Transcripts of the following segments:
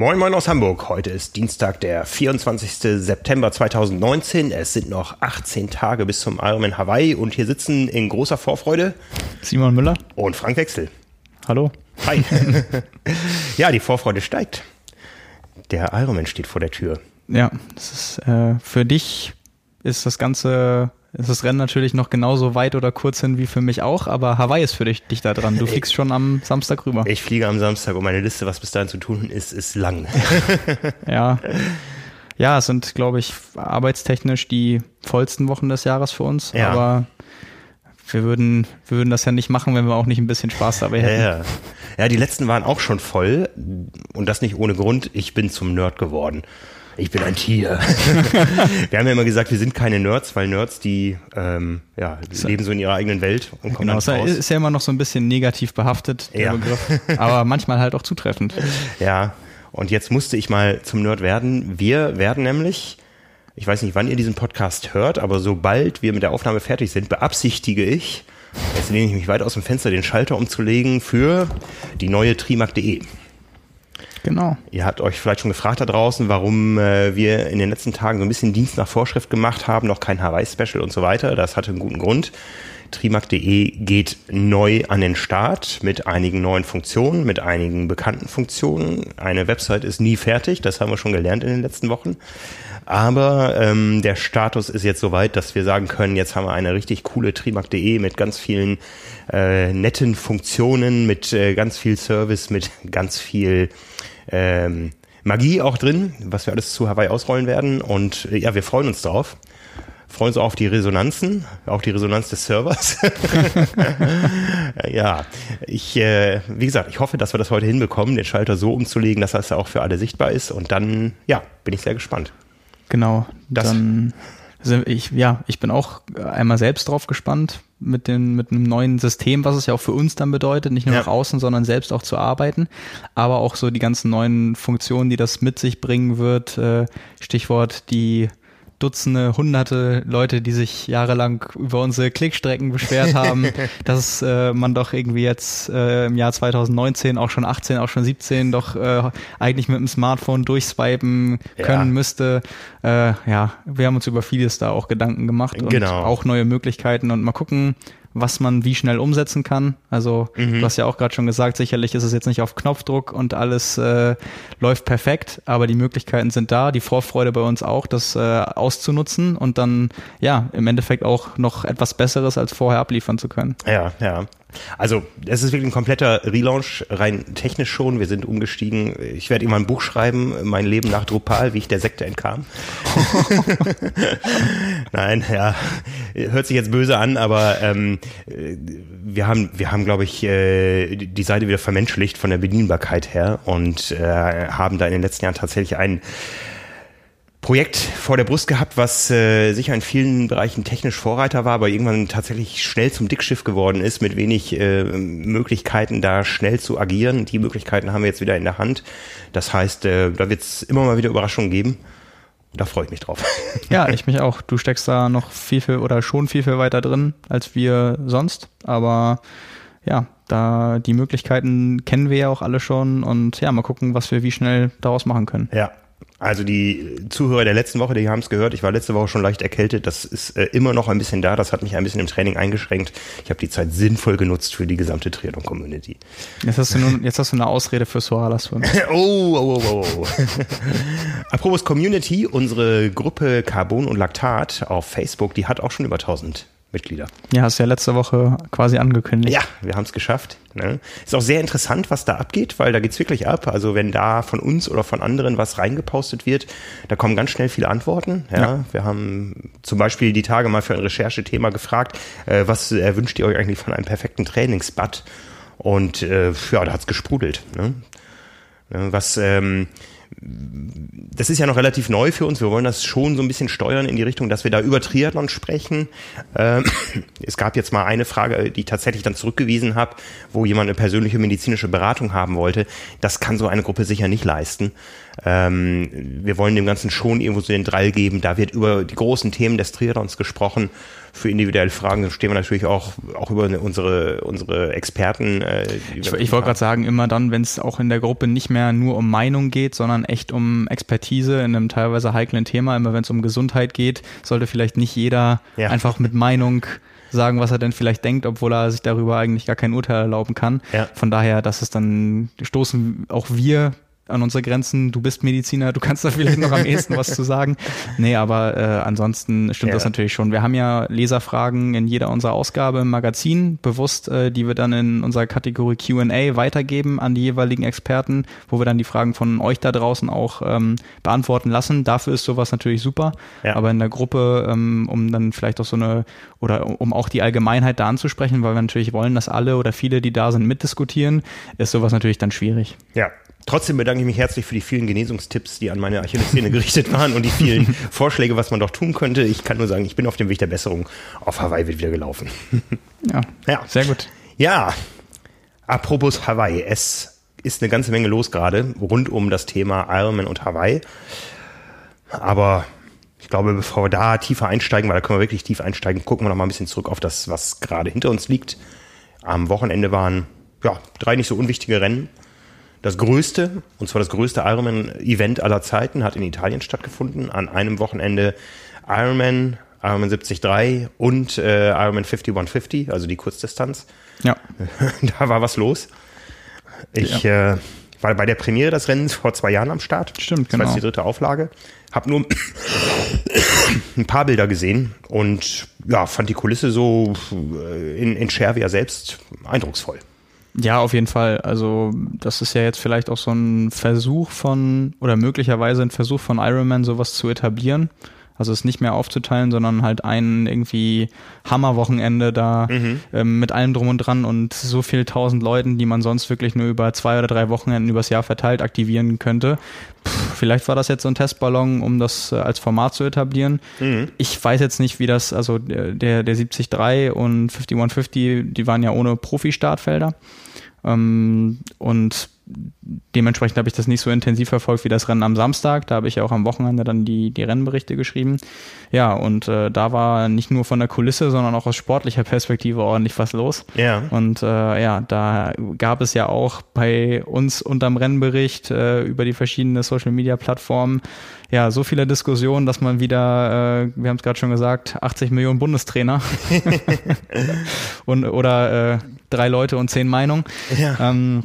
Moin Moin aus Hamburg. Heute ist Dienstag, der 24. September 2019. Es sind noch 18 Tage bis zum Ironman Hawaii und hier sitzen in großer Vorfreude Simon Müller und Frank Wechsel. Hallo. Hi. ja, die Vorfreude steigt. Der Ironman steht vor der Tür. Ja, das ist äh, für dich ist das Ganze ist das Rennen natürlich noch genauso weit oder kurz hin wie für mich auch, aber Hawaii ist für dich, dich da dran. Du fliegst schon am Samstag rüber. Ich fliege am Samstag und meine Liste, was bis dahin zu tun ist, ist lang. ja. Ja, es sind, glaube ich, arbeitstechnisch die vollsten Wochen des Jahres für uns, ja. aber wir würden, wir würden das ja nicht machen, wenn wir auch nicht ein bisschen Spaß dabei hätten. Ja, ja. ja, die letzten waren auch schon voll und das nicht ohne Grund. Ich bin zum Nerd geworden ich bin ein Tier. wir haben ja immer gesagt, wir sind keine Nerds, weil Nerds, die ähm, ja, leben so in ihrer eigenen Welt und kommen genau, dann raus. Ist ja immer noch so ein bisschen negativ behaftet, der ja. Begriff, aber manchmal halt auch zutreffend. Ja, und jetzt musste ich mal zum Nerd werden. Wir werden nämlich, ich weiß nicht, wann ihr diesen Podcast hört, aber sobald wir mit der Aufnahme fertig sind, beabsichtige ich, jetzt lehne ich mich weit aus dem Fenster, den Schalter umzulegen für die neue trimark.de. Genau. Ihr habt euch vielleicht schon gefragt da draußen, warum äh, wir in den letzten Tagen so ein bisschen Dienst nach Vorschrift gemacht haben, noch kein Hawaii-Special und so weiter. Das hatte einen guten Grund. Trimark.de geht neu an den Start mit einigen neuen Funktionen, mit einigen bekannten Funktionen. Eine Website ist nie fertig, das haben wir schon gelernt in den letzten Wochen. Aber ähm, der Status ist jetzt soweit, dass wir sagen können, jetzt haben wir eine richtig coole Trimark.de mit ganz vielen äh, netten Funktionen, mit äh, ganz viel Service, mit ganz viel ähm, Magie auch drin, was wir alles zu Hawaii ausrollen werden. Und äh, ja, wir freuen uns drauf. Freuen uns auch auf die Resonanzen, auch die Resonanz des Servers. ja, ich, äh, wie gesagt, ich hoffe, dass wir das heute hinbekommen, den Schalter so umzulegen, dass das auch für alle sichtbar ist. Und dann, ja, bin ich sehr gespannt. Genau. Das, dann also ich, ja, ich bin auch einmal selbst drauf gespannt mit dem, mit einem neuen System, was es ja auch für uns dann bedeutet, nicht nur ja. nach außen, sondern selbst auch zu arbeiten, aber auch so die ganzen neuen Funktionen, die das mit sich bringen wird, äh, Stichwort die Dutzende, hunderte Leute, die sich jahrelang über unsere Klickstrecken beschwert haben, dass äh, man doch irgendwie jetzt äh, im Jahr 2019, auch schon 18, auch schon 17, doch äh, eigentlich mit dem Smartphone durchswipen können ja. müsste. Äh, ja, wir haben uns über vieles da auch Gedanken gemacht und genau. auch neue Möglichkeiten und mal gucken, was man wie schnell umsetzen kann. Also mhm. du hast ja auch gerade schon gesagt, sicherlich ist es jetzt nicht auf Knopfdruck und alles äh, läuft perfekt, aber die Möglichkeiten sind da, die Vorfreude bei uns auch, das äh, auszunutzen und dann ja im Endeffekt auch noch etwas Besseres als vorher abliefern zu können. Ja, ja. Also es ist wirklich ein kompletter Relaunch, rein technisch schon. Wir sind umgestiegen. Ich werde immer ein Buch schreiben, mein Leben nach Drupal, wie ich der Sekte entkam. Nein, ja, hört sich jetzt böse an, aber ähm, wir haben, wir haben, glaube ich, äh, die Seite wieder vermenschlicht von der Bedienbarkeit her und äh, haben da in den letzten Jahren tatsächlich einen Projekt vor der Brust gehabt, was äh, sicher in vielen Bereichen technisch Vorreiter war, aber irgendwann tatsächlich schnell zum Dickschiff geworden ist, mit wenig äh, Möglichkeiten, da schnell zu agieren. Die Möglichkeiten haben wir jetzt wieder in der Hand. Das heißt, äh, da wird es immer mal wieder Überraschungen geben. Da freue ich mich drauf. Ja, ich mich auch. Du steckst da noch viel, viel oder schon viel, viel weiter drin als wir sonst. Aber ja, da die Möglichkeiten kennen wir ja auch alle schon und ja, mal gucken, was wir wie schnell daraus machen können. Ja, also die Zuhörer der letzten Woche, die haben es gehört. Ich war letzte Woche schon leicht erkältet. Das ist äh, immer noch ein bisschen da. Das hat mich ein bisschen im Training eingeschränkt. Ich habe die Zeit sinnvoll genutzt für die gesamte Triathlon-Community. Jetzt hast du nun, jetzt hast du eine Ausrede für Soala Swim. oh, oh, oh, oh. Apropos Community, unsere Gruppe Carbon und Laktat auf Facebook, die hat auch schon über 1000 Mitglieder. Ja, hast ja letzte Woche quasi angekündigt. Ja, wir haben es geschafft. Ne? Ist auch sehr interessant, was da abgeht, weil da geht's wirklich ab. Also wenn da von uns oder von anderen was reingepostet wird, da kommen ganz schnell viele Antworten. Ja, ja. Wir haben zum Beispiel die Tage mal für ein Recherchethema gefragt, äh, was erwünscht ihr euch eigentlich von einem perfekten Trainingsbad? Und äh, ja, da hat's gesprudelt. Ne? Was ähm, das ist ja noch relativ neu für uns. Wir wollen das schon so ein bisschen steuern in die Richtung, dass wir da über Triathlon sprechen. Ähm, es gab jetzt mal eine Frage, die ich tatsächlich dann zurückgewiesen habe, wo jemand eine persönliche medizinische Beratung haben wollte. Das kann so eine Gruppe sicher nicht leisten. Ähm, wir wollen dem Ganzen schon irgendwo so den Drall geben. Da wird über die großen Themen des Triathlons gesprochen. Für individuelle Fragen stehen wir natürlich auch, auch über unsere, unsere Experten. Äh, ich, ich wollte gerade sagen, immer dann, wenn es auch in der Gruppe nicht mehr nur um Meinung geht, sondern echt um Expertise in einem teilweise heiklen Thema, immer wenn es um Gesundheit geht, sollte vielleicht nicht jeder ja. einfach mit Meinung sagen, was er denn vielleicht denkt, obwohl er sich darüber eigentlich gar kein Urteil erlauben kann. Ja. Von daher, das ist dann, stoßen auch wir an unsere Grenzen. Du bist Mediziner, du kannst da vielleicht noch am ehesten was zu sagen. Nee, aber äh, ansonsten stimmt ja. das natürlich schon. Wir haben ja Leserfragen in jeder unserer Ausgabe im Magazin, bewusst, äh, die wir dann in unserer Kategorie QA weitergeben an die jeweiligen Experten, wo wir dann die Fragen von euch da draußen auch ähm, beantworten lassen. Dafür ist sowas natürlich super. Ja. Aber in der Gruppe, ähm, um dann vielleicht auch so eine, oder um auch die Allgemeinheit da anzusprechen, weil wir natürlich wollen, dass alle oder viele, die da sind, mitdiskutieren, ist sowas natürlich dann schwierig. Ja, Trotzdem bedanke ich mich herzlich für die vielen Genesungstipps, die an meine Achillessehne gerichtet waren und die vielen Vorschläge, was man doch tun könnte. Ich kann nur sagen, ich bin auf dem Weg der Besserung. Auf Hawaii wird wieder gelaufen. Ja, ja. sehr gut. Ja, apropos Hawaii. Es ist eine ganze Menge los gerade rund um das Thema Ironman und Hawaii. Aber ich glaube, bevor wir da tiefer einsteigen, weil da können wir wirklich tief einsteigen, gucken wir noch mal ein bisschen zurück auf das, was gerade hinter uns liegt. Am Wochenende waren ja drei nicht so unwichtige Rennen. Das größte, und zwar das größte Ironman-Event aller Zeiten, hat in Italien stattgefunden. An einem Wochenende Ironman, Ironman 73 und äh, Ironman 5150, also die Kurzdistanz. Ja. da war was los. Ich ja. äh, war bei der Premiere des Rennens vor zwei Jahren am Start. Stimmt, genau. Das war die dritte Auflage. Hab nur ein paar Bilder gesehen und ja, fand die Kulisse so äh, in, in Schervia selbst eindrucksvoll. Ja, auf jeden Fall. Also das ist ja jetzt vielleicht auch so ein Versuch von, oder möglicherweise ein Versuch von Ironman, sowas zu etablieren. Also es nicht mehr aufzuteilen, sondern halt ein irgendwie Hammerwochenende da mhm. ähm, mit allem drum und dran und so viel tausend Leuten, die man sonst wirklich nur über zwei oder drei Wochenenden übers Jahr verteilt aktivieren könnte. Puh, vielleicht war das jetzt so ein Testballon, um das äh, als Format zu etablieren. Mhm. Ich weiß jetzt nicht, wie das, also der, der 73 und 5150, die waren ja ohne Profi-Startfelder. Ähm, und dementsprechend habe ich das nicht so intensiv verfolgt wie das Rennen am Samstag. Da habe ich ja auch am Wochenende dann die, die Rennberichte geschrieben. Ja, und äh, da war nicht nur von der Kulisse, sondern auch aus sportlicher Perspektive ordentlich was los. Ja. Und äh, ja, da gab es ja auch bei uns unterm Rennbericht äh, über die verschiedenen Social Media Plattformen ja so viele Diskussionen, dass man wieder, äh, wir haben es gerade schon gesagt, 80 Millionen Bundestrainer und oder äh, drei Leute und zehn Meinungen. Ja. Ähm,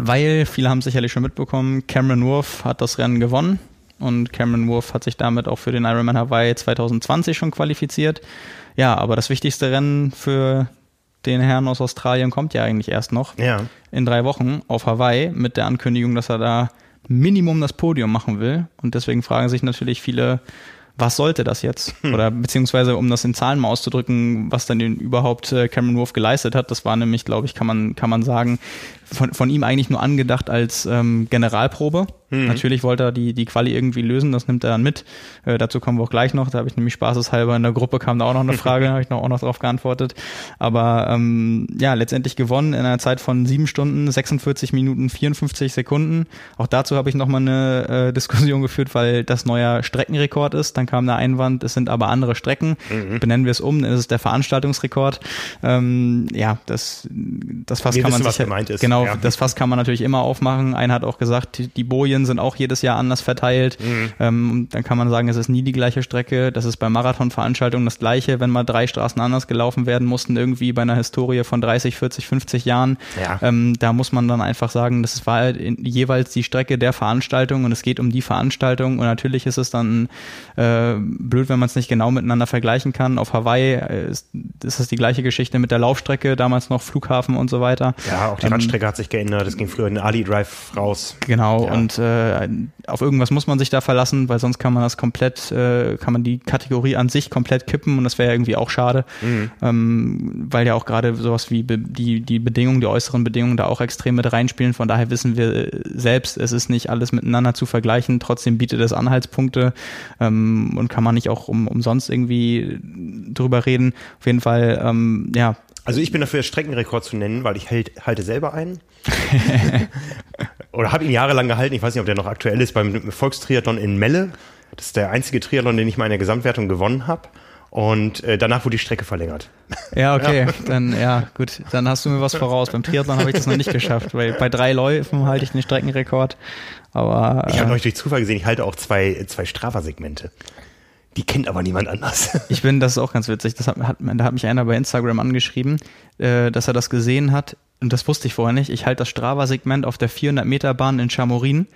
weil viele haben sicherlich schon mitbekommen, Cameron Wolf hat das Rennen gewonnen und Cameron Wolf hat sich damit auch für den Ironman Hawaii 2020 schon qualifiziert. Ja, aber das wichtigste Rennen für den Herrn aus Australien kommt ja eigentlich erst noch ja. in drei Wochen auf Hawaii mit der Ankündigung, dass er da Minimum das Podium machen will. Und deswegen fragen sich natürlich viele, was sollte das jetzt? Hm. Oder beziehungsweise, um das in Zahlen mal auszudrücken, was dann überhaupt äh, Cameron Wolf geleistet hat, das war nämlich, glaube ich, kann man, kann man sagen, von, von ihm eigentlich nur angedacht als ähm, Generalprobe. Mhm. Natürlich wollte er die, die Quali irgendwie lösen, das nimmt er dann mit. Äh, dazu kommen wir auch gleich noch. Da habe ich nämlich spaßeshalber in der Gruppe kam da auch noch eine Frage, habe ich noch, auch noch drauf geantwortet. Aber ähm, ja, letztendlich gewonnen in einer Zeit von sieben Stunden, 46 Minuten, 54 Sekunden. Auch dazu habe ich nochmal eine äh, Diskussion geführt, weil das neuer Streckenrekord ist. Dann kam der Einwand, es sind aber andere Strecken. Mhm. Benennen wir es um, dann ist es der Veranstaltungsrekord. Ähm, ja, das, das fast kann man sich. Genau, Genau, ja. das Fass kann man natürlich immer aufmachen. Einer hat auch gesagt, die, Bojen sind auch jedes Jahr anders verteilt. Mhm. Ähm, dann kann man sagen, es ist nie die gleiche Strecke. Das ist bei Marathonveranstaltungen das gleiche, wenn mal drei Straßen anders gelaufen werden mussten, irgendwie bei einer Historie von 30, 40, 50 Jahren. Ja. Ähm, da muss man dann einfach sagen, das war halt jeweils die Strecke der Veranstaltung und es geht um die Veranstaltung. Und natürlich ist es dann äh, blöd, wenn man es nicht genau miteinander vergleichen kann. Auf Hawaii äh, ist, ist es die gleiche Geschichte mit der Laufstrecke, damals noch Flughafen und so weiter. Ja, auch die ähm, Radstrecke hat sich geändert. Es ging früher in den Ali Drive raus. Genau. Ja. Und äh, auf irgendwas muss man sich da verlassen, weil sonst kann man das komplett, äh, kann man die Kategorie an sich komplett kippen und das wäre irgendwie auch schade, mhm. ähm, weil ja auch gerade sowas wie die die Bedingungen, die äußeren Bedingungen da auch extrem mit reinspielen. Von daher wissen wir selbst, es ist nicht alles miteinander zu vergleichen. Trotzdem bietet es Anhaltspunkte ähm, und kann man nicht auch um, umsonst irgendwie drüber reden. Auf jeden Fall, ähm, ja, also ich bin dafür, Streckenrekord zu nennen, weil ich halt, halte selber einen. oder habe ihn jahrelang gehalten, ich weiß nicht, ob der noch aktuell ist, beim Volkstriathlon in Melle. Das ist der einzige Triathlon, den ich mal in der Gesamtwertung gewonnen habe. Und äh, danach wurde die Strecke verlängert. Ja, okay. Ja. Dann, ja, gut. Dann hast du mir was voraus. Beim Triathlon habe ich das noch nicht geschafft, weil bei drei Läufen halte ich den Streckenrekord. Aber. Äh, ich habe neulich durch Zufall gesehen, ich halte auch zwei, zwei Strava-Segmente. Die kennt aber niemand anders. Ich bin, das ist auch ganz witzig. Das hat, hat, da hat mich einer bei Instagram angeschrieben, äh, dass er das gesehen hat. Und das wusste ich vorher nicht. Ich halte das Strava-Segment auf der 400-Meter-Bahn in Chamorin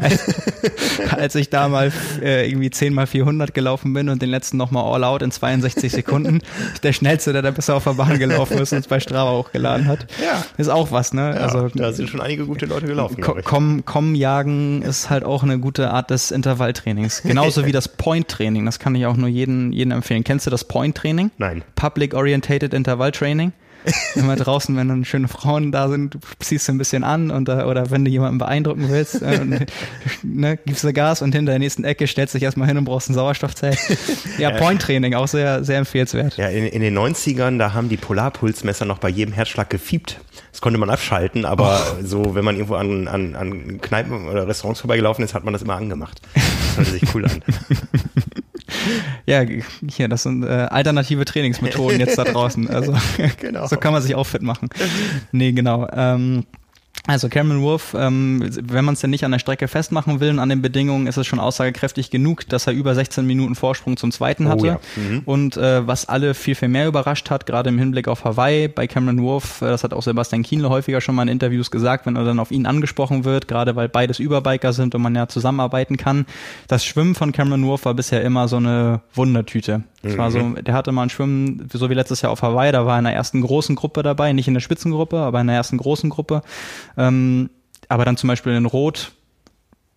als, ich da mal äh, irgendwie 10 mal 400 gelaufen bin und den letzten nochmal all out in 62 Sekunden, der schnellste, der da bisher auf der Bahn gelaufen ist und es bei Strava hochgeladen hat. Ja. Ist auch was, ne? Ja, also, da sind schon einige gute Leute gelaufen. Komm, komm jagen ist halt auch eine gute Art des Intervalltrainings. Genauso wie das Point-Training. Das kann ich auch nur jedem, jedem empfehlen. Kennst du das Point-Training? Nein. Public Orientated Intervall Training? immer draußen, wenn dann schöne Frauen da sind, du ziehst du ein bisschen an und äh, oder wenn du jemanden beeindrucken willst, äh, ne, gibst du Gas und hinter der nächsten Ecke stellst dich erstmal hin und brauchst ein Sauerstoffzelt. Ja, Point-Training, auch sehr, sehr empfehlenswert. Ja, in, in den 90ern, da haben die Polarpulsmesser noch bei jedem Herzschlag gefiebt. Das konnte man abschalten, aber oh. so, wenn man irgendwo an, an, an Kneipen oder Restaurants vorbeigelaufen ist, hat man das immer angemacht. Das hörte sich cool an. ja, hier, das sind äh, alternative Trainingsmethoden jetzt da draußen. Also genau. so kann man sich auch fit machen. Nee, genau. Ähm, also Cameron Wolf, ähm, wenn man es denn nicht an der Strecke festmachen will und an den Bedingungen, ist es schon aussagekräftig genug, dass er über 16 Minuten Vorsprung zum zweiten hatte. Oh, ja. mhm. Und äh, was alle viel, viel mehr überrascht hat, gerade im Hinblick auf Hawaii, bei Cameron Wolf, äh, das hat auch Sebastian Kienle häufiger schon mal in Interviews gesagt, wenn er dann auf ihn angesprochen wird, gerade weil beides Überbiker sind und man ja zusammenarbeiten kann. Das Schwimmen von Cameron Wolf war bisher immer so eine Wundertüte. Das mhm. war so, mhm. der hatte mal ein Schwimmen, so wie letztes Jahr auf Hawaii, da war er in der ersten großen Gruppe dabei, nicht in der Spitzengruppe, aber in der ersten großen Gruppe. Ähm, aber dann zum Beispiel in Rot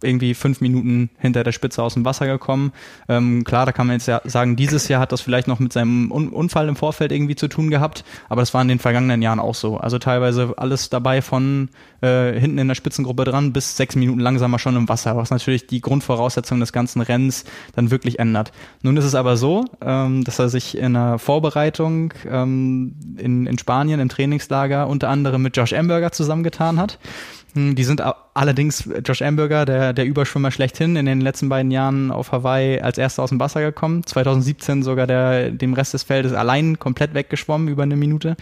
irgendwie fünf Minuten hinter der Spitze aus dem Wasser gekommen. Ähm, klar, da kann man jetzt ja sagen, dieses Jahr hat das vielleicht noch mit seinem Un Unfall im Vorfeld irgendwie zu tun gehabt, aber das war in den vergangenen Jahren auch so. Also teilweise alles dabei von äh, hinten in der Spitzengruppe dran bis sechs Minuten langsamer schon im Wasser, was natürlich die Grundvoraussetzung des ganzen Rennens dann wirklich ändert. Nun ist es aber so, ähm, dass er sich in der Vorbereitung ähm, in, in Spanien im Trainingslager unter anderem mit Josh Amberger zusammengetan hat. Hm, die sind allerdings Josh Amberger, der, der Überschwimmer schlechthin, in den letzten beiden Jahren auf Hawaii als erster aus dem Wasser gekommen. 2017 sogar der, dem Rest des Feldes allein komplett weggeschwommen über eine Minute.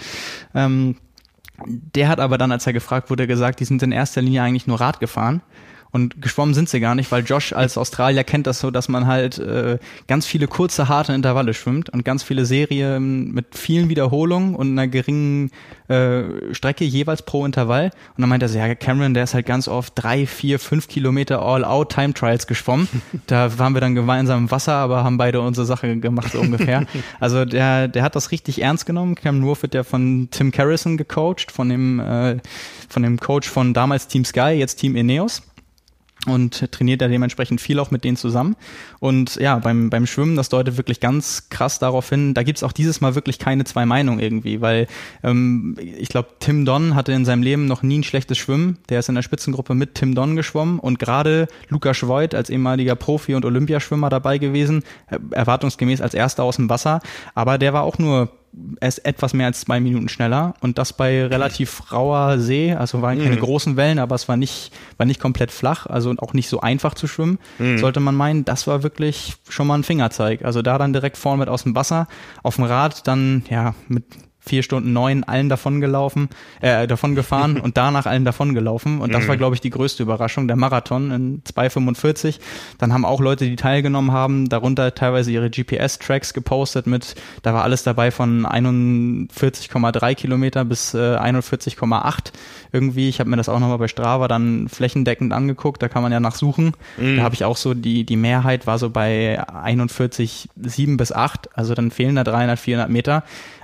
Ähm, der hat aber dann, als er gefragt wurde, gesagt, die sind in erster Linie eigentlich nur Rad gefahren. Und geschwommen sind sie gar nicht, weil Josh als Australier kennt das so, dass man halt äh, ganz viele kurze, harte Intervalle schwimmt und ganz viele Serien mit vielen Wiederholungen und einer geringen äh, Strecke jeweils pro Intervall. Und dann meint er so, ja, Cameron, der ist halt ganz oft drei, vier, fünf Kilometer All-Out Time Trials geschwommen. Da waren wir dann gemeinsam im Wasser, aber haben beide unsere Sache gemacht, so ungefähr. Also der, der hat das richtig ernst genommen. Cameron Wolf wird ja von Tim Carrison gecoacht, von dem, äh, von dem Coach von damals Team Sky, jetzt Team Ineos und trainiert da dementsprechend viel auch mit denen zusammen. Und ja, beim, beim Schwimmen, das deutet wirklich ganz krass darauf hin, da gibt's auch dieses Mal wirklich keine zwei Meinungen irgendwie, weil ähm, ich glaube, Tim Don hatte in seinem Leben noch nie ein schlechtes Schwimmen. Der ist in der Spitzengruppe mit Tim Don geschwommen und gerade Lukas Schweut als ehemaliger Profi und Olympiaschwimmer dabei gewesen, äh, erwartungsgemäß als erster aus dem Wasser, aber der war auch nur ist etwas mehr als zwei Minuten schneller und das bei relativ rauer See, also waren keine mhm. großen Wellen, aber es war nicht, war nicht komplett flach, also auch nicht so einfach zu schwimmen, mhm. sollte man meinen. Das war wirklich schon mal ein Fingerzeig. Also da dann direkt vorne mit aus dem Wasser, auf dem Rad dann, ja, mit vier Stunden neun allen davon gelaufen, äh, davon gefahren und danach allen davon gelaufen. Und das war, mhm. glaube ich, die größte Überraschung, der Marathon in 2,45. Dann haben auch Leute, die teilgenommen haben, darunter teilweise ihre GPS-Tracks gepostet mit, da war alles dabei von 41,3 Kilometer bis äh, 41,8 irgendwie. Ich habe mir das auch nochmal bei Strava dann flächendeckend angeguckt, da kann man ja nachsuchen. Mhm. Da habe ich auch so, die, die Mehrheit war so bei 41,7 bis 8, also dann fehlen da 300, 400 Meter.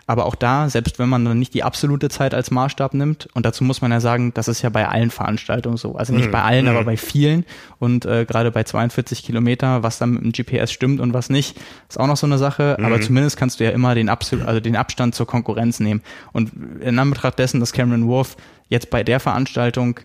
Aber auch da, selbst wenn man dann nicht die absolute Zeit als Maßstab nimmt, und dazu muss man ja sagen, das ist ja bei allen Veranstaltungen so. Also nicht mhm. bei allen, mhm. aber bei vielen. Und äh, gerade bei 42 Kilometer, was dann mit dem GPS stimmt und was nicht, ist auch noch so eine Sache. Mhm. Aber zumindest kannst du ja immer den, Absol also den Abstand zur Konkurrenz nehmen. Und in Anbetracht dessen, dass Cameron Wolf jetzt bei der Veranstaltung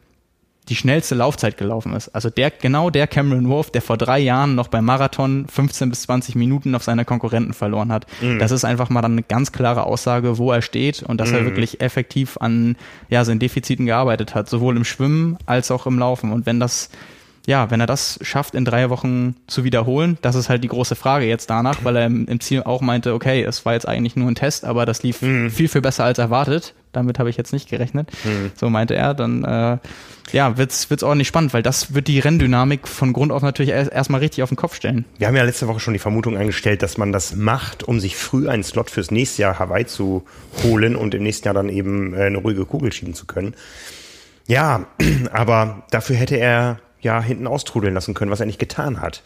die schnellste Laufzeit gelaufen ist. Also der, genau der Cameron Wolf, der vor drei Jahren noch beim Marathon 15 bis 20 Minuten auf seine Konkurrenten verloren hat. Mhm. Das ist einfach mal dann eine ganz klare Aussage, wo er steht und dass mhm. er wirklich effektiv an, ja, seinen Defiziten gearbeitet hat, sowohl im Schwimmen als auch im Laufen. Und wenn das ja, wenn er das schafft, in drei Wochen zu wiederholen, das ist halt die große Frage jetzt danach, weil er im, Ziel auch meinte, okay, es war jetzt eigentlich nur ein Test, aber das lief mhm. viel, viel besser als erwartet. Damit habe ich jetzt nicht gerechnet. Mhm. So meinte er, dann äh, ja, wird's wird's ordentlich spannend, weil das wird die Renndynamik von Grund auf natürlich erst, erstmal richtig auf den Kopf stellen. Wir haben ja letzte Woche schon die Vermutung eingestellt, dass man das macht, um sich früh einen Slot fürs nächste Jahr Hawaii zu holen und im nächsten Jahr dann eben äh, eine ruhige Kugel schieben zu können. Ja, aber dafür hätte er ja hinten austrudeln lassen können, was er nicht getan hat.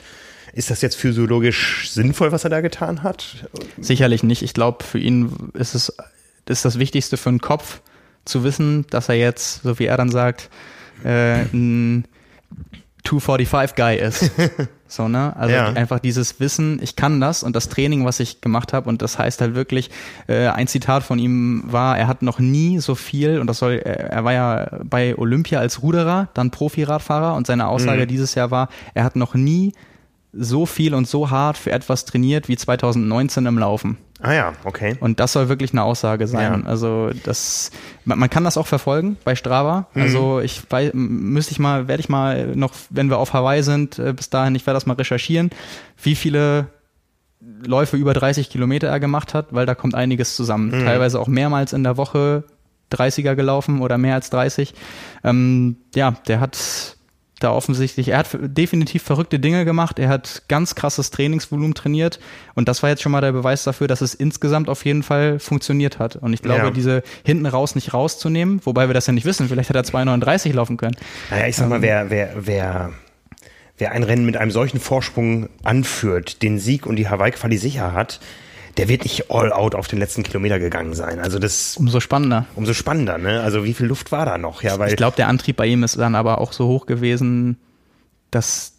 Ist das jetzt physiologisch sinnvoll, was er da getan hat? Sicherlich nicht. Ich glaube, für ihn ist es ist das Wichtigste für den Kopf zu wissen, dass er jetzt, so wie er dann sagt, äh, ein 245-Guy ist. So, ne? Also ja. einfach dieses Wissen, ich kann das und das Training, was ich gemacht habe, und das heißt halt wirklich, äh, ein Zitat von ihm war, er hat noch nie so viel, und das soll, er, er war ja bei Olympia als Ruderer, dann Profiradfahrer, und seine Aussage mhm. dieses Jahr war, er hat noch nie so viel und so hart für etwas trainiert wie 2019 im Laufen. Ah ja, okay. Und das soll wirklich eine Aussage sein. Ja. Also das, man, man, kann das auch verfolgen bei Strava. Mhm. Also ich weiß, müsste ich mal, werde ich mal noch, wenn wir auf Hawaii sind, äh, bis dahin, ich werde das mal recherchieren, wie viele Läufe über 30 Kilometer er gemacht hat, weil da kommt einiges zusammen. Mhm. Teilweise auch mehrmals in der Woche 30er gelaufen oder mehr als 30. Ähm, ja, der hat da offensichtlich, er hat definitiv verrückte Dinge gemacht, er hat ganz krasses Trainingsvolumen trainiert und das war jetzt schon mal der Beweis dafür, dass es insgesamt auf jeden Fall funktioniert hat. Und ich glaube, ja. diese hinten raus nicht rauszunehmen, wobei wir das ja nicht wissen, vielleicht hat er 2,39 laufen können. Naja, ich sag mal, ähm, wer, wer, wer, wer ein Rennen mit einem solchen Vorsprung anführt, den Sieg und die Hawaii-Quali sicher hat, der wird nicht all out auf den letzten Kilometer gegangen sein. Also das umso spannender. Umso spannender, ne? Also wie viel Luft war da noch? Ja, weil ich glaube, der Antrieb bei ihm ist dann aber auch so hoch gewesen, dass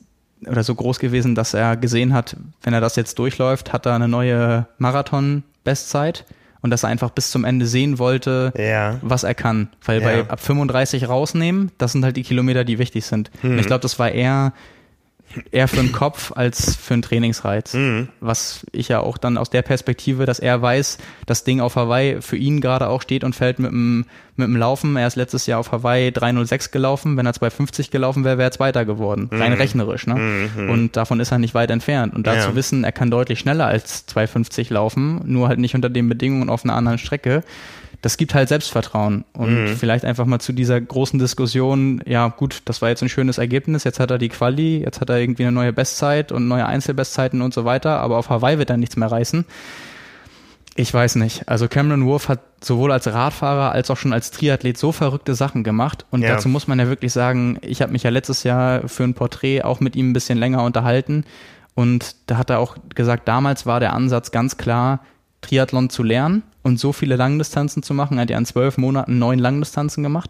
oder so groß gewesen, dass er gesehen hat, wenn er das jetzt durchläuft, hat er eine neue Marathon-Bestzeit und dass er einfach bis zum Ende sehen wollte, ja. was er kann. Weil ja. bei ab 35 rausnehmen, das sind halt die Kilometer, die wichtig sind. Hm. Und ich glaube, das war eher eher für den Kopf als für einen Trainingsreiz. Mhm. Was ich ja auch dann aus der Perspektive, dass er weiß, das Ding auf Hawaii für ihn gerade auch steht und fällt mit dem, mit dem Laufen. Er ist letztes Jahr auf Hawaii 306 gelaufen. Wenn er 250 gelaufen wäre, wäre er Zweiter geworden. Mhm. Rein rechnerisch, ne? Mhm. Und davon ist er nicht weit entfernt. Und dazu ja. wissen, er kann deutlich schneller als 250 laufen, nur halt nicht unter den Bedingungen auf einer anderen Strecke das gibt halt Selbstvertrauen. Und mhm. vielleicht einfach mal zu dieser großen Diskussion, ja gut, das war jetzt ein schönes Ergebnis, jetzt hat er die Quali, jetzt hat er irgendwie eine neue Bestzeit und neue Einzelbestzeiten und so weiter, aber auf Hawaii wird er nichts mehr reißen. Ich weiß nicht. Also Cameron Wolf hat sowohl als Radfahrer als auch schon als Triathlet so verrückte Sachen gemacht. Und ja. dazu muss man ja wirklich sagen, ich habe mich ja letztes Jahr für ein Porträt auch mit ihm ein bisschen länger unterhalten. Und da hat er auch gesagt, damals war der Ansatz ganz klar, Triathlon zu lernen und so viele Langdistanzen zu machen. Er hat ja in zwölf Monaten neun Langdistanzen gemacht.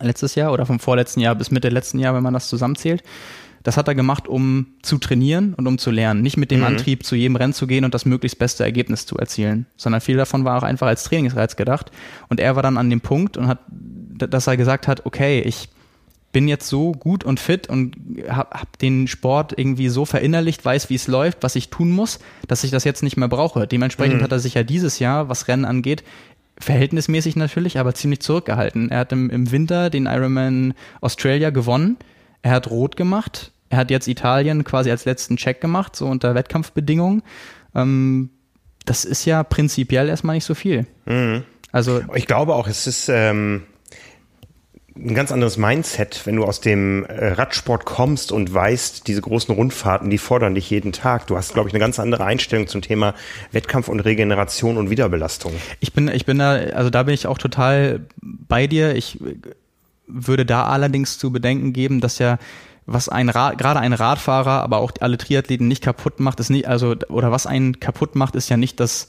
Letztes Jahr oder vom vorletzten Jahr bis Mitte letzten Jahr, wenn man das zusammenzählt. Das hat er gemacht, um zu trainieren und um zu lernen. Nicht mit dem mhm. Antrieb, zu jedem Rennen zu gehen und das möglichst beste Ergebnis zu erzielen, sondern viel davon war auch einfach als Trainingsreiz gedacht. Und er war dann an dem Punkt und hat, dass er gesagt hat, okay, ich bin jetzt so gut und fit und habe hab den Sport irgendwie so verinnerlicht, weiß, wie es läuft, was ich tun muss, dass ich das jetzt nicht mehr brauche. Dementsprechend mhm. hat er sich ja dieses Jahr, was Rennen angeht, verhältnismäßig natürlich, aber ziemlich zurückgehalten. Er hat im, im Winter den Ironman Australia gewonnen. Er hat rot gemacht. Er hat jetzt Italien quasi als letzten Check gemacht, so unter Wettkampfbedingungen. Ähm, das ist ja prinzipiell erstmal nicht so viel. Mhm. Also ich glaube auch, es ist ähm, ein ganz anderes Mindset, wenn du aus dem äh, Radsport kommst und weißt, diese großen Rundfahrten, die fordern dich jeden Tag. Du hast, glaube ich, eine ganz andere Einstellung zum Thema Wettkampf und Regeneration und Wiederbelastung. Ich bin, ich bin da, also da bin ich auch total bei dir. Ich würde da allerdings zu bedenken geben, dass ja was ein Rad, gerade ein Radfahrer, aber auch alle Triathleten nicht kaputt macht, ist nicht, also, oder was einen kaputt macht, ist ja nicht das,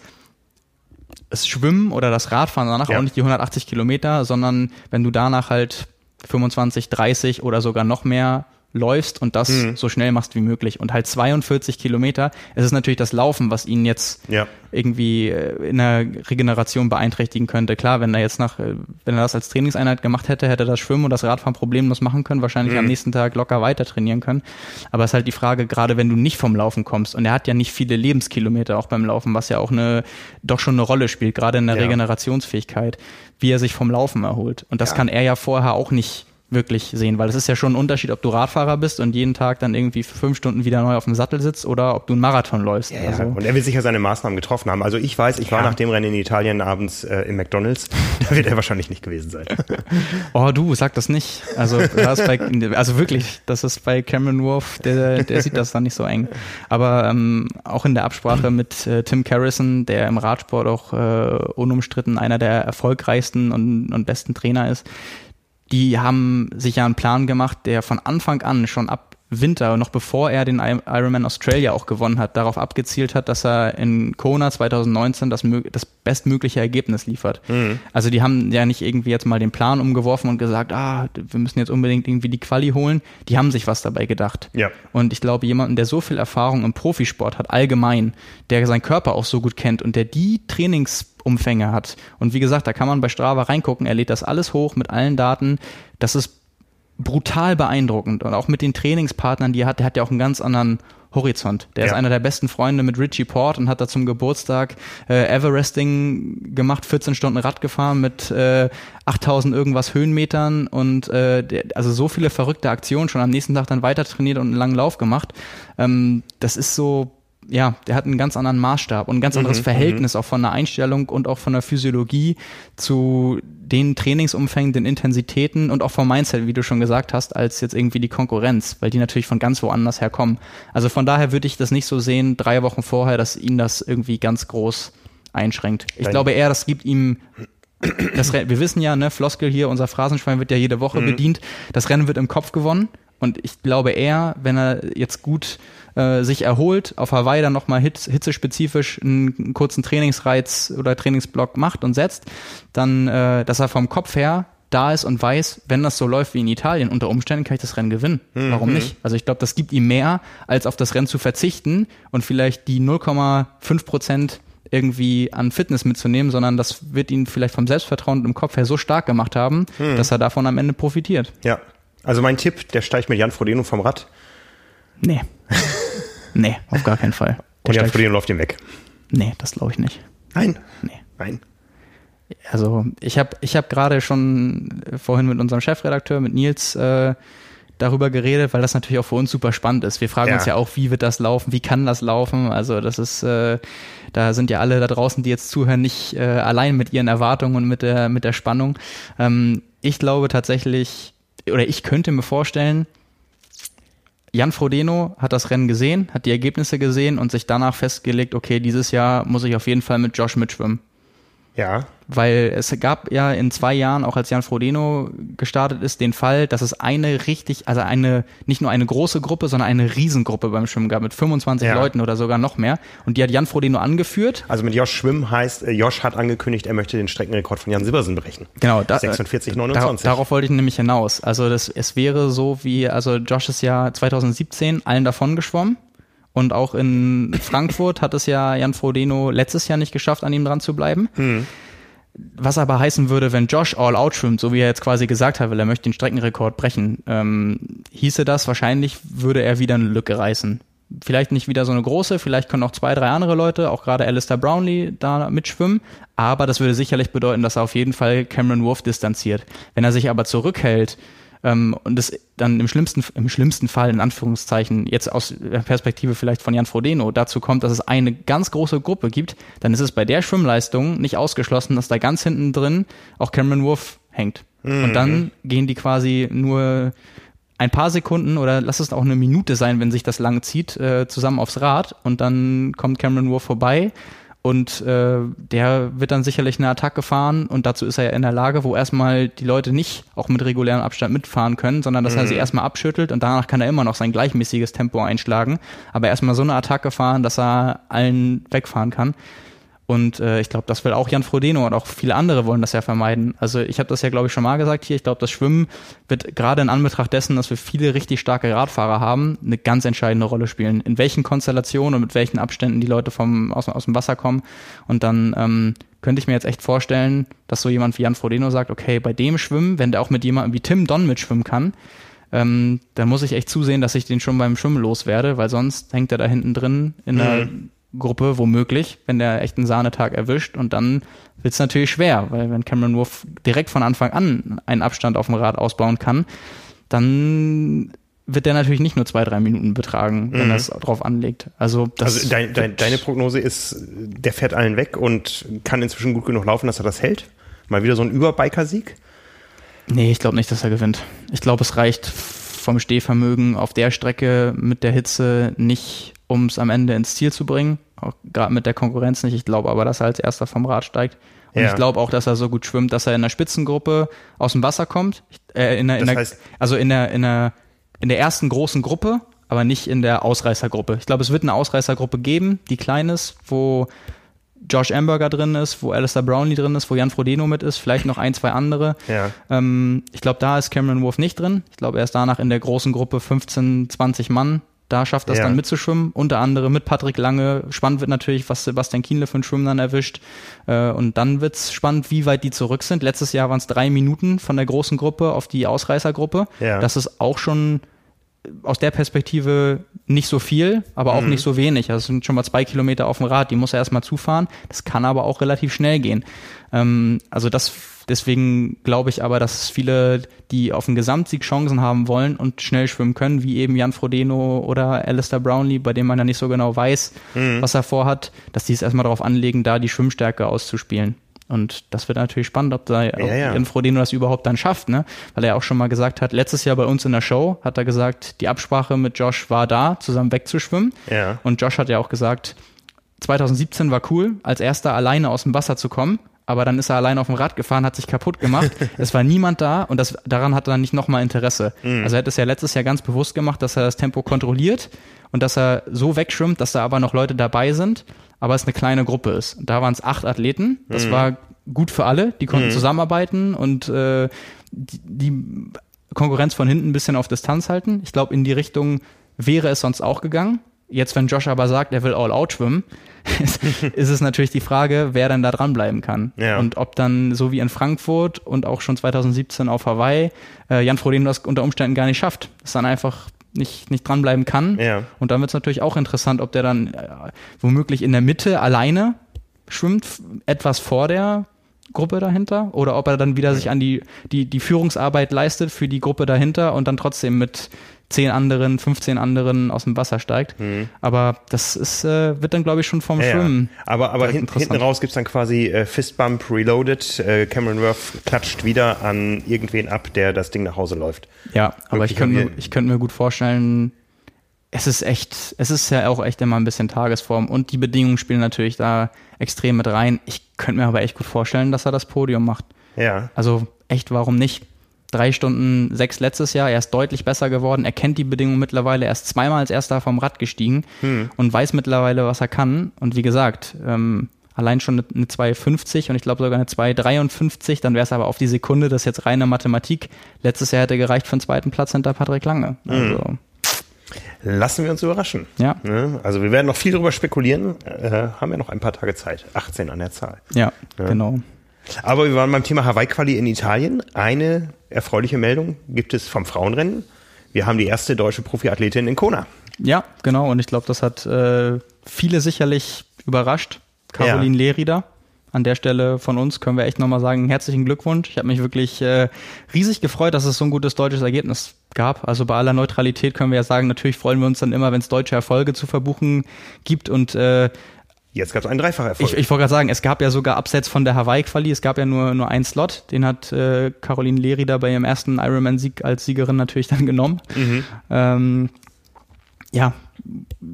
das Schwimmen oder das Radfahren danach ja. auch nicht die 180 Kilometer, sondern wenn du danach halt 25, 30 oder sogar noch mehr läufst und das mhm. so schnell machst wie möglich. Und halt 42 Kilometer, es ist natürlich das Laufen, was ihn jetzt ja. irgendwie äh, in der Regeneration beeinträchtigen könnte. Klar, wenn er jetzt nach, äh, wenn er das als Trainingseinheit gemacht hätte, hätte er das Schwimmen und das Radfahren problemlos machen können, wahrscheinlich mhm. am nächsten Tag locker weiter trainieren können. Aber es ist halt die Frage, gerade wenn du nicht vom Laufen kommst und er hat ja nicht viele Lebenskilometer auch beim Laufen, was ja auch eine, doch schon eine Rolle spielt, gerade in der ja. Regenerationsfähigkeit, wie er sich vom Laufen erholt. Und das ja. kann er ja vorher auch nicht wirklich sehen, weil es ist ja schon ein Unterschied, ob du Radfahrer bist und jeden Tag dann irgendwie fünf Stunden wieder neu auf dem Sattel sitzt oder ob du einen Marathon läufst. Ja, also. Und er will sicher seine Maßnahmen getroffen haben. Also ich weiß, ich war nach dem Rennen in Italien abends äh, im McDonalds. Da wird er wahrscheinlich nicht gewesen sein. oh, du, sag das nicht. Also, das bei, also wirklich, das ist bei Cameron Wolf, der, der sieht das dann nicht so eng. Aber ähm, auch in der Absprache mit äh, Tim Carrison, der im Radsport auch äh, unumstritten einer der erfolgreichsten und, und besten Trainer ist, die haben sich ja einen Plan gemacht, der von Anfang an schon ab Winter, noch bevor er den Ironman Australia auch gewonnen hat, darauf abgezielt hat, dass er in Kona 2019 das, das bestmögliche Ergebnis liefert. Mhm. Also die haben ja nicht irgendwie jetzt mal den Plan umgeworfen und gesagt, ah, wir müssen jetzt unbedingt irgendwie die Quali holen. Die haben sich was dabei gedacht. Ja. Und ich glaube, jemanden, der so viel Erfahrung im Profisport hat, allgemein, der seinen Körper auch so gut kennt und der die Trainingsumfänge hat. Und wie gesagt, da kann man bei Strava reingucken, er lädt das alles hoch mit allen Daten. Das ist brutal beeindruckend. Und auch mit den Trainingspartnern, die er hat, der hat ja auch einen ganz anderen Horizont. Der ja. ist einer der besten Freunde mit Richie Port und hat da zum Geburtstag äh, Everesting gemacht, 14 Stunden Rad gefahren mit äh, 8000 irgendwas Höhenmetern und äh, der, also so viele verrückte Aktionen schon am nächsten Tag dann weiter trainiert und einen langen Lauf gemacht. Ähm, das ist so ja, der hat einen ganz anderen Maßstab und ein ganz anderes mhm, Verhältnis mhm. auch von der Einstellung und auch von der Physiologie zu den Trainingsumfängen, den Intensitäten und auch vom Mindset, wie du schon gesagt hast, als jetzt irgendwie die Konkurrenz, weil die natürlich von ganz woanders herkommen. Also von daher würde ich das nicht so sehen, drei Wochen vorher, dass ihn das irgendwie ganz groß einschränkt. Ich Dein glaube eher, das gibt ihm das Rennen, wir wissen ja, ne, Floskel hier, unser Phrasenschwein wird ja jede Woche mhm. bedient. Das Rennen wird im Kopf gewonnen. Und ich glaube eher, wenn er jetzt gut äh, sich erholt, auf Hawaii dann nochmal hitz, hitzespezifisch einen, einen kurzen Trainingsreiz oder Trainingsblock macht und setzt, dann, äh, dass er vom Kopf her da ist und weiß, wenn das so läuft wie in Italien, unter Umständen kann ich das Rennen gewinnen. Mhm. Warum nicht? Also ich glaube, das gibt ihm mehr, als auf das Rennen zu verzichten und vielleicht die 0,5 Prozent irgendwie an Fitness mitzunehmen, sondern das wird ihn vielleicht vom Selbstvertrauen und im Kopf her so stark gemacht haben, mhm. dass er davon am Ende profitiert. Ja. Also mein Tipp, der steigt mit Jan Frodeno vom Rad. Nee. nee, auf gar keinen Fall. Der Und Jan Frodeno läuft ihm weg. Nee, das glaube ich nicht. Nein? Nee. Nein. Also ich habe ich hab gerade schon vorhin mit unserem Chefredakteur, mit Nils, äh, darüber geredet, weil das natürlich auch für uns super spannend ist. Wir fragen ja. uns ja auch, wie wird das laufen, wie kann das laufen? Also das ist, äh, da sind ja alle da draußen, die jetzt zuhören, nicht äh, allein mit ihren Erwartungen und mit der, mit der Spannung. Ähm, ich glaube tatsächlich, oder ich könnte mir vorstellen, Jan Frodeno hat das Rennen gesehen, hat die Ergebnisse gesehen und sich danach festgelegt, okay, dieses Jahr muss ich auf jeden Fall mit Josh mitschwimmen. Ja. Weil es gab ja in zwei Jahren, auch als Jan Frodeno gestartet ist, den Fall, dass es eine richtig, also eine, nicht nur eine große Gruppe, sondern eine Riesengruppe beim Schwimmen gab mit 25 ja. Leuten oder sogar noch mehr. Und die hat Jan Frodeno angeführt. Also mit Josh Schwimmen heißt, äh, Josh hat angekündigt, er möchte den Streckenrekord von Jan Silbersen brechen. Genau. Da, 46, 29. Da, darauf wollte ich nämlich hinaus. Also das, es wäre so wie, also Josh ist ja 2017 allen davon geschwommen und auch in Frankfurt hat es ja Jan Frodeno letztes Jahr nicht geschafft, an ihm dran zu bleiben. Hm. Was aber heißen würde, wenn Josh all out schwimmt, so wie er jetzt quasi gesagt hat, weil er möchte den Streckenrekord brechen, ähm, hieße das wahrscheinlich, würde er wieder eine Lücke reißen. Vielleicht nicht wieder so eine große, vielleicht können auch zwei, drei andere Leute, auch gerade Alistair Brownlee, da mitschwimmen, aber das würde sicherlich bedeuten, dass er auf jeden Fall Cameron Wolf distanziert. Wenn er sich aber zurückhält, ähm, und es dann im schlimmsten, im schlimmsten Fall, in Anführungszeichen, jetzt aus der Perspektive vielleicht von Jan Frodeno, dazu kommt, dass es eine ganz große Gruppe gibt, dann ist es bei der Schwimmleistung nicht ausgeschlossen, dass da ganz hinten drin auch Cameron Wolf hängt. Mhm. Und dann gehen die quasi nur ein paar Sekunden oder lass es auch eine Minute sein, wenn sich das lang zieht, äh, zusammen aufs Rad und dann kommt Cameron Wolf vorbei und äh, der wird dann sicherlich eine Attacke fahren und dazu ist er ja in der Lage, wo erstmal die Leute nicht auch mit regulärem Abstand mitfahren können, sondern dass mhm. er sie erstmal abschüttelt und danach kann er immer noch sein gleichmäßiges Tempo einschlagen, aber erstmal so eine Attacke fahren, dass er allen wegfahren kann. Und äh, ich glaube, das will auch Jan Frodeno und auch viele andere wollen das ja vermeiden. Also ich habe das ja, glaube ich, schon mal gesagt hier. Ich glaube, das Schwimmen wird gerade in Anbetracht dessen, dass wir viele richtig starke Radfahrer haben, eine ganz entscheidende Rolle spielen. In welchen Konstellationen und mit welchen Abständen die Leute vom, aus, aus dem Wasser kommen. Und dann ähm, könnte ich mir jetzt echt vorstellen, dass so jemand wie Jan Frodeno sagt, okay, bei dem Schwimmen, wenn der auch mit jemandem wie Tim Don mitschwimmen kann, ähm, dann muss ich echt zusehen, dass ich den schon beim Schwimmen loswerde, weil sonst hängt er da hinten drin in der mhm. Gruppe womöglich, wenn der echt einen Sahnetag erwischt und dann wird es natürlich schwer, weil wenn Cameron Wolf direkt von Anfang an einen Abstand auf dem Rad ausbauen kann, dann wird der natürlich nicht nur zwei, drei Minuten betragen, wenn mhm. er es drauf anlegt. Also, das also dein, dein, deine Prognose ist, der fährt allen weg und kann inzwischen gut genug laufen, dass er das hält? Mal wieder so ein Überbiker-Sieg? Nee, ich glaube nicht, dass er gewinnt. Ich glaube, es reicht vom Stehvermögen auf der Strecke mit der Hitze nicht, um es am Ende ins Ziel zu bringen auch gerade mit der Konkurrenz nicht. Ich glaube aber, dass er als erster vom Rad steigt. Und ja. ich glaube auch, dass er so gut schwimmt, dass er in der Spitzengruppe aus dem Wasser kommt. Äh, in der, in der, also in der, in der, in der ersten großen Gruppe, aber nicht in der Ausreißergruppe. Ich glaube, es wird eine Ausreißergruppe geben, die klein ist, wo Josh Amberger drin ist, wo Alistair Brownlee drin ist, wo Jan Frodeno mit ist, vielleicht noch ein, zwei andere. Ja. Ähm, ich glaube, da ist Cameron Wolf nicht drin. Ich glaube, er ist danach in der großen Gruppe 15, 20 Mann da schafft das ja. dann mitzuschwimmen, unter anderem mit Patrick Lange. Spannend wird natürlich, was Sebastian Kienle für einen Schwimmen dann erwischt. Äh, und dann wird's spannend, wie weit die zurück sind. Letztes Jahr waren es drei Minuten von der großen Gruppe auf die Ausreißergruppe. Ja. Das ist auch schon aus der Perspektive nicht so viel, aber auch mhm. nicht so wenig. Also es sind schon mal zwei Kilometer auf dem Rad, die muss er erstmal zufahren. Das kann aber auch relativ schnell gehen. Ähm, also das Deswegen glaube ich aber, dass viele, die auf den Gesamtsieg Chancen haben wollen und schnell schwimmen können, wie eben Jan Frodeno oder Alistair Brownlee, bei dem man ja nicht so genau weiß, mhm. was er vorhat, dass die es erstmal darauf anlegen, da die Schwimmstärke auszuspielen. Und das wird natürlich spannend, ob da ja, ja. Jan Frodeno das überhaupt dann schafft, ne? Weil er auch schon mal gesagt hat, letztes Jahr bei uns in der Show hat er gesagt, die Absprache mit Josh war da, zusammen wegzuschwimmen. Ja. Und Josh hat ja auch gesagt, 2017 war cool, als erster alleine aus dem Wasser zu kommen aber dann ist er allein auf dem Rad gefahren, hat sich kaputt gemacht. es war niemand da und das, daran hat er dann nicht nochmal Interesse. Mhm. Also er hat es ja letztes Jahr ganz bewusst gemacht, dass er das Tempo kontrolliert und dass er so wegschwimmt, dass da aber noch Leute dabei sind, aber es eine kleine Gruppe ist. Da waren es acht Athleten. Das mhm. war gut für alle. Die konnten mhm. zusammenarbeiten und äh, die, die Konkurrenz von hinten ein bisschen auf Distanz halten. Ich glaube, in die Richtung wäre es sonst auch gegangen. Jetzt, wenn Josh aber sagt, er will all out schwimmen, ist es natürlich die Frage, wer dann da dranbleiben kann. Ja. Und ob dann so wie in Frankfurt und auch schon 2017 auf Hawaii äh, Jan Frodeno das unter Umständen gar nicht schafft. Das dann einfach nicht, nicht dranbleiben kann. Ja. Und dann wird es natürlich auch interessant, ob der dann äh, womöglich in der Mitte alleine schwimmt, etwas vor der Gruppe dahinter, oder ob er dann wieder sich an die, die, die Führungsarbeit leistet für die Gruppe dahinter und dann trotzdem mit 10 anderen, 15 anderen aus dem Wasser steigt. Mhm. Aber das ist, äh, wird dann, glaube ich, schon vom ja, Schwimmen. Ja. Aber, aber hin, hinten raus gibt's dann quasi äh, Fistbump Reloaded. Äh, Cameron Worth klatscht wieder an irgendwen ab, der das Ding nach Hause läuft. Ja, Wirklich aber ich könnte mir, ich könnte mir gut vorstellen, es ist echt, es ist ja auch echt immer ein bisschen Tagesform und die Bedingungen spielen natürlich da extrem mit rein. Ich könnte mir aber echt gut vorstellen, dass er das Podium macht. Ja. Also echt, warum nicht? Drei Stunden sechs letztes Jahr. Er ist deutlich besser geworden. Er kennt die Bedingungen mittlerweile. Er ist zweimal als erster vom Rad gestiegen hm. und weiß mittlerweile, was er kann. Und wie gesagt, ähm, allein schon eine 2,50 und ich glaube sogar eine 2,53, dann wäre es aber auf die Sekunde, das ist jetzt reine Mathematik. Letztes Jahr hätte gereicht für den zweiten Platz hinter Patrick Lange. Hm. Also. Hm. Lassen wir uns überraschen. Ja. Ne? Also wir werden noch viel darüber spekulieren. Äh, haben ja noch ein paar Tage Zeit. 18 an der Zahl. Ja, ja. genau. Aber wir waren beim Thema Hawaii-Quali in Italien. Eine erfreuliche Meldung gibt es vom Frauenrennen. Wir haben die erste deutsche Profiathletin in Kona. Ja, genau. Und ich glaube, das hat äh, viele sicherlich überrascht. Caroline ja. Lerida. An der Stelle von uns können wir echt nochmal sagen, herzlichen Glückwunsch. Ich habe mich wirklich äh, riesig gefreut, dass es so ein gutes deutsches Ergebnis gab. Also bei aller Neutralität können wir ja sagen, natürlich freuen wir uns dann immer, wenn es deutsche Erfolge zu verbuchen gibt. Und äh, Jetzt gab es einen Dreifacherfolg. Ich, ich wollte gerade sagen, es gab ja sogar abseits von der Hawaii-Quali, es gab ja nur, nur einen Slot, den hat äh, Caroline Leri da bei ihrem ersten Ironman-Sieg als Siegerin natürlich dann genommen. Mhm. Ähm, ja,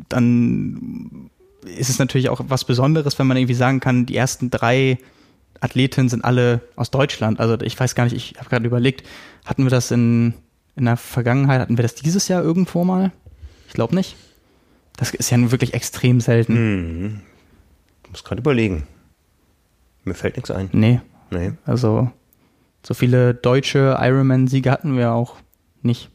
dann ist es natürlich auch was Besonderes, wenn man irgendwie sagen kann, die ersten drei Athletinnen sind alle aus Deutschland. Also ich weiß gar nicht, ich habe gerade überlegt, hatten wir das in, in der Vergangenheit, hatten wir das dieses Jahr irgendwo mal? Ich glaube nicht. Das ist ja nun wirklich extrem selten. Mhm muss gerade überlegen. Mir fällt nichts ein. Nee. Nee. Also so viele deutsche Ironman-Siege hatten wir auch nicht.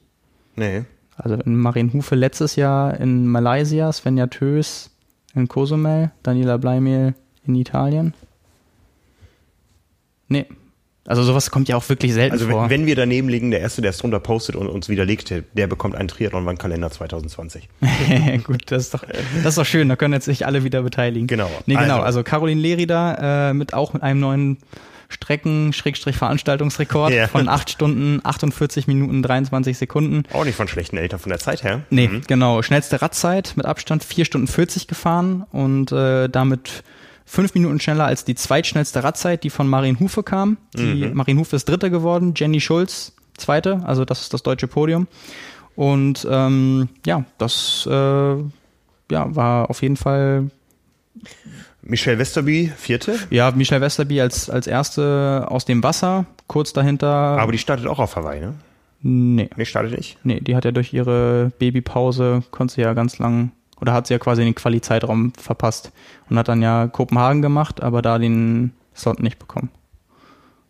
Nee. Also in Marienhufe letztes Jahr in Malaysia, Svenja Tös in Cozumel, Daniela Bleimel in Italien. Nee. Also sowas kommt ja auch wirklich selten also vor. Also wenn wir daneben liegen, der Erste, der es drunter postet und uns widerlegt, der bekommt einen Triathlon-Kalender 2020. Gut, das ist, doch, das ist doch schön, da können jetzt sich alle wieder beteiligen. Genau. Nee, genau, also, also Caroline Lerida äh, mit auch mit einem neuen Strecken-Veranstaltungsrekord ja. von 8 Stunden, 48 Minuten, 23 Sekunden. Auch nicht von schlechten Eltern von der Zeit her. Nee, mhm. genau. Schnellste Radzeit mit Abstand 4 Stunden 40 gefahren und äh, damit fünf Minuten schneller als die zweitschnellste Radzeit, die von Marien Hufe kam. Die mhm. Marien Hufe ist Dritte geworden, Jenny Schulz Zweite, also das ist das deutsche Podium. Und ähm, ja, das äh, ja, war auf jeden Fall Michelle Westerby, vierte? Ja, Michelle Westerby als, als erste aus dem Wasser, kurz dahinter. Aber die startet auch auf Hawaii, ne? Nee. Nee, startet nicht? Nee, die hat ja durch ihre Babypause, konnte sie ja ganz lang, oder hat sie ja quasi den Quali-Zeitraum verpasst und hat dann ja Kopenhagen gemacht, aber da den Slot nicht bekommen.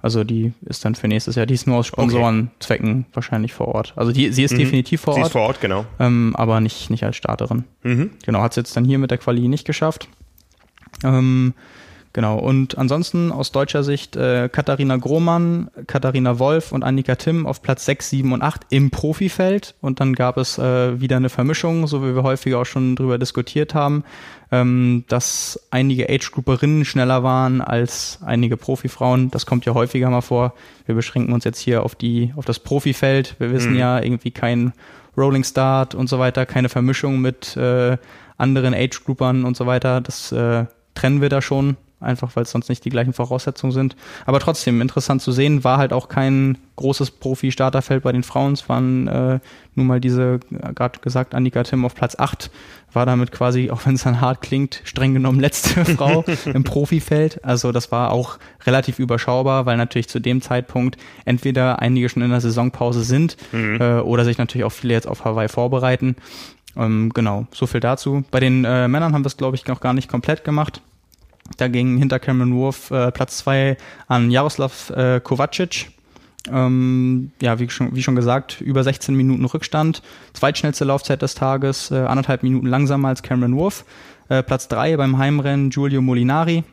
Also die ist dann für nächstes Jahr, die ist nur aus Sponsorenzwecken okay. wahrscheinlich vor Ort. Also die, sie ist mhm. definitiv vor Ort. Sie ist vor Ort, genau. Ähm, aber nicht, nicht als Starterin. Mhm. Genau, hat es jetzt dann hier mit der Quali nicht geschafft. Ähm, genau, und ansonsten aus deutscher Sicht äh, Katharina Grohmann, Katharina Wolf und Annika Timm auf Platz 6, 7 und 8 im Profifeld. Und dann gab es äh, wieder eine Vermischung, so wie wir häufiger auch schon drüber diskutiert haben, ähm, dass einige Age-Grouperinnen schneller waren als einige Profifrauen. Das kommt ja häufiger mal vor. Wir beschränken uns jetzt hier auf die, auf das Profifeld. Wir wissen mhm. ja irgendwie kein Rolling Start und so weiter, keine Vermischung mit äh, anderen Age-Groupern und so weiter. Das äh, trennen wir da schon, einfach weil es sonst nicht die gleichen Voraussetzungen sind. Aber trotzdem interessant zu sehen, war halt auch kein großes Profi-Starterfeld bei den Frauen. Es waren äh, nun mal diese, äh, gerade gesagt, Annika Tim auf Platz 8, war damit quasi, auch wenn es dann hart klingt, streng genommen letzte Frau im Profifeld. Also das war auch relativ überschaubar, weil natürlich zu dem Zeitpunkt entweder einige schon in der Saisonpause sind mhm. äh, oder sich natürlich auch viele jetzt auf Hawaii vorbereiten. Ähm, genau, so viel dazu. Bei den äh, Männern haben wir es, glaube ich, noch gar nicht komplett gemacht. Da ging hinter Cameron Wolf äh, Platz zwei an Jaroslav äh, Kovacic. Ähm, ja, wie schon, wie schon gesagt, über 16 Minuten Rückstand. Zweitschnellste Laufzeit des Tages, äh, anderthalb Minuten langsamer als Cameron Wolf. Äh, Platz drei beim Heimrennen Giulio Molinari.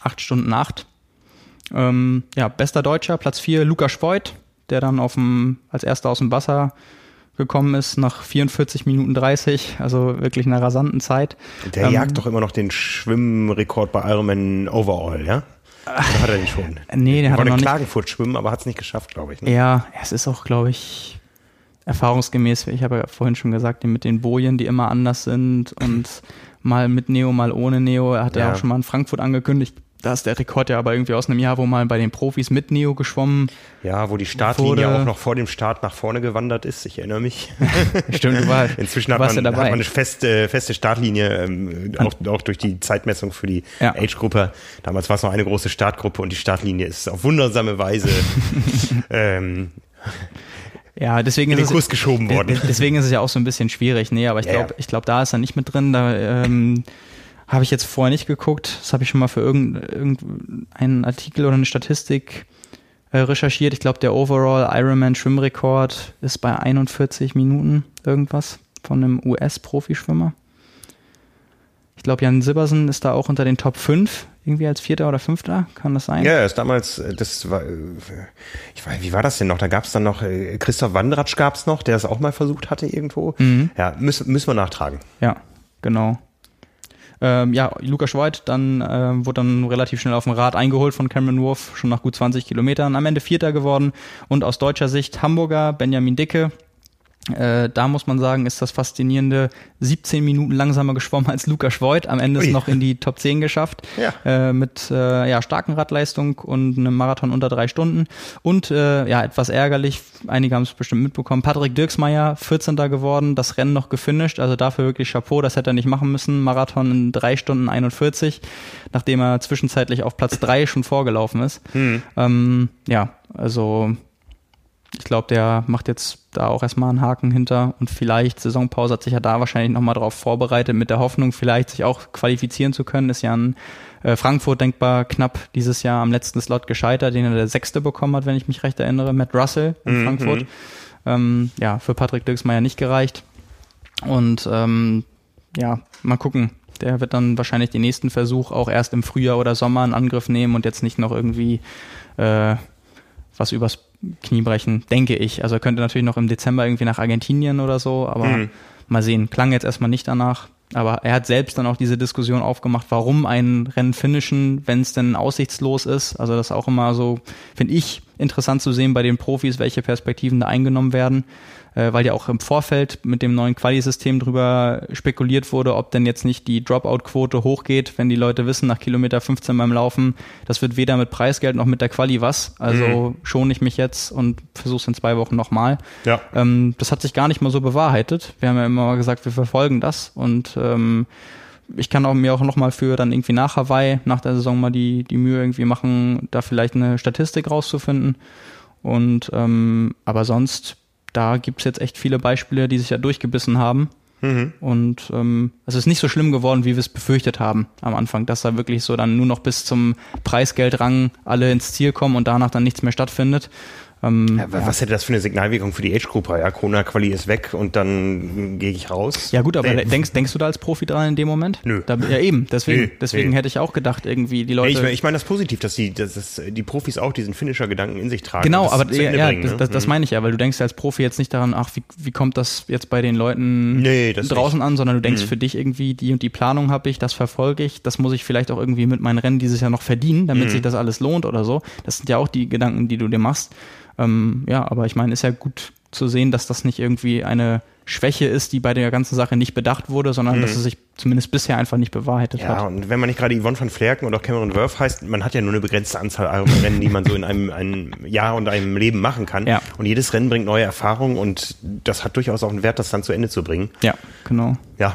Acht Stunden acht. Ähm, ja, bester Deutscher, Platz vier Lukas Voigt, der dann auf dem, als erster aus dem Wasser gekommen ist nach 44 Minuten 30, also wirklich einer rasanten Zeit. Der ähm, jagt doch immer noch den Schwimmrekord bei Ironman Overall, ja? Oder hat er den schon? Nee, der hat er noch in Klagenfurt schwimmen, aber hat es nicht geschafft, glaube ich. Ne? Ja, es ist auch, glaube ich, erfahrungsgemäß, ich habe ja vorhin schon gesagt, mit den Bojen, die immer anders sind und mal mit Neo, mal ohne Neo. Er hat ja, ja auch schon mal in Frankfurt angekündigt, da ist der Rekord ja aber irgendwie aus einem Jahr, wo mal bei den Profis mit Neo geschwommen. Ja, wo die Startlinie wurde. auch noch vor dem Start nach vorne gewandert ist. Ich erinnere mich. Stimmt, du warst. Inzwischen hat, man, ja hat man eine feste, feste Startlinie, ähm, auch, auch durch die Zeitmessung für die ja. Age-Gruppe. Damals war es noch eine große Startgruppe und die Startlinie ist auf wundersame Weise ähm, ja, deswegen in den ist Kurs es, geschoben worden. Deswegen ist es ja auch so ein bisschen schwierig. Nee, aber ich glaube, ja. ich glaube, da ist er nicht mit drin. Da ähm, habe ich jetzt vorher nicht geguckt. Das habe ich schon mal für irgendeinen Artikel oder eine Statistik äh, recherchiert. Ich glaube, der Overall Ironman Schwimmrekord ist bei 41 Minuten irgendwas von einem US-Profischwimmer. Ich glaube, Jan Sibbersen ist da auch unter den Top 5, irgendwie als Vierter oder Fünfter, kann das sein? Ja, er ist damals, äh, das war, äh, ich weiß, wie war das denn noch? Da gab es dann noch, Christoph Wandratsch gab es noch, der es auch mal versucht hatte irgendwo. Mhm. Ja, müssen, müssen wir nachtragen. Ja, genau. Ähm, ja, Lukas Schweid dann äh, wurde dann relativ schnell auf dem Rad eingeholt von Cameron Wolf, schon nach gut 20 Kilometern. Am Ende Vierter geworden und aus deutscher Sicht Hamburger Benjamin Dicke äh, da muss man sagen, ist das faszinierende 17 Minuten langsamer geschwommen als Lukas Voigt. Am Ende ist noch in die Top 10 geschafft. Ja. Äh, mit äh, ja, starken Radleistung und einem Marathon unter drei Stunden. Und äh, ja, etwas ärgerlich, einige haben es bestimmt mitbekommen, Patrick Dirksmeier, 14. geworden, das Rennen noch gefinisht. Also dafür wirklich Chapeau, das hätte er nicht machen müssen. Marathon in drei Stunden 41, nachdem er zwischenzeitlich auf Platz drei schon vorgelaufen ist. Hm. Ähm, ja, also Ich glaube, der macht jetzt da auch erstmal einen Haken hinter und vielleicht, Saisonpause hat sich ja da wahrscheinlich nochmal darauf vorbereitet, mit der Hoffnung, vielleicht sich auch qualifizieren zu können. Ist ja ein äh, Frankfurt denkbar knapp dieses Jahr am letzten Slot gescheitert, den er der Sechste bekommen hat, wenn ich mich recht erinnere, Matt Russell in mhm. Frankfurt. Ähm, ja, für Patrick Dirksmeier nicht gereicht. Und ähm, ja, mal gucken. Der wird dann wahrscheinlich den nächsten Versuch auch erst im Frühjahr oder Sommer in Angriff nehmen und jetzt nicht noch irgendwie äh, was übers Knie brechen, denke ich. Also er könnte natürlich noch im Dezember irgendwie nach Argentinien oder so, aber mhm. mal sehen. Klang jetzt erstmal nicht danach. Aber er hat selbst dann auch diese Diskussion aufgemacht, warum ein Rennen finishen, wenn es denn aussichtslos ist. Also das ist auch immer so, finde ich, interessant zu sehen bei den Profis, welche Perspektiven da eingenommen werden äh, weil ja auch im Vorfeld mit dem neuen Quali-System drüber spekuliert wurde, ob denn jetzt nicht die Dropout-Quote hochgeht, wenn die Leute wissen, nach Kilometer 15 beim Laufen, das wird weder mit Preisgeld noch mit der Quali was. Also mhm. schone ich mich jetzt und versuche es in zwei Wochen nochmal. Ja. Ähm, das hat sich gar nicht mal so bewahrheitet. Wir haben ja immer mal gesagt, wir verfolgen das und ähm, ich kann auch mir auch nochmal für dann irgendwie nach Hawaii, nach der Saison mal die, die Mühe irgendwie machen, da vielleicht eine Statistik rauszufinden. Und ähm, aber sonst da gibt's jetzt echt viele Beispiele, die sich ja durchgebissen haben. Mhm. Und ähm, es ist nicht so schlimm geworden, wie wir es befürchtet haben am Anfang, dass da wirklich so dann nur noch bis zum Preisgeldrang alle ins Ziel kommen und danach dann nichts mehr stattfindet. Ähm, ja, was ja. hätte das für eine Signalwirkung für die Age-Gruppe? Ja, Kona-Quali ist weg und dann gehe ich raus. Ja gut, aber nee. denkst, denkst du da als Profi dran in dem Moment? Nö. Da, ja eben, deswegen, nee, deswegen nee. hätte ich auch gedacht, irgendwie die Leute... Ich, ich meine das positiv, dass die, dass das, die Profis auch diesen Finisher-Gedanken in sich tragen. Genau, aber ja, ja bringen, das, ne? das, das, mhm. meine ich ja, weil du denkst ja als Profi jetzt nicht daran, ach, wie, wie kommt das jetzt bei den Leuten draußen nicht. an, sondern du denkst mhm. für dich irgendwie, die und die Planung habe ich, das verfolge ich, das muss ich vielleicht auch irgendwie mit meinen Rennen dieses Jahr noch verdienen, damit mhm. sich das alles lohnt oder so. Das sind ja auch die Gedanken, die du dir machst. Ähm, ja, aber ich meine, ist ja gut zu sehen, dass das nicht irgendwie eine Schwäche ist, die bei der ganzen Sache nicht bedacht wurde, sondern mhm. dass es sich zumindest bisher einfach nicht bewahrheitet ja, hat. Ja, und wenn man nicht gerade Yvonne van Flerken oder Cameron Worth heißt, man hat ja nur eine begrenzte Anzahl Rennen, die man so in einem, einem Jahr und einem Leben machen kann. Ja. Und jedes Rennen bringt neue Erfahrungen und das hat durchaus auch einen Wert, das dann zu Ende zu bringen. Ja, genau. Ja,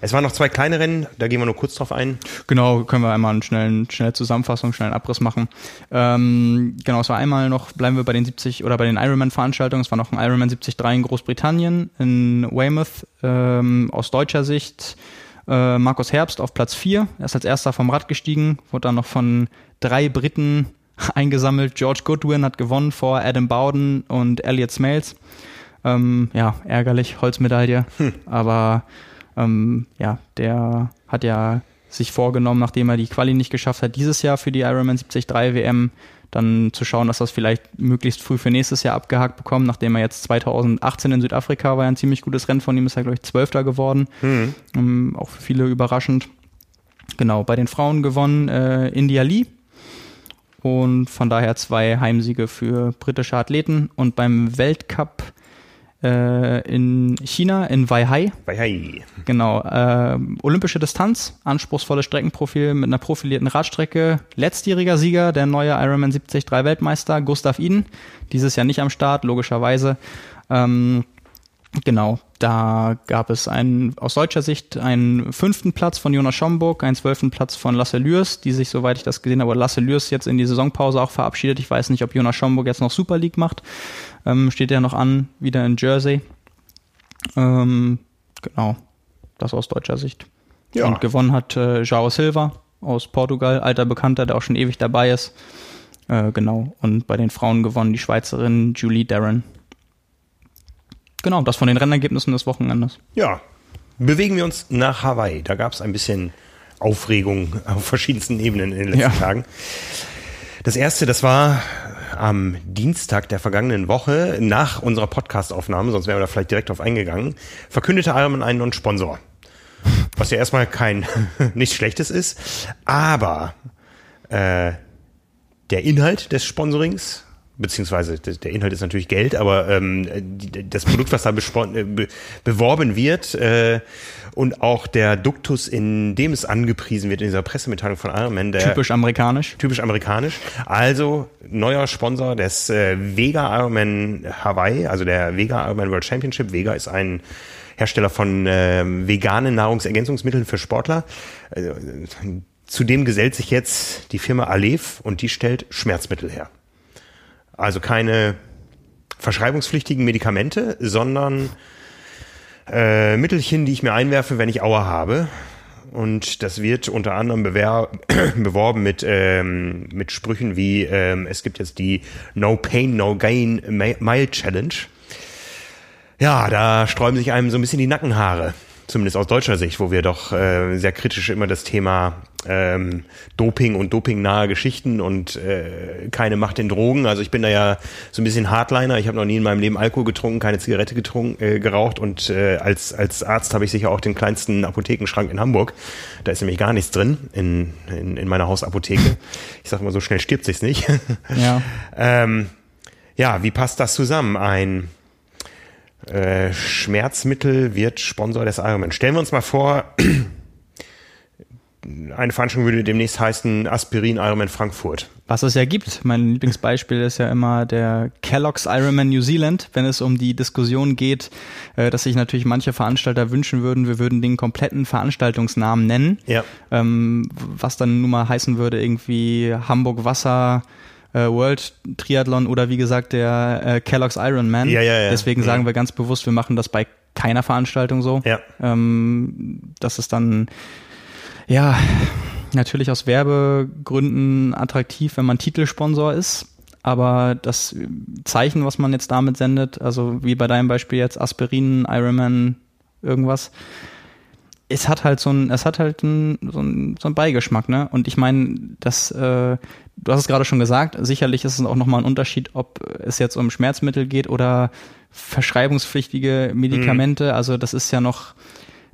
es waren noch zwei kleine Rennen, da gehen wir nur kurz drauf ein. Genau, können wir einmal eine schnelle, schnelle Zusammenfassung, schnellen Abriss machen. Ähm, genau, es war einmal noch, bleiben wir bei den 70 oder bei den Ironman-Veranstaltungen. Es war noch ein Ironman 73 in Großbritannien, in Weymouth, ähm, aus deutscher Sicht. Äh, Markus Herbst auf Platz 4. Er ist als erster vom Rad gestiegen, wurde dann noch von drei Briten eingesammelt. George Goodwin hat gewonnen vor Adam Bowden und Elliot Smales. Ähm, ja, ärgerlich, Holzmedaille. Hm. Aber ähm, ja, der hat ja sich vorgenommen, nachdem er die Quali nicht geschafft hat, dieses Jahr für die Ironman 73 WM dann zu schauen, dass das vielleicht möglichst früh für nächstes Jahr abgehakt bekommt, nachdem er jetzt 2018 in Südafrika war, ein ziemlich gutes Rennen von ihm, ist er, glaube ich, Zwölfter geworden. Mhm. Ähm, auch für viele überraschend. Genau, bei den Frauen gewonnen äh, India Lee. Und von daher zwei Heimsiege für britische Athleten. Und beim Weltcup äh, in China, in Weihai. Weihai. Genau. Äh, olympische Distanz, anspruchsvolles Streckenprofil mit einer profilierten Radstrecke. Letztjähriger Sieger, der neue Ironman 73 Weltmeister, Gustav Iden. Dieses Jahr nicht am Start, logischerweise. Ähm, Genau, da gab es einen, aus deutscher Sicht einen fünften Platz von Jonas Schomburg, einen zwölften Platz von Lasse Lürs, die sich, soweit ich das gesehen habe, Lasse Lürs jetzt in die Saisonpause auch verabschiedet. Ich weiß nicht, ob Jonas Schomburg jetzt noch Super League macht. Ähm, steht ja noch an, wieder in Jersey. Ähm, genau, das aus deutscher Sicht. Ja. Und gewonnen hat äh, Joao Silva aus Portugal, alter Bekannter, der auch schon ewig dabei ist. Äh, genau, und bei den Frauen gewonnen die Schweizerin Julie Darren. Genau, das von den Rennergebnissen des Wochenendes. Ja. Bewegen wir uns nach Hawaii. Da gab es ein bisschen Aufregung auf verschiedensten Ebenen in den letzten ja. Tagen. Das erste, das war am Dienstag der vergangenen Woche nach unserer Podcastaufnahme, sonst wären wir da vielleicht direkt drauf eingegangen, verkündete Ironman einen neuen Sponsor. Was ja erstmal kein nichts Schlechtes ist, aber äh, der Inhalt des Sponsorings beziehungsweise der Inhalt ist natürlich Geld, aber ähm, das Produkt, was da äh, be beworben wird äh, und auch der Duktus, in dem es angepriesen wird in dieser Pressemitteilung von Ironman. Der, typisch amerikanisch. Typisch amerikanisch. Also neuer Sponsor des äh, Vega Ironman Hawaii, also der Vega Ironman World Championship. Vega ist ein Hersteller von äh, veganen Nahrungsergänzungsmitteln für Sportler. Äh, zudem gesellt sich jetzt die Firma Alef und die stellt Schmerzmittel her. Also keine verschreibungspflichtigen Medikamente, sondern äh, Mittelchen, die ich mir einwerfe, wenn ich Aua habe. Und das wird unter anderem beworben mit, ähm, mit Sprüchen wie, ähm, es gibt jetzt die No Pain, No Gain Mile Challenge. Ja, da sträuben sich einem so ein bisschen die Nackenhaare zumindest aus deutscher Sicht, wo wir doch äh, sehr kritisch immer das Thema ähm, Doping und dopingnahe Geschichten und äh, keine Macht in Drogen. Also ich bin da ja so ein bisschen Hardliner. Ich habe noch nie in meinem Leben Alkohol getrunken, keine Zigarette getrunken, äh, geraucht und äh, als, als Arzt habe ich sicher auch den kleinsten Apothekenschrank in Hamburg. Da ist nämlich gar nichts drin in, in, in meiner Hausapotheke. Ich sage mal, so schnell stirbt sich's nicht. Ja. ähm, ja, wie passt das zusammen? Ein äh, Schmerzmittel wird Sponsor des Ironman. Stellen wir uns mal vor, eine Veranstaltung würde demnächst heißen Aspirin Ironman Frankfurt. Was es ja gibt. Mein Lieblingsbeispiel ist ja immer der Kellogg's Ironman New Zealand, wenn es um die Diskussion geht, äh, dass sich natürlich manche Veranstalter wünschen würden, wir würden den kompletten Veranstaltungsnamen nennen. Ja. Ähm, was dann nun mal heißen würde, irgendwie Hamburg Wasser, äh, World Triathlon oder wie gesagt der äh, Kellogg's Ironman. Ja, ja, ja. Deswegen sagen wir ganz bewusst, wir machen das bei keiner Veranstaltung so. Ja. Ähm, das ist dann ja natürlich aus Werbegründen attraktiv, wenn man Titelsponsor ist. Aber das Zeichen, was man jetzt damit sendet, also wie bei deinem Beispiel jetzt Aspirin, Ironman, irgendwas, es hat halt so ein, es hat halt ein, so ein, so ein Beigeschmack, ne? Und ich meine, das, äh, du hast es gerade schon gesagt, sicherlich ist es auch nochmal ein Unterschied, ob es jetzt um Schmerzmittel geht oder verschreibungspflichtige Medikamente. Mhm. Also das ist ja noch,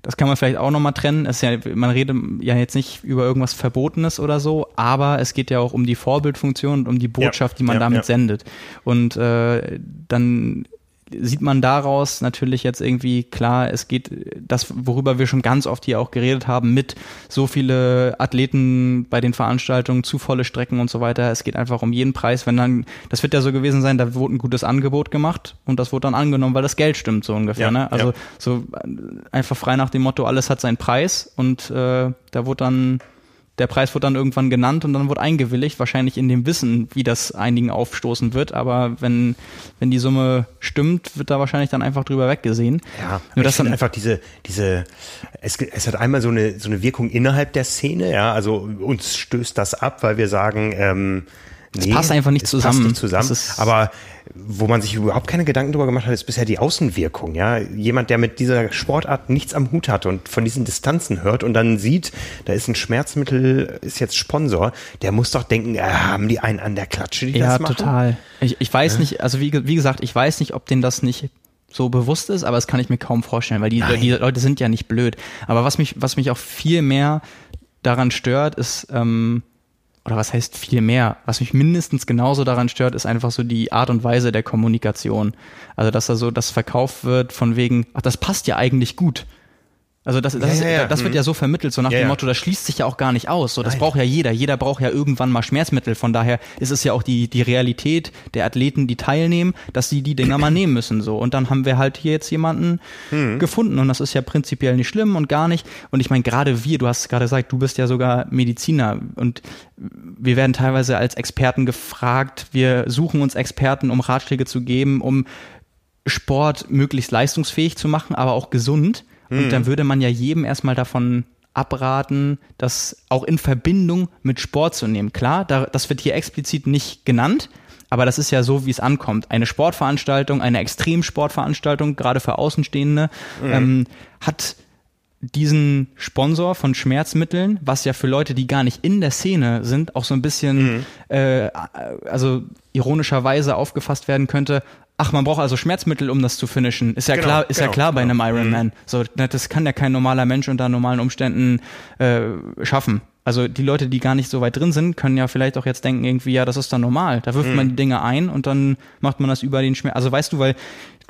das kann man vielleicht auch nochmal trennen. Es ist ja, man redet ja jetzt nicht über irgendwas Verbotenes oder so, aber es geht ja auch um die Vorbildfunktion und um die Botschaft, ja, die man ja, damit sendet. Und äh, dann sieht man daraus natürlich jetzt irgendwie klar, es geht das, worüber wir schon ganz oft hier auch geredet haben, mit so viele Athleten bei den Veranstaltungen, zu volle Strecken und so weiter. Es geht einfach um jeden Preis. Wenn dann, das wird ja so gewesen sein, da wurde ein gutes Angebot gemacht und das wurde dann angenommen, weil das Geld stimmt so ungefähr. Ja, ne? Also ja. so einfach frei nach dem Motto, alles hat seinen Preis und äh, da wurde dann der Preis wurde dann irgendwann genannt und dann wurde eingewilligt, wahrscheinlich in dem Wissen, wie das einigen aufstoßen wird. Aber wenn, wenn die Summe stimmt, wird da wahrscheinlich dann einfach drüber weggesehen. Ja, Nur das dann einfach diese, diese, es, es hat einmal so eine, so eine Wirkung innerhalb der Szene, ja, also uns stößt das ab, weil wir sagen, ähm, es passt einfach nicht zusammen. Passt nicht zusammen. Aber wo man sich überhaupt keine Gedanken darüber gemacht hat, ist bisher die Außenwirkung. Ja, jemand, der mit dieser Sportart nichts am Hut hat und von diesen Distanzen hört und dann sieht, da ist ein Schmerzmittel, ist jetzt Sponsor, der muss doch denken, äh, haben die einen an der Klatsche, die ja, das machen? Ja, total. Ich, ich weiß ja. nicht, also wie, wie gesagt, ich weiß nicht, ob denen das nicht so bewusst ist, aber das kann ich mir kaum vorstellen, weil die, die Leute sind ja nicht blöd. Aber was mich, was mich auch viel mehr daran stört, ist, ähm, oder was heißt viel mehr? Was mich mindestens genauso daran stört, ist einfach so die Art und Weise der Kommunikation. Also, dass da so das verkauft wird von wegen, ach, das passt ja eigentlich gut. Also das, das, ja, ist, ja, ja. das wird ja mhm. so vermittelt, so nach dem Motto, das schließt sich ja auch gar nicht aus. So, das Nein. braucht ja jeder. Jeder braucht ja irgendwann mal Schmerzmittel. Von daher ist es ja auch die, die Realität der Athleten, die teilnehmen, dass sie die Dinger mal nehmen müssen. So. Und dann haben wir halt hier jetzt jemanden mhm. gefunden. Und das ist ja prinzipiell nicht schlimm und gar nicht. Und ich meine, gerade wir, du hast gerade gesagt, du bist ja sogar Mediziner und wir werden teilweise als Experten gefragt. Wir suchen uns Experten, um Ratschläge zu geben, um Sport möglichst leistungsfähig zu machen, aber auch gesund. Und mhm. dann würde man ja jedem erstmal davon abraten, das auch in Verbindung mit Sport zu nehmen. Klar, da, das wird hier explizit nicht genannt, aber das ist ja so, wie es ankommt. Eine Sportveranstaltung, eine Extremsportveranstaltung, gerade für Außenstehende, mhm. ähm, hat diesen Sponsor von Schmerzmitteln, was ja für Leute, die gar nicht in der Szene sind, auch so ein bisschen, mhm. äh, also ironischerweise aufgefasst werden könnte, Ach, man braucht also Schmerzmittel, um das zu finishen. Ist ja genau, klar, ist genau, ja klar bei genau. einem Ironman. Mhm. So, das kann ja kein normaler Mensch unter normalen Umständen äh, schaffen. Also die Leute, die gar nicht so weit drin sind, können ja vielleicht auch jetzt denken irgendwie, ja, das ist dann normal. Da wirft mhm. man die Dinge ein und dann macht man das über den Schmerz. Also weißt du, weil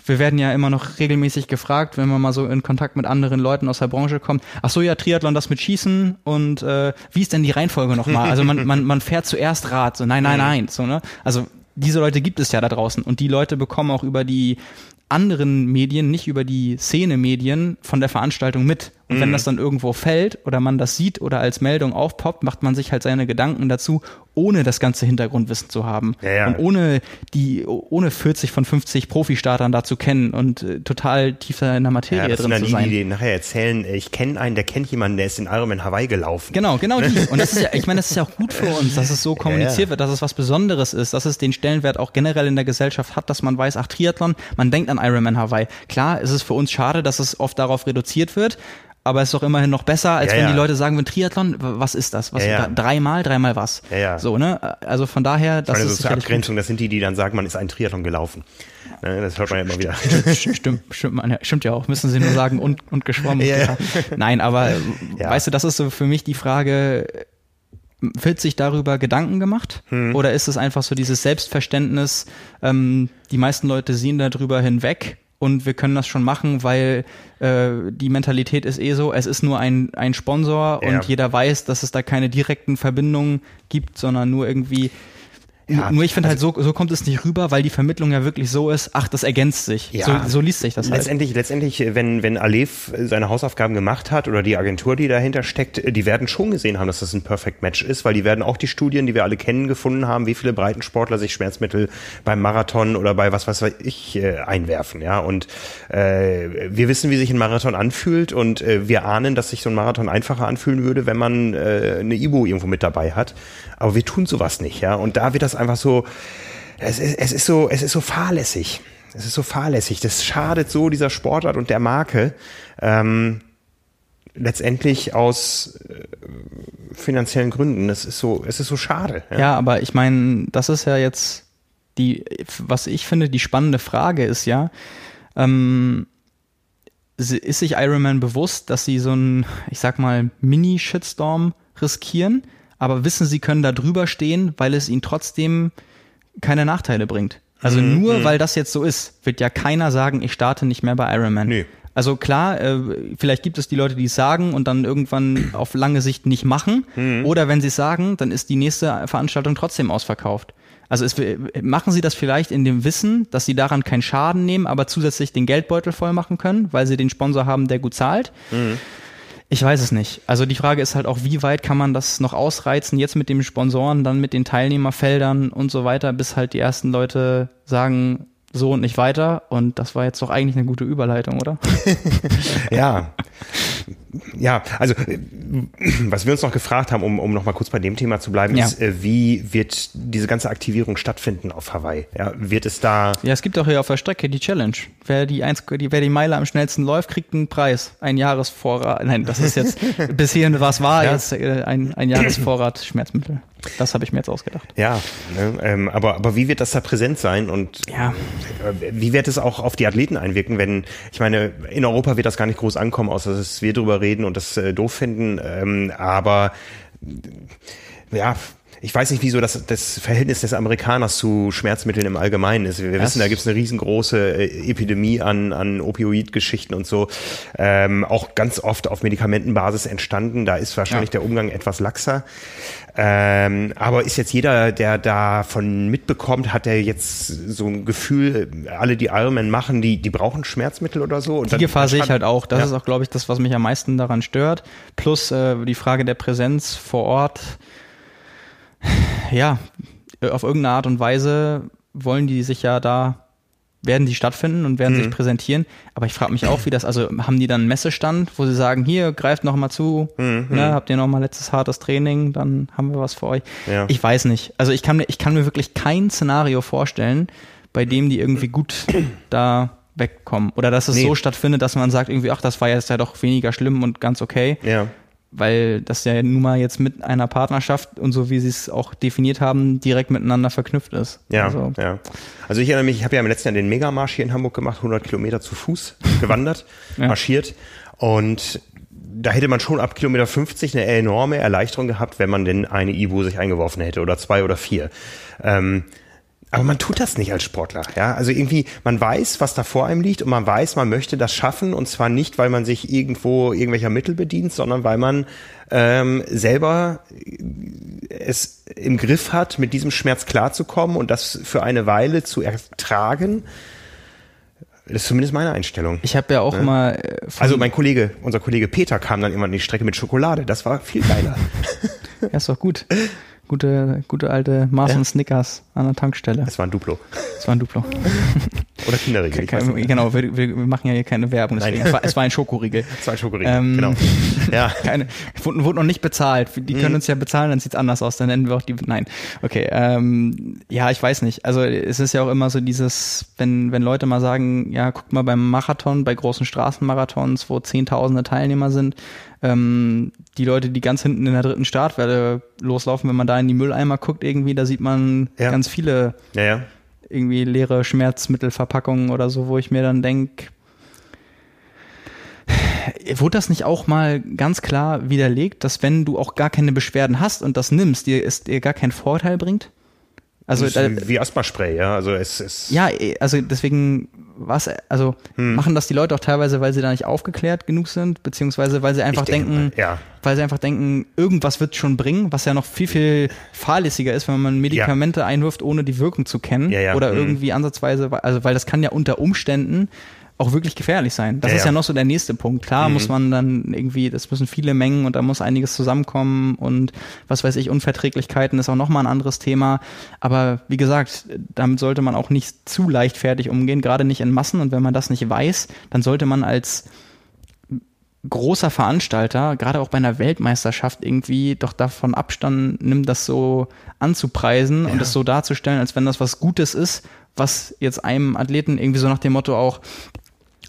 wir werden ja immer noch regelmäßig gefragt, wenn man mal so in Kontakt mit anderen Leuten aus der Branche kommt. Ach so, ja, Triathlon, das mit Schießen und äh, wie ist denn die Reihenfolge nochmal? Also man, man, man fährt zuerst Rad, so nein, nein, mhm. nein, so ne? Also diese Leute gibt es ja da draußen und die Leute bekommen auch über die anderen Medien, nicht über die Szene-Medien von der Veranstaltung mit. Und mhm. wenn das dann irgendwo fällt oder man das sieht oder als Meldung aufpoppt, macht man sich halt seine Gedanken dazu, ohne das ganze Hintergrundwissen zu haben. Ja, ja. Und ohne die, ohne 40 von 50 Profi-Startern da zu kennen und äh, total tiefer in der Materie ja, drin zu die, sein. Die, die nachher erzählen, äh, ich kenne einen, der kennt jemanden, der ist in Ironman Hawaii gelaufen. Genau, genau die. Und das ist ja, ich meine, das ist ja auch gut für uns, dass es so kommuniziert wird, dass es was Besonderes ist, dass es den Stellenwert auch generell in der Gesellschaft hat, dass man weiß, ach, Triathlon, man denkt an Ironman Hawaii. Klar, ist es für uns schade, dass es oft darauf reduziert wird, aber es ist doch immerhin noch besser, als ja, wenn ja. die Leute sagen, wenn Triathlon, was ist das? Was, ja, dreimal, dreimal was? So, ne? Also von daher, das meine, ist so zur Abgrenzung, das sind die, die dann sagen, man ist ein Triathlon gelaufen. Ne, das hört man ja immer wieder. Stimmt, stimmt, stimmt ja auch. Müssen sie nur sagen und, und geschwommen. Nein, aber weißt du, das ist so für mich die Frage, wird sich darüber Gedanken gemacht? Hm. Oder ist es einfach so dieses Selbstverständnis, ähm, die meisten Leute sehen darüber hinweg und wir können das schon machen, weil äh, die Mentalität ist eh so, es ist nur ein, ein Sponsor ja. und jeder weiß, dass es da keine direkten Verbindungen gibt, sondern nur irgendwie ja, Nur ich finde halt, also, halt, so, so kommt es nicht rüber, weil die Vermittlung ja wirklich so ist, ach, das ergänzt sich. Ja, so, so liest sich das halt. Letztendlich, letztendlich, wenn, wenn Alef seine Hausaufgaben gemacht hat oder die Agentur, die dahinter steckt, die werden schon gesehen haben, dass das ein Perfect Match ist, weil die werden auch die Studien, die wir alle kennen, gefunden haben, wie viele Breitensportler sich Schmerzmittel beim Marathon oder bei was weiß ich äh, einwerfen. Ja, und äh, wir wissen, wie sich ein Marathon anfühlt und äh, wir ahnen, dass sich so ein Marathon einfacher anfühlen würde, wenn man äh, eine Ibu irgendwo mit dabei hat. Aber wir tun sowas nicht, ja. Und da wird das einfach so, es ist, es ist so, es ist so fahrlässig. Es ist so fahrlässig. Das schadet so dieser Sportart und der Marke. Ähm, letztendlich aus äh, finanziellen Gründen. Das ist so, es ist so schade. Ja, ja aber ich meine, das ist ja jetzt die, was ich finde, die spannende Frage ist ja, ähm, ist sich Iron Man bewusst, dass sie so einen, ich sag mal, Mini-Shitstorm riskieren? Aber wissen, sie können da drüber stehen, weil es ihnen trotzdem keine Nachteile bringt. Also mhm. nur mhm. weil das jetzt so ist, wird ja keiner sagen, ich starte nicht mehr bei Iron Man. Nee. Also klar, äh, vielleicht gibt es die Leute, die es sagen und dann irgendwann auf lange Sicht nicht machen. Mhm. Oder wenn sie es sagen, dann ist die nächste Veranstaltung trotzdem ausverkauft. Also es, machen sie das vielleicht in dem Wissen, dass sie daran keinen Schaden nehmen, aber zusätzlich den Geldbeutel voll machen können, weil sie den Sponsor haben, der gut zahlt. Mhm. Ich weiß es nicht. Also die Frage ist halt auch, wie weit kann man das noch ausreizen, jetzt mit den Sponsoren, dann mit den Teilnehmerfeldern und so weiter, bis halt die ersten Leute sagen, so und nicht weiter. Und das war jetzt doch eigentlich eine gute Überleitung, oder? ja. Ja, also was wir uns noch gefragt haben, um, um noch mal kurz bei dem Thema zu bleiben, ja. ist, äh, wie wird diese ganze Aktivierung stattfinden auf Hawaii? Ja, wird es da... Ja, es gibt auch hier auf der Strecke die Challenge. Wer die, eins, die, wer die Meile am schnellsten läuft, kriegt einen Preis. Ein Jahresvorrat. Nein, das ist jetzt bis hierhin was war, ja. jetzt äh, ein, ein Jahresvorrat Schmerzmittel. Das habe ich mir jetzt ausgedacht. Ja, ne, ähm, aber, aber wie wird das da präsent sein und ja. Äh, wie wird es auch auf die Athleten einwirken, wenn, ich meine, in Europa wird das gar nicht groß ankommen, außer dass wir drüber reden und das äh, doof finden, ähm, aber ja, ich weiß nicht, wieso das, das Verhältnis des Amerikaners zu Schmerzmitteln im Allgemeinen ist. Wir das wissen, da gibt es eine riesengroße äh, Epidemie an, an Opioid-Geschichten und so. Ähm, auch ganz oft auf Medikamentenbasis entstanden. Da ist wahrscheinlich ja. der Umgang etwas laxer. Ähm, aber ist jetzt jeder, der davon mitbekommt, hat er jetzt so ein Gefühl, alle, die Ironman machen, die, die brauchen Schmerzmittel oder so? Und die Gefahr sehe ich halt auch. Das ja. ist auch, glaube ich, das, was mich am meisten daran stört. Plus äh, die Frage der Präsenz vor Ort ja, auf irgendeine Art und Weise wollen die sich ja da, werden die stattfinden und werden mhm. sich präsentieren. Aber ich frage mich auch, wie das, also haben die dann einen Messestand, wo sie sagen, hier, greift noch mal zu, mhm. ne, habt ihr noch mal letztes hartes Training, dann haben wir was für euch. Ja. Ich weiß nicht. Also ich kann mir, ich kann mir wirklich kein Szenario vorstellen, bei dem die irgendwie gut da wegkommen. Oder dass es nee. so stattfindet, dass man sagt irgendwie, ach, das war jetzt ja doch weniger schlimm und ganz okay. Ja weil das ja nun mal jetzt mit einer Partnerschaft und so wie sie es auch definiert haben, direkt miteinander verknüpft ist. Ja, also, ja. Also ich erinnere mich, ich habe ja im letzten Jahr den Megamarsch hier in Hamburg gemacht, 100 Kilometer zu Fuß gewandert, ja. marschiert und da hätte man schon ab Kilometer 50 eine enorme Erleichterung gehabt, wenn man denn eine Ibu sich eingeworfen hätte oder zwei oder vier. Ähm, aber man tut das nicht als Sportler, ja. Also irgendwie, man weiß, was da vor einem liegt und man weiß, man möchte das schaffen und zwar nicht, weil man sich irgendwo irgendwelcher Mittel bedient, sondern weil man ähm, selber es im Griff hat, mit diesem Schmerz klarzukommen und das für eine Weile zu ertragen Das ist zumindest meine Einstellung. Ich habe ja auch Ja. mal. äh, Also mein Kollege, unser Kollege Peter kam dann immer an die Strecke mit Schokolade. Das war viel geiler. ja, ist doch gut. Gute, gute alte Mars Ja. und Snickers an der Tankstelle. Es war ein Duplo. Das war ein Duplo. Oder Kinderriegel. Genau, wir, wir machen ja hier keine Werbung, deswegen. Nein. Es war, es war ein Schokoriegel. Zwei Schokoriegel, Ähm, genau. Ja. Keine, wurde, wurde noch nicht bezahlt. Die können Mhm. uns ja bezahlen, dann sieht's anders aus. Dann nennen wir auch die. Nein. Okay. Ähm, ja, ich weiß nicht. Also es ist ja auch immer so dieses, wenn, wenn Leute mal sagen, ja, guck mal beim Marathon, bei großen Straßenmarathons, wo zehntausende Teilnehmer sind, ähm, die Leute, die ganz hinten in der dritten Startwelle loslaufen, wenn man da in die Mülleimer guckt, irgendwie, da sieht man Ja. ganz viele Ja, ja. irgendwie leere Schmerzmittelverpackungen oder so, wo ich mir dann denk, wurde das nicht auch mal ganz klar widerlegt, dass wenn du auch gar keine Beschwerden hast und das nimmst, dir es dir gar keinen Vorteil bringt? Also da, wie Asthma-Spray, ja. Also es ist. ja, also deswegen was, also Hm. machen das die Leute auch teilweise, weil sie da nicht aufgeklärt genug sind, beziehungsweise weil sie einfach Ich denke denken, mal, ja. weil sie einfach denken, irgendwas wird schon bringen, was ja noch viel, viel fahrlässiger ist, wenn man Medikamente einwirft, ohne die Wirkung zu kennen. Ja, ja. Oder Mhm. irgendwie ansatzweise, also weil das kann ja unter Umständen auch wirklich gefährlich sein. Das Ja, ist ja ja. noch so der nächste Punkt. Klar Mhm. muss man dann irgendwie, das müssen viele Mengen und da muss einiges zusammenkommen und was weiß ich, Unverträglichkeiten ist auch nochmal ein anderes Thema. Aber wie gesagt, damit sollte man auch nicht zu leichtfertig umgehen, gerade nicht in Massen. Und wenn man das nicht weiß, dann sollte man als großer Veranstalter, gerade auch bei einer Weltmeisterschaft irgendwie doch davon Abstand nimmt, das so anzupreisen und das so darzustellen, als wenn das was Gutes ist, was jetzt einem Athleten irgendwie so nach dem Motto auch,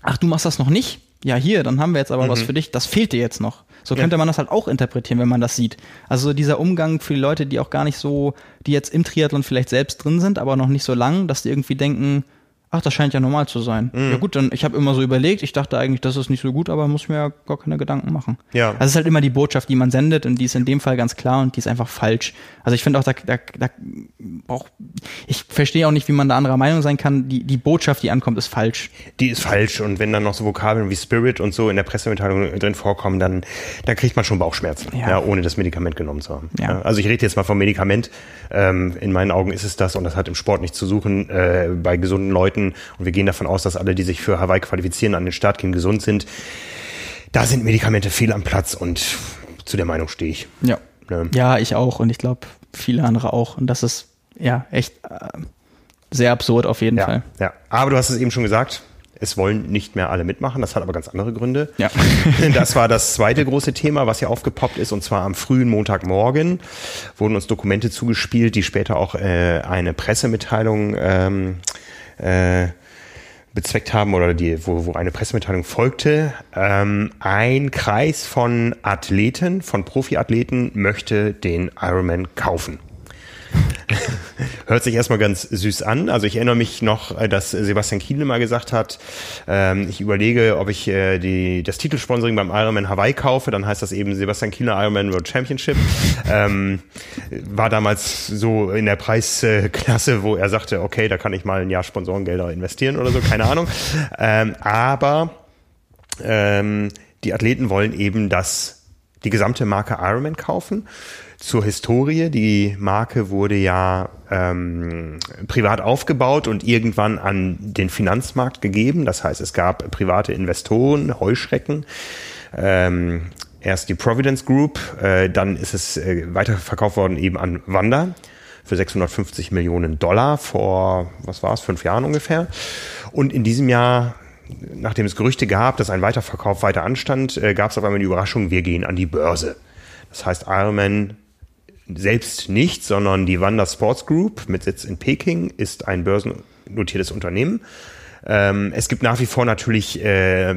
ach, du machst das noch nicht? Ja, hier, dann haben wir jetzt aber was für dich, das fehlt dir jetzt noch. So Ja. könnte man das halt auch interpretieren, wenn man das sieht. Also dieser Umgang für die Leute, die auch gar nicht so, die jetzt im Triathlon vielleicht selbst drin sind, aber noch nicht so lang, dass die irgendwie denken, ach, das scheint ja normal zu sein. Mhm. Ja gut, dann ich habe immer so überlegt, ich dachte eigentlich, das ist nicht so gut, aber muss mir ja gar keine Gedanken machen. Ja. Also es ist halt immer die Botschaft, die man sendet und die ist in dem Fall ganz klar und die ist einfach falsch. Also ich finde auch, da, da, da auch, ich verstehe auch nicht, wie man da anderer Meinung sein kann. Die, die Botschaft, die ankommt, ist falsch. Die ist falsch und wenn dann noch so Vokabeln wie Spirit und so in der Pressemitteilung drin vorkommen, dann, dann kriegt man schon Bauchschmerzen, Ja. ja. ohne das Medikament genommen zu haben. Ja. also ich rede jetzt mal vom Medikament. Ähm, in meinen Augen ist es das und das hat im Sport nichts zu suchen äh, bei gesunden Leuten und wir gehen davon aus, dass alle, die sich für Hawaii qualifizieren, an den Start gehen, gesund sind. Da sind Medikamente fehl am Platz und zu der Meinung stehe ich. Ja. Ne? Ja, ich auch und ich glaube viele andere auch. Und das ist ja echt äh, sehr absurd auf jeden Ja, Fall. ja, aber du hast es eben schon gesagt, es wollen nicht mehr alle mitmachen. Das hat aber ganz andere Gründe. Ja. Das war das zweite große Thema, was hier aufgepoppt ist, und zwar am frühen Montagmorgen wurden uns Dokumente zugespielt, die später auch äh, eine Pressemitteilung ähm, äh, bezweckt haben oder die, wo, wo eine Pressemitteilung folgte. Ähm, ein Kreis von Athleten, von Profiathleten möchte den Ironman kaufen. Hört sich erstmal ganz süß an. Also ich erinnere mich noch, äh, dass Sebastian Kienle mal gesagt hat, ähm, ich überlege, ob ich äh, die, das Titelsponsoring beim Ironman Hawaii kaufe. Dann heißt das eben Sebastian Kienle Ironman World Championship. ähm, war damals so in der Preisklasse, wo er sagte, okay, da kann ich mal ein Jahr Sponsorengelder investieren oder so, keine Ahnung. Ähm, aber ähm, die Athleten wollen eben das, die gesamte Marke Ironman kaufen. Zur Historie, die Marke wurde ja ähm, privat aufgebaut und irgendwann an den Finanzmarkt gegeben. Das heißt, es gab private Investoren, Heuschrecken. Ähm, erst die Providence Group, äh, dann ist es äh, weiterverkauft worden eben an Wanda für 650 Millionen Dollar vor, was war es, fünf Jahren ungefähr. Und in diesem Jahr nachdem es Gerüchte gab, dass ein Weiterverkauf weiter anstand, äh, gab es auf einmal die Überraschung, wir gehen an die Börse. Das heißt, Ironman selbst nicht, sondern die Wanda Sports Group mit Sitz in Peking ist ein börsennotiertes Unternehmen. Ähm, es gibt nach wie vor natürlich äh,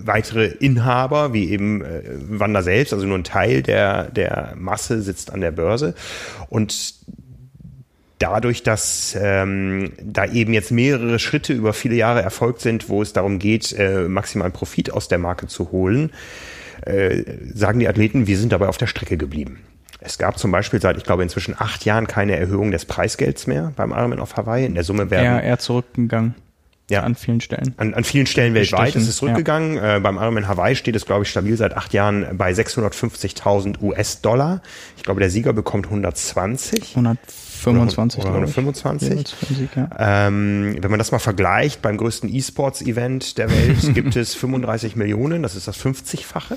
weitere Inhaber, wie eben äh, Wanda selbst, also nur ein Teil der, der Masse sitzt an der Börse. Und dadurch, dass ähm, da eben jetzt mehrere Schritte über viele Jahre erfolgt sind, wo es darum geht, äh, maximalen Profit aus der Marke zu holen, äh, sagen die Athleten, wir sind dabei auf der Strecke geblieben. Es gab zum Beispiel seit, ich glaube, inzwischen acht Jahren keine Erhöhung des Preisgelds mehr beim Ironman auf Hawaii. In der Summe werden Eher, eher zurückgegangen ja, an vielen Stellen. an, an vielen Stellen weltweit ist es zurückgegangen. Äh, beim Ironman Hawaii steht es, glaube ich, stabil seit acht Jahren bei 650.000 US-Dollar. Ich glaube, der Sieger bekommt 120. 140 25 oder, oder 25. Ja. Ähm, wenn man das mal vergleicht, beim größten E-Sports-Event der Welt gibt es 35 Millionen, das ist das 50-fache.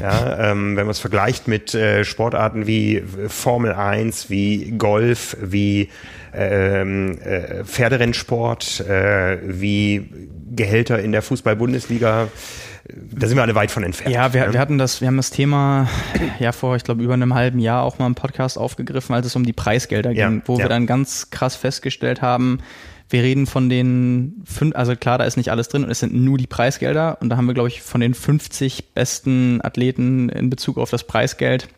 Ja, ähm, wenn man es vergleicht mit äh, Sportarten wie Formel 1, wie Golf, wie ähm, äh, Pferderennsport, äh, wie Gehälter in der Fußball-Bundesliga, da sind wir alle weit von entfernt. Ja, wir, ne? wir hatten das, wir haben das Thema ja vor, ich glaube, über einem halben Jahr auch mal im Podcast aufgegriffen, als es um die Preisgelder ging, ja, wo ja. wir dann ganz krass festgestellt haben, wir reden von den fünf, also klar, da ist nicht alles drin und es sind nur die Preisgelder. Und da haben wir, glaube ich, von den 50 besten Athleten in Bezug auf das Preisgeld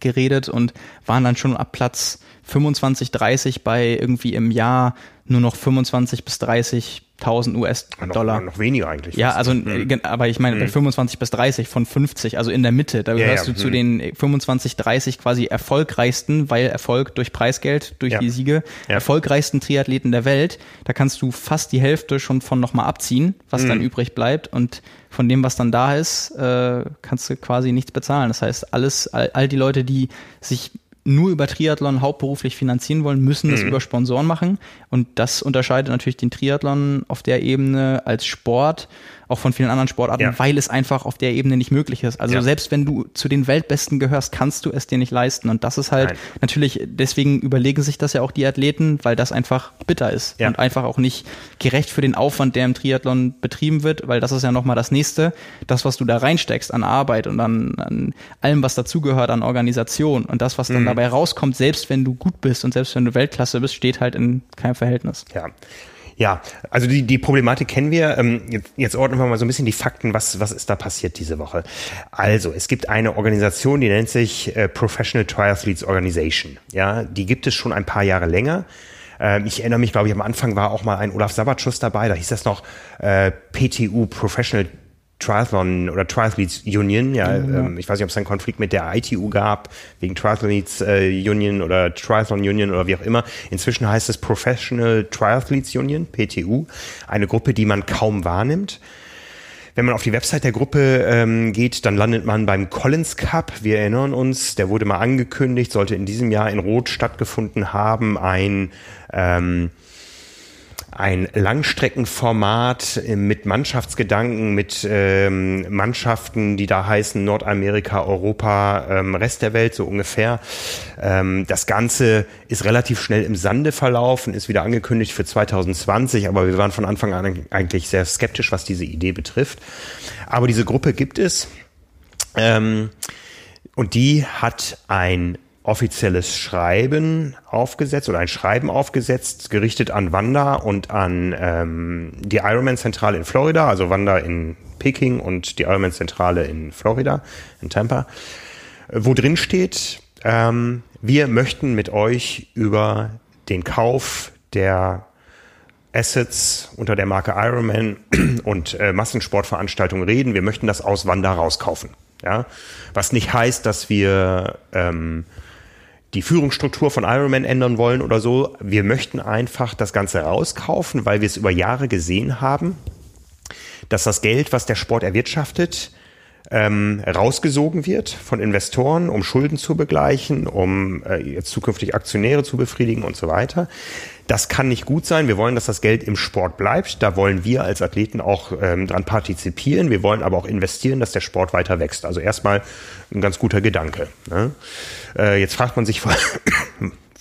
geredet und waren dann schon ab Platz 25, 30 bei irgendwie im Jahr nur noch 25 bis 30 1000 US-Dollar. Noch, noch, weniger eigentlich. Ja, also, mhm. aber ich meine, bei 25 hm. bis 30 von 50, also in der Mitte, da gehörst ja, ja. du zu mhm. den 25, 30 quasi erfolgreichsten, weil Erfolg durch Preisgeld, durch ja. die Siege, erfolgreichsten Triathleten der Welt. Da kannst du fast die Hälfte schon von nochmal abziehen, was dann hm. übrig bleibt. Und von dem, was dann da ist, äh, kannst du quasi nichts bezahlen. Das heißt, alles, all, all die Leute, die sich nur über Triathlon hauptberuflich finanzieren wollen, müssen das mhm. über Sponsoren machen. Und das unterscheidet natürlich den Triathlon auf der Ebene als Sport auch von vielen anderen Sportarten, ja. weil es einfach auf der Ebene nicht möglich ist. Also ja. selbst wenn du zu den Weltbesten gehörst, kannst du es dir nicht leisten. Und das ist halt Nein. natürlich, deswegen überlegen sich das ja auch die Athleten, weil das einfach bitter ist ja. und einfach auch nicht gerecht für den Aufwand, der im Triathlon betrieben wird, weil das ist ja nochmal das nächste, das, was du da reinsteckst an Arbeit und an, an allem, was dazugehört, an Organisation und das, was dann mhm. dabei rauskommt, selbst wenn du gut bist und selbst wenn du Weltklasse bist, steht halt in keinem Verhältnis. Ja. Ja, also die, die Problematik kennen wir. Ähm, jetzt, jetzt ordnen wir mal so ein bisschen die Fakten, was, was ist da passiert diese Woche. Also, es gibt eine Organisation, die nennt sich äh, Professional Triathletes Organization. Ja, die gibt es schon ein paar Jahre länger. Ähm, ich erinnere mich, glaube ich, am Anfang war auch mal ein Olaf Sabatschuss dabei, da hieß das noch äh, PTU, Professional Triathlon oder Triathletes Union. Ja, mhm. ähm, ich weiß nicht, ob es einen Konflikt mit der ITU gab, wegen Triathletes äh, Union oder Triathlon Union oder wie auch immer. Inzwischen heißt es Professional Triathletes Union, PTU, eine Gruppe, die man kaum wahrnimmt. Wenn man auf die Website der Gruppe ähm, geht, dann landet man beim Collins Cup. Wir erinnern uns, der wurde mal angekündigt, sollte in diesem Jahr in Rot stattgefunden haben. Ein ähm, ein Langstreckenformat mit Mannschaftsgedanken, mit ähm, Mannschaften, die da heißen Nordamerika, Europa, ähm, Rest der Welt so ungefähr. Ähm, das Ganze ist relativ schnell im Sande verlaufen, ist wieder angekündigt für 2020, aber wir waren von Anfang an eigentlich sehr skeptisch, was diese Idee betrifft. Aber diese Gruppe gibt es. Ähm, und die hat ein offizielles Schreiben aufgesetzt oder ein Schreiben aufgesetzt, gerichtet an Wanda und an ähm, die Ironman-Zentrale in Florida, also Wanda in Peking und die Ironman-Zentrale in Florida, in Tampa, wo drin steht, ähm, wir möchten mit euch über den Kauf der Assets unter der Marke Ironman und äh, Massensportveranstaltungen reden. Wir möchten das aus Wanda rauskaufen. Ja? Was nicht heißt, dass wir ähm, die Führungsstruktur von Ironman ändern wollen oder so. Wir möchten einfach das Ganze rauskaufen, weil wir es über Jahre gesehen haben, dass das Geld, was der Sport erwirtschaftet, ähm, rausgesogen wird von Investoren, um Schulden zu begleichen, um äh, jetzt zukünftig Aktionäre zu befriedigen und so weiter. Das kann nicht gut sein. Wir wollen, dass das Geld im Sport bleibt. Da wollen wir als Athleten auch ähm, dran partizipieren. Wir wollen aber auch investieren, dass der Sport weiter wächst. Also erstmal ein ganz guter Gedanke. Ne? Äh, jetzt fragt man sich,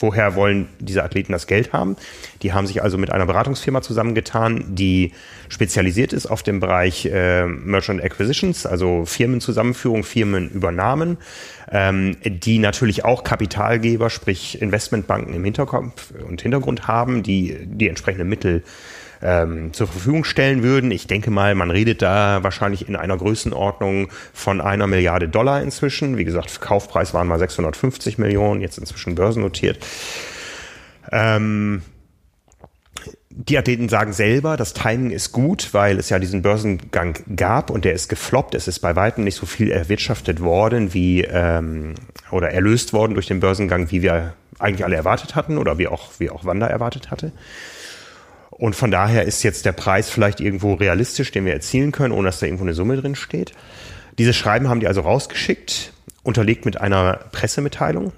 woher wollen diese Athleten das Geld haben? Die haben sich also mit einer Beratungsfirma zusammengetan, die spezialisiert ist auf dem Bereich äh, Merchant Acquisitions, also Firmenzusammenführung, Firmenübernahmen, ähm, die natürlich auch Kapitalgeber, sprich Investmentbanken im Hinterkopf und Hintergrund haben, die die entsprechenden Mittel ähm, zur Verfügung stellen würden. Ich denke mal, man redet da wahrscheinlich in einer Größenordnung von einer Milliarde Dollar inzwischen. Wie gesagt, Kaufpreis waren mal 650 Millionen, jetzt inzwischen börsennotiert. Ähm, die Athleten sagen selber, das Timing ist gut, weil es ja diesen Börsengang gab und der ist gefloppt. Es ist bei weitem nicht so viel erwirtschaftet worden wie ähm, oder erlöst worden durch den Börsengang, wie wir eigentlich alle erwartet hatten oder wie auch wie auch Wanda erwartet hatte. Und von daher ist jetzt der Preis vielleicht irgendwo realistisch, den wir erzielen können, ohne dass da irgendwo eine Summe drin steht. Dieses Schreiben haben die also rausgeschickt, unterlegt mit einer Pressemitteilung.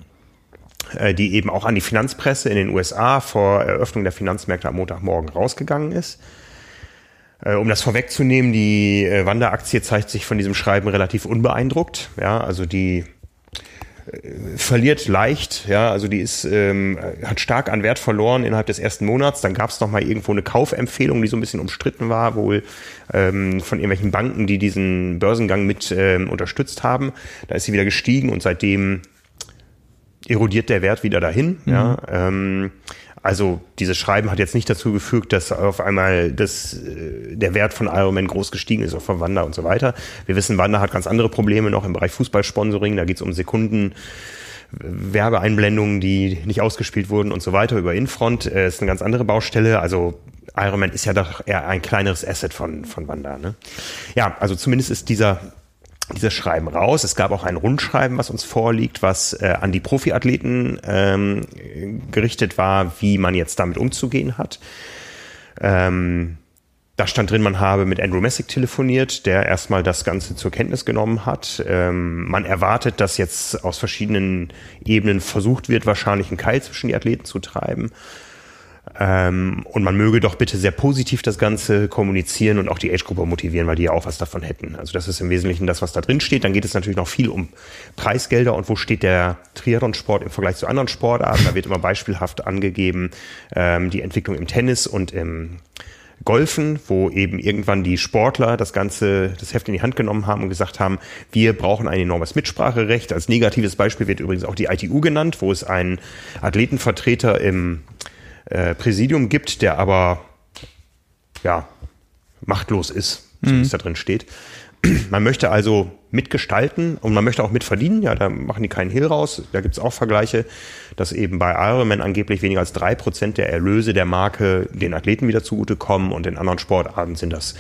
äh, die eben auch an die Finanzpresse in den USA vor Eröffnung der Finanzmärkte am Montagmorgen rausgegangen ist. Äh, um das vorwegzunehmen, die äh, Wanda-Aktie zeigt sich von diesem Schreiben relativ unbeeindruckt. Ja, also die verliert leicht, ja, also die ist ähm, hat stark an Wert verloren innerhalb des ersten Monats. Dann gab es noch mal irgendwo eine Kaufempfehlung, die so ein bisschen umstritten war, wohl ähm, von irgendwelchen Banken, die diesen Börsengang mit ähm, unterstützt haben. Da ist sie wieder gestiegen und seitdem erodiert der Wert wieder dahin. Mhm. Ja, ähm, also dieses Schreiben hat jetzt nicht dazu gefügt, dass auf einmal das, äh, der Wert von Ironman groß gestiegen ist, auch von Wanda und so weiter. Wir wissen, Wanda hat ganz andere Probleme noch im Bereich Fußballsponsoring. Da geht es um Sekunden. Werbeeinblendungen, die nicht ausgespielt wurden und so weiter über Infront, äh, ist eine ganz andere Baustelle. Also Ironman ist ja doch eher ein kleineres Asset von, von Wanda. Ne? Ja, also zumindest ist dieser dieses Schreiben raus. Es gab auch ein Rundschreiben, was uns vorliegt, was äh, an die Profiathleten ähm, gerichtet war, wie man jetzt damit umzugehen hat. Ähm, da stand drin, man habe mit Andrew Messick telefoniert, der erstmal das Ganze zur Kenntnis genommen hat. Ähm, man erwartet, dass jetzt aus verschiedenen Ebenen versucht wird, wahrscheinlich einen Keil zwischen die Athleten zu treiben. Ähm, und man möge doch bitte sehr positiv das Ganze kommunizieren und auch die Age-Gruppe motivieren, weil die ja auch was davon hätten. Also das ist im Wesentlichen das, was da drin steht. Dann geht es natürlich noch viel um Preisgelder und wo steht der Triathlon-Sport im Vergleich zu anderen Sportarten. Da wird immer beispielhaft angegeben ähm, die Entwicklung im Tennis und im Golfen, wo eben irgendwann die Sportler das Ganze, das Heft in die Hand genommen haben und gesagt haben, wir brauchen ein enormes Mitspracherecht. Als negatives Beispiel wird übrigens auch die ITU genannt, wo es einen Athletenvertreter im äh, Präsidium gibt, der aber ja machtlos ist, so wie es mhm. da drin steht. Man möchte also mitgestalten und man möchte auch mitverdienen. Ja, da machen die keinen Hehl raus. Da gibt es auch Vergleiche, dass eben bei Ironman angeblich weniger als drei Prozent der Erlöse der Marke den Athleten wieder zugutekommen und in anderen Sportarten sind das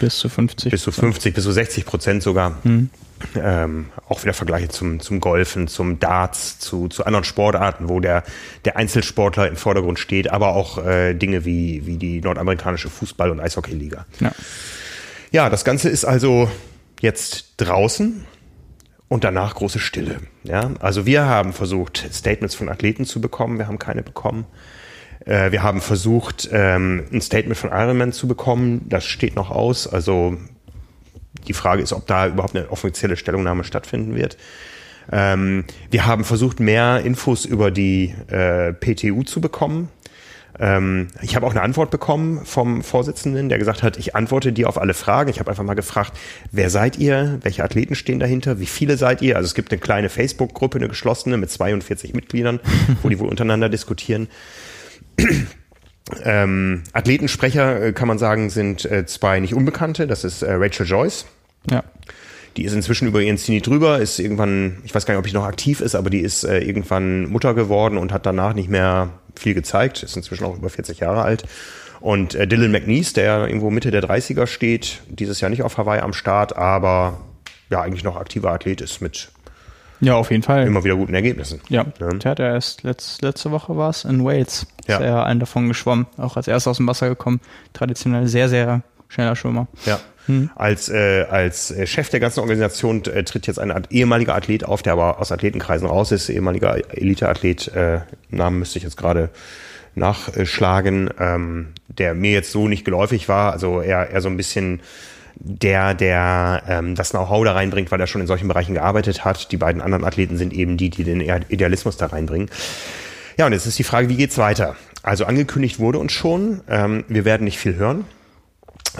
bis zu 50. Bis zu 50, bis zu 60 Prozent sogar. Mhm ähm, auch wieder Vergleiche zum, zum Golfen, zum Darts, zu, zu anderen Sportarten, wo der, der Einzelsportler im Vordergrund steht, aber auch äh, Dinge wie, wie die nordamerikanische Fußball- und Eishockeyliga. Ja. ja, das Ganze ist also jetzt draußen und danach große Stille. Ja, also wir haben versucht, Statements von Athleten zu bekommen, wir haben keine bekommen. Äh, wir haben versucht, ähm, ein Statement von Ironman zu bekommen. Das steht noch aus. Also die Frage ist, ob da überhaupt eine offizielle Stellungnahme stattfinden wird. Ähm, wir haben versucht, mehr Infos über die äh, PTU zu bekommen. Ähm, ich habe auch eine Antwort bekommen vom Vorsitzenden, der gesagt hat, ich antworte dir auf alle Fragen. Ich habe einfach mal gefragt, wer seid ihr? Welche Athleten stehen dahinter? Wie viele seid ihr? Also es gibt eine kleine Facebook-Gruppe, eine geschlossene mit 42 Mitgliedern, wo die wohl untereinander diskutieren. Ähm, Athletensprecher, äh, kann man sagen, sind äh, zwei nicht Unbekannte. Das ist äh, Rachel Joyce. Ja. Die ist inzwischen über ihren Cine drüber, ist irgendwann, ich weiß gar nicht, ob ich noch aktiv ist, aber die ist äh, irgendwann Mutter geworden und hat danach nicht mehr viel gezeigt, ist inzwischen auch über 40 Jahre alt. Und äh, Dylan McNeese, der irgendwo Mitte der 30er steht, dieses Jahr nicht auf Hawaii am Start, aber ja, eigentlich noch aktiver Athlet ist mit ja, auf jeden Fall. Immer wieder guten Ergebnissen. Ja, ja. der hat ja erst letzt, letzte Woche war es in Wales. Ja. Ist er einen davon geschwommen, auch als erster aus dem Wasser gekommen. Traditionell sehr, sehr schneller Schwimmer. Ja. Hm. Als, äh, als äh, Chef der ganzen Organisation äh, tritt jetzt ein ehemaliger Athlet auf, der aber aus Athletenkreisen raus ist, ehemaliger Eliteathlet, äh, Namen müsste ich jetzt gerade nachschlagen, ähm, der mir jetzt so nicht geläufig war, also eher, eher so ein bisschen der, der ähm, das Know-how da reinbringt, weil er schon in solchen Bereichen gearbeitet hat. Die beiden anderen Athleten sind eben die, die den Idealismus da reinbringen. Ja, und jetzt ist die Frage, wie geht's weiter? Also angekündigt wurde uns schon, ähm, wir werden nicht viel hören,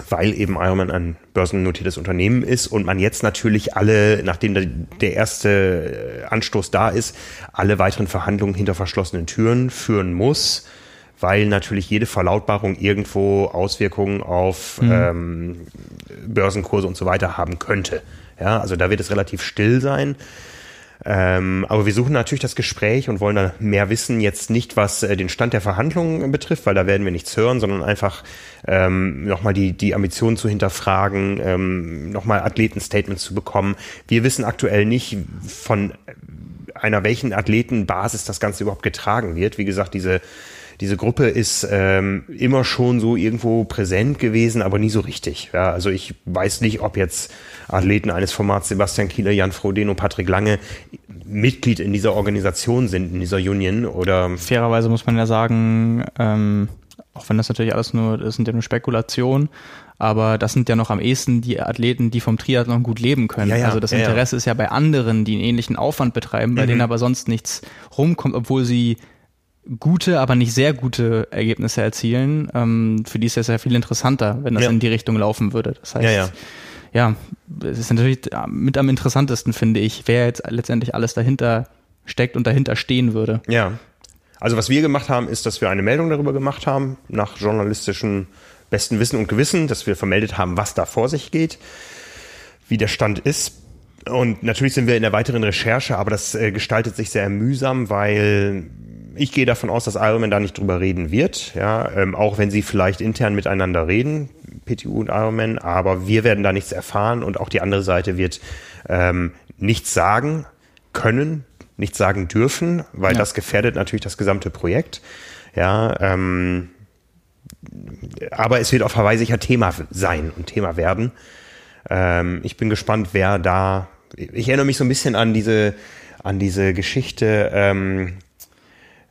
weil eben Ironman ein börsennotiertes Unternehmen ist und man jetzt natürlich alle, nachdem der erste äh, Anstoß da ist, alle weiteren Verhandlungen hinter verschlossenen Türen führen muss weil natürlich jede Verlautbarung irgendwo Auswirkungen auf mhm. ähm, Börsenkurse und so weiter haben könnte. Ja, also da wird es relativ still sein. Ähm, aber wir suchen natürlich das Gespräch und wollen da mehr wissen, jetzt nicht was äh, den Stand der Verhandlungen betrifft, weil da werden wir nichts hören, sondern einfach ähm, nochmal die, die Ambitionen zu hinterfragen, ähm, nochmal Athletenstatements zu bekommen. Wir wissen aktuell nicht, von einer welchen Athletenbasis das Ganze überhaupt getragen wird. Wie gesagt, diese diese Gruppe ist ähm, immer schon so irgendwo präsent gewesen, aber nie so richtig. Ja, also ich weiß nicht, ob jetzt Athleten eines Formats Sebastian Kieler, Jan Frodeno, Patrick Lange Mitglied in dieser Organisation sind, in dieser Union oder. Fairerweise muss man ja sagen, ähm, auch wenn das natürlich alles nur, das sind ja nur Spekulationen, aber das sind ja noch am ehesten die Athleten, die vom Triathlon gut leben können. Ja, ja, also das ja, Interesse ist ja bei anderen, die einen ähnlichen Aufwand betreiben, bei mhm. denen aber sonst nichts rumkommt, obwohl sie gute, aber nicht sehr gute Ergebnisse erzielen. Ähm, für die ist es ja viel interessanter, wenn das in die Richtung laufen würde. Das heißt, ja, es ist natürlich mit am interessantesten, finde ich, wer jetzt letztendlich alles dahinter steckt und dahinter stehen würde. Ja. Also was wir gemacht haben, ist, dass wir eine Meldung darüber gemacht haben, nach journalistischen besten Wissen und Gewissen, dass wir vermeldet haben, was da vor sich geht, wie der Stand ist. Und natürlich sind wir in der weiteren Recherche, aber das äh, gestaltet sich sehr mühsam, weil ich gehe davon aus, dass Ironman da nicht drüber reden wird, ja, ähm, auch wenn sie vielleicht intern miteinander reden, PTU und Ironman, aber wir werden da nichts erfahren und auch die andere Seite wird ähm, nichts sagen können, nichts sagen dürfen, weil ja. das gefährdet natürlich das gesamte Projekt. Ja, ähm, aber es wird auf Hawaii sicher Thema sein und Thema werden. Ähm, ich bin gespannt, wer da. Ich erinnere mich so ein bisschen an diese an diese Geschichte, ähm,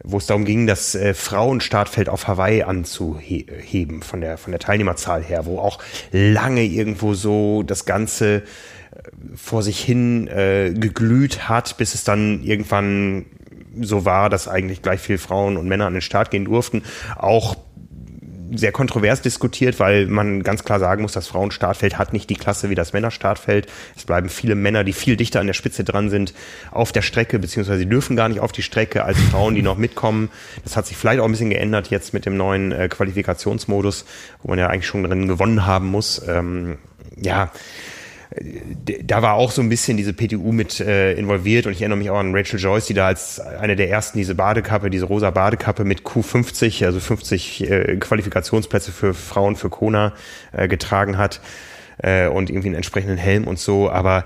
wo es darum ging, das äh, Frauenstartfeld auf Hawaii anzuheben von der von der Teilnehmerzahl her, wo auch lange irgendwo so das Ganze äh, vor sich hin äh, geglüht hat, bis es dann irgendwann so war, dass eigentlich gleich viel Frauen und Männer an den Start gehen durften. Auch sehr kontrovers diskutiert, weil man ganz klar sagen muss, das Frauenstartfeld hat nicht die Klasse wie das Männerstartfeld. Es bleiben viele Männer, die viel dichter an der Spitze dran sind, auf der Strecke, beziehungsweise sie dürfen gar nicht auf die Strecke als Frauen, die noch mitkommen. Das hat sich vielleicht auch ein bisschen geändert jetzt mit dem neuen äh, Qualifikationsmodus, wo man ja eigentlich schon drin gewonnen haben muss. Ähm, ja, da war auch so ein bisschen diese PTU mit äh, involviert und ich erinnere mich auch an Rachel Joyce, die da als eine der ersten diese Badekappe, diese rosa Badekappe mit Q50, also 50 äh, Qualifikationsplätze für Frauen für Kona äh, getragen hat äh, und irgendwie einen entsprechenden Helm und so, aber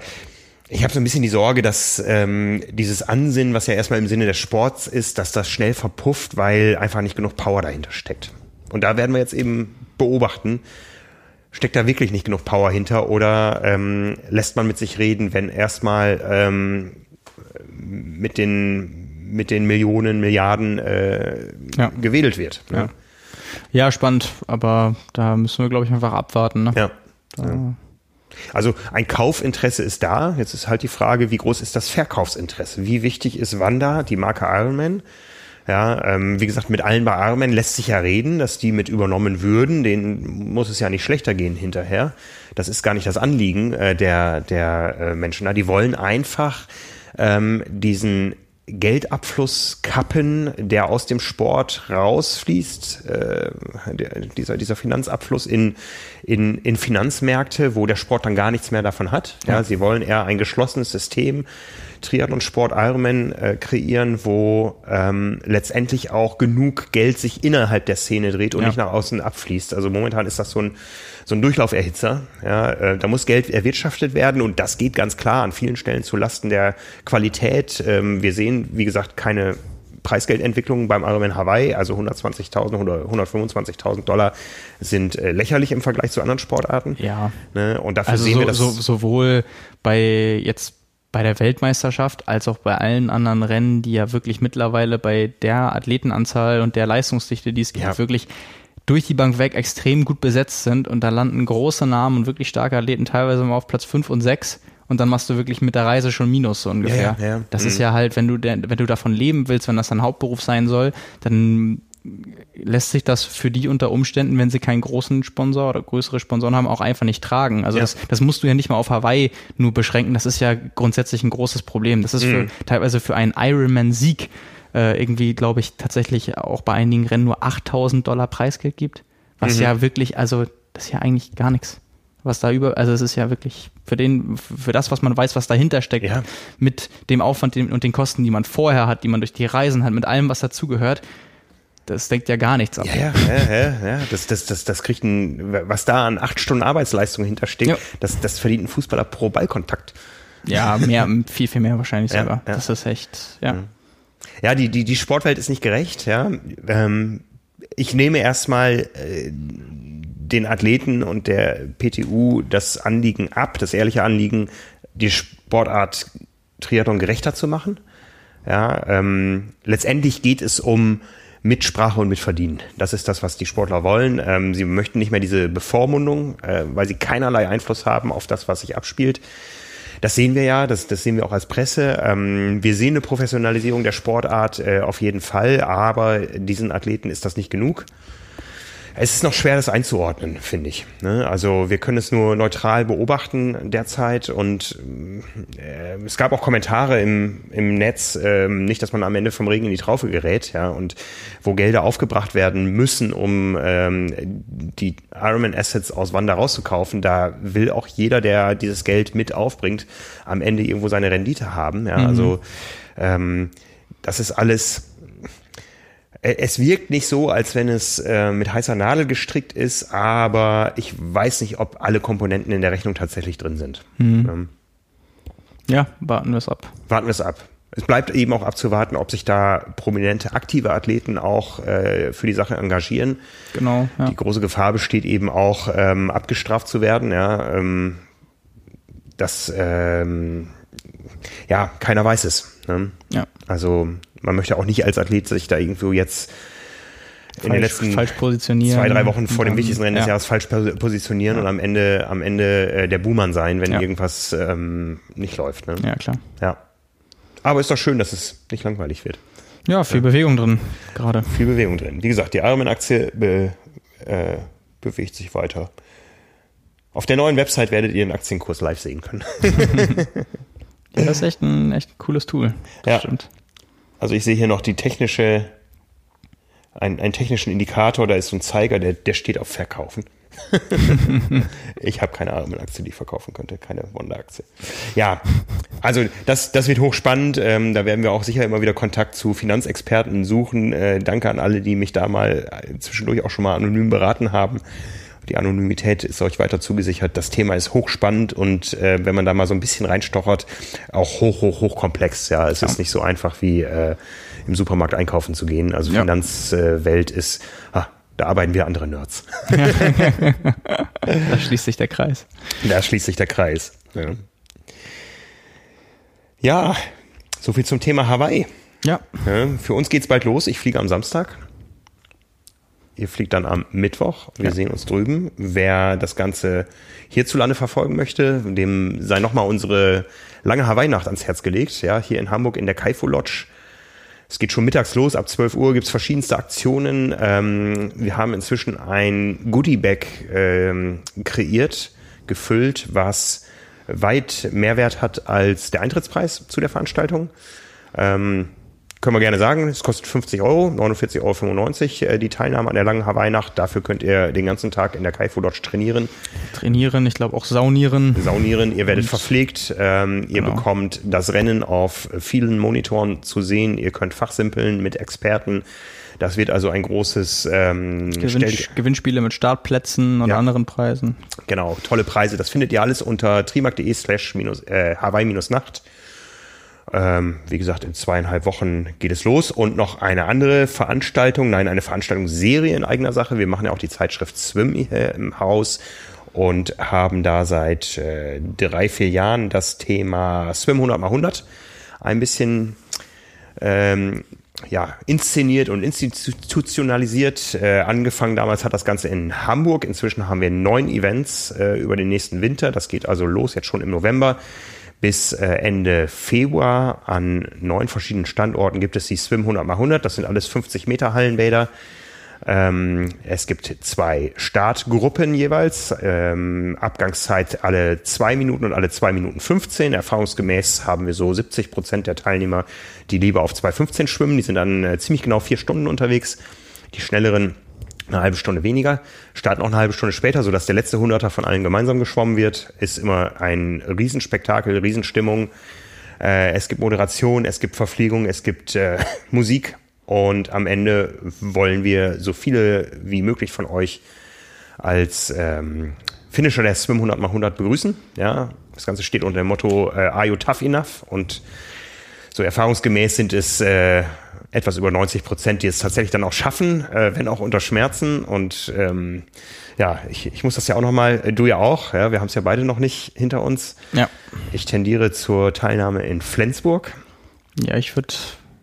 ich habe so ein bisschen die Sorge, dass ähm, dieses Ansinnen, was ja erstmal im Sinne des Sports ist, dass das schnell verpufft, weil einfach nicht genug Power dahinter steckt. Und da werden wir jetzt eben beobachten, steckt da wirklich nicht genug Power hinter oder ähm, lässt man mit sich reden, wenn erstmal ähm, mit den mit den Millionen, Milliarden äh, ja. gewedelt wird. Ne? Ja. ja, spannend, aber da müssen wir, glaube ich, einfach abwarten. Ne? Ja. ja. Also ein Kaufinteresse ist da. Jetzt ist halt die Frage, wie groß ist das Verkaufsinteresse? Wie wichtig ist Wanda, die Marke Ironman? Ja, ähm, wie gesagt, mit allen bei Armen lässt sich ja reden, dass die mit übernommen würden. Denen muss es ja nicht schlechter gehen hinterher. Das ist gar nicht das Anliegen äh, der, der äh, Menschen. Na, die wollen einfach ähm, diesen Geldabfluss kappen, der aus dem Sport rausfließt, äh, der, dieser, dieser Finanzabfluss in, in, in Finanzmärkte, wo der Sport dann gar nichts mehr davon hat. Ja, ja sie wollen eher ein geschlossenes System, Triathlon-Sport Ironman äh, kreieren, wo ähm, letztendlich auch genug Geld sich innerhalb der Szene dreht und ja. nicht nach außen abfließt. Also momentan ist das so ein, so ein Durchlauferhitzer. Ja, äh, da muss Geld erwirtschaftet werden und das geht ganz klar an vielen Stellen zu Lasten der Qualität. Ähm, wir sehen, wie gesagt, keine Preisgeldentwicklung beim Ironman Hawaii, also 120.000 oder 125.000 Dollar sind äh, lächerlich im Vergleich zu anderen Sportarten. Ja. Ne? Und dafür also sehen so, wir das so, sowohl bei jetzt bei der Weltmeisterschaft als auch bei allen anderen Rennen, die ja wirklich mittlerweile bei der Athletenanzahl und der Leistungsdichte, die es gibt, ja. wirklich durch die Bank weg extrem gut besetzt sind und da landen große Namen und wirklich starke Athleten teilweise mal auf Platz 5 und 6 und dann machst du wirklich mit der Reise schon Minus so ungefähr. Ja, ja, das mhm. ist ja halt, wenn du wenn du davon leben willst, wenn das dein Hauptberuf sein soll, dann lässt sich das für die unter Umständen, wenn sie keinen großen Sponsor oder größere Sponsoren haben, auch einfach nicht tragen. Also ja. das, das musst du ja nicht mal auf Hawaii nur beschränken. Das ist ja grundsätzlich ein großes Problem. Das ist für, mhm. teilweise für einen Ironman-Sieg äh, irgendwie, glaube ich, tatsächlich auch bei einigen Rennen nur 8000 Dollar Preisgeld gibt. Was mhm. ja wirklich, also das ist ja eigentlich gar nichts. Was da über, also es ist ja wirklich für den, für das, was man weiß, was dahinter steckt, ja. mit dem Aufwand und den Kosten, die man vorher hat, die man durch die Reisen hat, mit allem, was dazugehört, das denkt ja gar nichts ab. Ja, ja, ja, ja, ja. Das, das, das, das kriegt ein, was da an acht Stunden Arbeitsleistung hintersteckt, ja. das, das verdient ein Fußballer pro Ballkontakt. Ja, mehr, viel, viel mehr wahrscheinlich sogar. Ja, Das ist echt, ja. Mhm. Ja, die, die, die Sportwelt ist nicht gerecht, ja. Ähm, ich nehme erstmal äh, den Athleten und der PTU das Anliegen ab, das ehrliche Anliegen, die Sportart Triathlon gerechter zu machen. Ja, ähm, letztendlich geht es um Mitsprache und Mitverdienen. Das ist das, was die Sportler wollen. Ähm, sie möchten nicht mehr diese Bevormundung, äh, weil sie keinerlei Einfluss haben auf das, was sich abspielt. Das sehen wir ja, das, das sehen wir auch als Presse. Ähm, wir sehen eine Professionalisierung der Sportart äh, auf jeden Fall, aber diesen Athleten ist das nicht genug. Es ist noch schwer, das einzuordnen, finde ich. Ne? Also wir können es nur neutral beobachten derzeit und äh, es gab auch Kommentare im, im Netz, äh, nicht, dass man am Ende vom Regen in die Traufe gerät, ja, und wo Gelder aufgebracht werden müssen, um ähm, die Ironman Assets aus Wanda rauszukaufen. Da will auch jeder, der dieses Geld mit aufbringt, am Ende irgendwo seine Rendite haben. Ja, mhm. also ähm, das ist alles es wirkt nicht so, als wenn es äh, mit heißer Nadel gestrickt ist, aber ich weiß nicht, ob alle Komponenten in der Rechnung tatsächlich drin sind. Mhm. Ähm, ja, warten wir es ab. Warten wir es ab. Es bleibt eben auch abzuwarten, ob sich da prominente aktive Athleten auch äh, für die Sache engagieren. Genau. Ja. Die große Gefahr besteht eben auch, ähm, abgestraft zu werden. Ja, ähm, das, ähm, ja, keiner weiß es. Ne? Ja. Also man möchte auch nicht als Athlet sich da irgendwo jetzt in falsch, den letzten falsch positionieren. zwei, drei Wochen vor dem wichtigsten Rennen ja. des Jahres falsch positionieren ja. und am Ende, am Ende äh, der Buhmann sein, wenn ja. irgendwas ähm, nicht läuft. Ne? Ja, klar. Ja. Aber ist doch schön, dass es nicht langweilig wird. Ja, viel Bewegung drin, gerade. Viel Bewegung drin. Wie gesagt, die Ironman-Aktie be, äh, bewegt sich weiter. Auf der neuen Website werdet ihr den Aktienkurs live sehen können. ja, das ist echt ein, echt cooles Tool. Das ja. stimmt. Also ich sehe hier noch die technische, ein, einen technischen Indikator, da ist so ein Zeiger, der, der steht auf Verkaufen. ich habe keine Aktie, die ich verkaufen könnte, keine Wonder-Aktie. Ja, also das, das wird hochspannend. Ähm, da werden wir auch sicher immer wieder Kontakt zu Finanzexperten suchen. Äh, danke an alle, die mich da mal zwischendurch auch schon mal anonym beraten haben die Anonymität ist euch weiter zugesichert. Das Thema ist hochspannend und äh, wenn man da mal so ein bisschen reinstochert, auch hoch, hoch, hoch komplex. Ja, es ja. ist nicht so einfach wie äh, im Supermarkt einkaufen zu gehen. Also ja. Finanzwelt ist, ah, da arbeiten wir andere Nerds. da schließt sich der Kreis. Da schließt sich der Kreis. Ja, ja so viel zum Thema Hawaii. Ja. ja für uns geht's bald los. Ich fliege am Samstag. Ihr fliegt dann am Mittwoch. Wir ja. sehen uns drüben. Wer das Ganze hierzulande verfolgen möchte, dem sei nochmal unsere lange Hawaii-Nacht ans Herz gelegt. Ja, hier in Hamburg in der Kaifu Lodge. Es geht schon mittags los. Ab 12 Uhr gibt's verschiedenste Aktionen. Ähm, wir haben inzwischen ein Goodie-Bag ähm, kreiert, gefüllt, was weit Mehrwert hat als der Eintrittspreis zu der Veranstaltung. Ähm, können wir gerne sagen, es kostet 50 Euro, 49,95 Euro äh, die Teilnahme an der langen Hawaii-Nacht. Dafür könnt ihr den ganzen Tag in der Kaifu Lodge trainieren. Trainieren, ich glaube auch saunieren. Saunieren, ihr werdet Und verpflegt, ähm, ihr genau. bekommt das Rennen auf vielen Monitoren zu sehen, ihr könnt fachsimpeln mit Experten. Das wird also ein großes ähm, Gewinn, Gewinnspiele mit Startplätzen und ja. anderen Preisen. Genau, tolle Preise. Das findet ihr alles unter trimark.de slash äh, Hawaii-Nacht. Ähm, wie gesagt, in zweieinhalb Wochen geht es los und noch eine andere Veranstaltung, nein, eine Veranstaltungsserie in eigener Sache. Wir machen ja auch die Zeitschrift Swim hier im Haus und haben da seit äh, drei, vier Jahren das Thema Swim 100 mal 100 ein bisschen ähm, ja, inszeniert und institutionalisiert. Äh, angefangen damals hat das Ganze in Hamburg. Inzwischen haben wir neun Events äh, über den nächsten Winter. Das geht also los jetzt schon im November. Bis äh, Ende Februar an neun verschiedenen Standorten gibt es die Swim 100 x 100. Das sind alles 50 Meter Hallenbäder. Ähm, es gibt zwei Startgruppen jeweils. Ähm, Abgangszeit alle zwei Minuten und alle zwei Minuten 15. Erfahrungsgemäß haben wir so 70 Prozent der Teilnehmer, die lieber auf 2,15 schwimmen. Die sind dann äh, ziemlich genau vier Stunden unterwegs. Die schnelleren eine halbe Stunde weniger, starten auch eine halbe Stunde später, sodass der letzte Hunderter von allen gemeinsam geschwommen wird. Ist immer ein Riesenspektakel, Riesenstimmung. Äh, es gibt Moderation, es gibt Verpflegung, es gibt äh, Musik und am Ende wollen wir so viele wie möglich von euch als ähm, Finisher der Swim 100 x 100 begrüßen. Ja, das Ganze steht unter dem Motto äh, Are you tough enough? Und So erfahrungsgemäß sind es äh, etwas über 90 Prozent, die es tatsächlich dann auch schaffen, äh, wenn auch unter Schmerzen. Und ähm, ja, ich, ich muss das ja auch nochmal, äh, du ja auch, ja, wir haben es ja beide noch nicht hinter uns. Ja. Ich tendiere zur Teilnahme in Flensburg. Ja, ich würde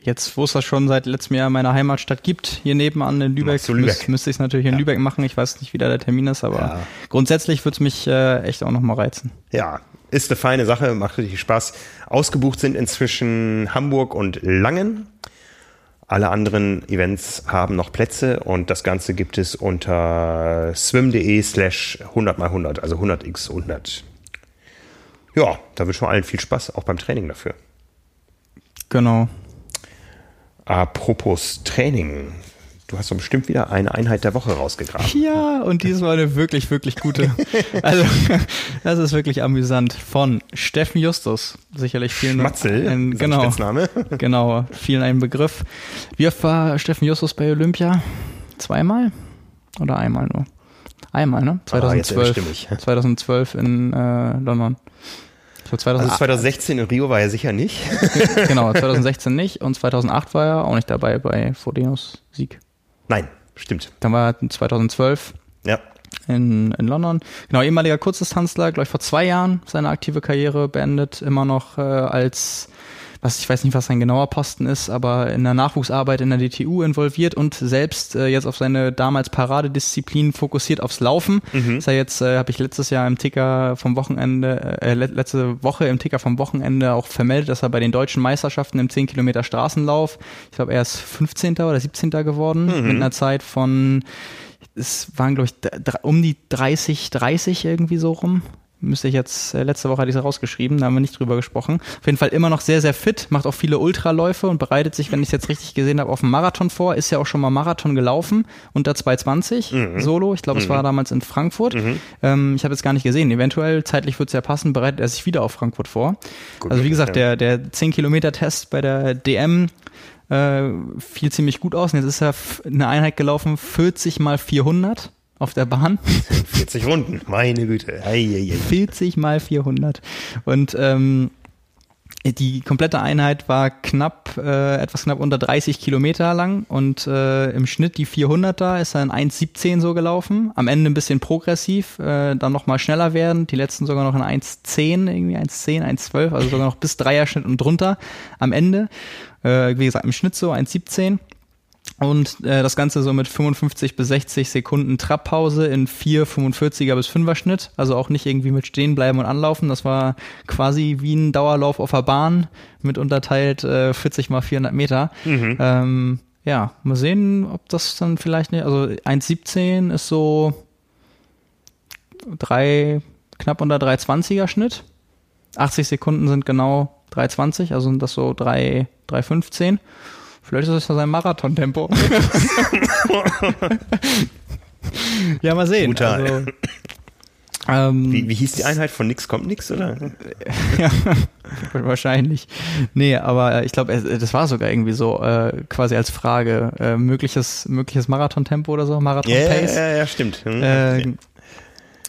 jetzt, wo es das schon seit letztem Jahr in meiner Heimatstadt gibt, hier nebenan in Lübeck, Lübeck. Müß, müsste ich es natürlich in ja. Lübeck machen. Ich weiß nicht, wie da der Termin ist, aber ja. grundsätzlich würde es mich äh, echt auch nochmal reizen. Ja, ist eine feine Sache, macht richtig Spaß. Ausgebucht sind inzwischen Hamburg und Langen. Alle anderen Events haben noch Plätze und das Ganze gibt es unter swim.de slash 100 mal 100, also 100x 100. Ja, da wünschen wir allen viel Spaß, auch beim Training dafür. Genau. Apropos Training. Du hast doch bestimmt wieder eine Einheit der Woche rausgegraben. Ja, und diesmal eine wirklich, wirklich gute. Also, das ist wirklich amüsant. Von Steffen Justus. Sicherlich vielen Schmatzel, ein, genau, Spitzname. genau, vielen ein Begriff. Wie oft war Steffen Justus bei Olympia? Zweimal? Oder einmal nur? Einmal, ne? 2012. Ah, 2012 in äh, London. So 2008, also 2016 in Rio war er sicher nicht. genau, 2016 nicht und 2008 war er auch nicht dabei bei Fodenos Sieg. Nein, stimmt. Dann war er 2012 ja. in, in London. Genau, ehemaliger Kurzdistanzler, glaube ich vor zwei Jahren seine aktive Karriere beendet, immer noch äh, als was ich weiß nicht, was sein genauer Posten ist, aber in der Nachwuchsarbeit in der DTU involviert und selbst äh, jetzt auf seine damals Paradedisziplin fokussiert aufs Laufen. Mhm. Ist er jetzt, äh, habe ich letztes Jahr im Ticker vom Wochenende, äh, letzte Woche im Ticker vom Wochenende auch vermeldet, dass er bei den deutschen Meisterschaften im 10 Kilometer Straßenlauf, ich glaube, er ist 15. oder 17. geworden, mhm. mit einer Zeit von es waren, glaube ich, um die 30, 30 irgendwie so rum müsste ich jetzt, äh, letzte Woche hatte ich es rausgeschrieben, da haben wir nicht drüber gesprochen. Auf jeden Fall immer noch sehr, sehr fit, macht auch viele Ultraläufe und bereitet sich, wenn ich es jetzt richtig gesehen habe, auf einen Marathon vor. Ist ja auch schon mal Marathon gelaufen unter 220 mhm. solo. Ich glaube, mhm. es war damals in Frankfurt. Mhm. Ähm, ich habe jetzt gar nicht gesehen. Eventuell, zeitlich wird es ja passen, bereitet er sich wieder auf Frankfurt vor. Gut, also wie gesagt, ja. der, der 10-Kilometer-Test bei der DM äh, fiel ziemlich gut aus. Und jetzt ist er eine Einheit gelaufen, 40 mal 400 auf der Bahn. 40 Runden, meine Güte. Ei, ei, ei. 40 mal 400. Und ähm, die komplette Einheit war knapp, äh, etwas knapp unter 30 Kilometer lang und äh, im Schnitt die 400er ist dann 1,17 so gelaufen. Am Ende ein bisschen progressiv, äh, dann nochmal schneller werden. Die letzten sogar noch in 1,10, irgendwie 1,10, 1,12, also sogar noch bis Dreier-Schnitt und drunter am Ende. Äh, wie gesagt, im Schnitt so 1,17. Und äh, das Ganze so mit 55 bis 60 Sekunden Trabpause in 4 45er bis 5er Schnitt. Also auch nicht irgendwie mit stehen bleiben und anlaufen. Das war quasi wie ein Dauerlauf auf der Bahn mit unterteilt äh, 40 mal 400 Meter. Mhm. Ähm, ja, mal sehen, ob das dann vielleicht nicht, also 1,17 ist so drei, knapp unter 320er Schnitt. 80 Sekunden sind genau 320, also sind das so 3, 315. Vielleicht ist das ja sein Marathontempo. ja, mal sehen. Guter. Also, ähm, wie, wie hieß die Einheit von nix kommt nix, oder? ja, wahrscheinlich. Nee, aber ich glaube, das war sogar irgendwie so äh, quasi als Frage äh, mögliches mögliches Marathontempo oder so, Marathon Pace. Ja, ja, ja, stimmt. Hm, äh,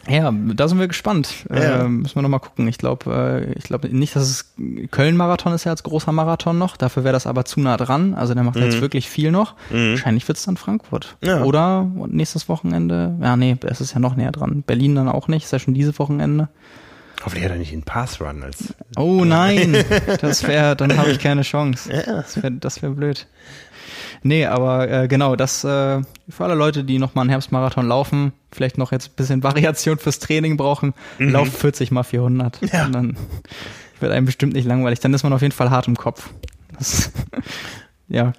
ja, da sind wir gespannt. Ja. Äh, müssen wir nochmal gucken. Ich glaube, äh, ich glaube nicht, dass es Köln-Marathon ist ja als großer Marathon noch. Dafür wäre das aber zu nah dran. Also der macht mhm. jetzt wirklich viel noch. Mhm. Wahrscheinlich wird es dann Frankfurt. Ja. Oder nächstes Wochenende. Ja, nee, es ist ja noch näher dran. Berlin dann auch nicht. Ist ja schon dieses Wochenende. Hoffentlich hat er nicht einen Pass-Run als. Oh nein, das wäre, dann habe ich keine Chance. Ja. Das wäre das wär blöd. Nee, aber äh, genau, das äh, für alle Leute, die nochmal einen Herbstmarathon laufen, vielleicht noch jetzt ein bisschen Variation fürs Training brauchen, mhm. lauf 40 mal 400. Ja. Und dann wird einem bestimmt nicht langweilig. Dann ist man auf jeden Fall hart im Kopf. Das, ja.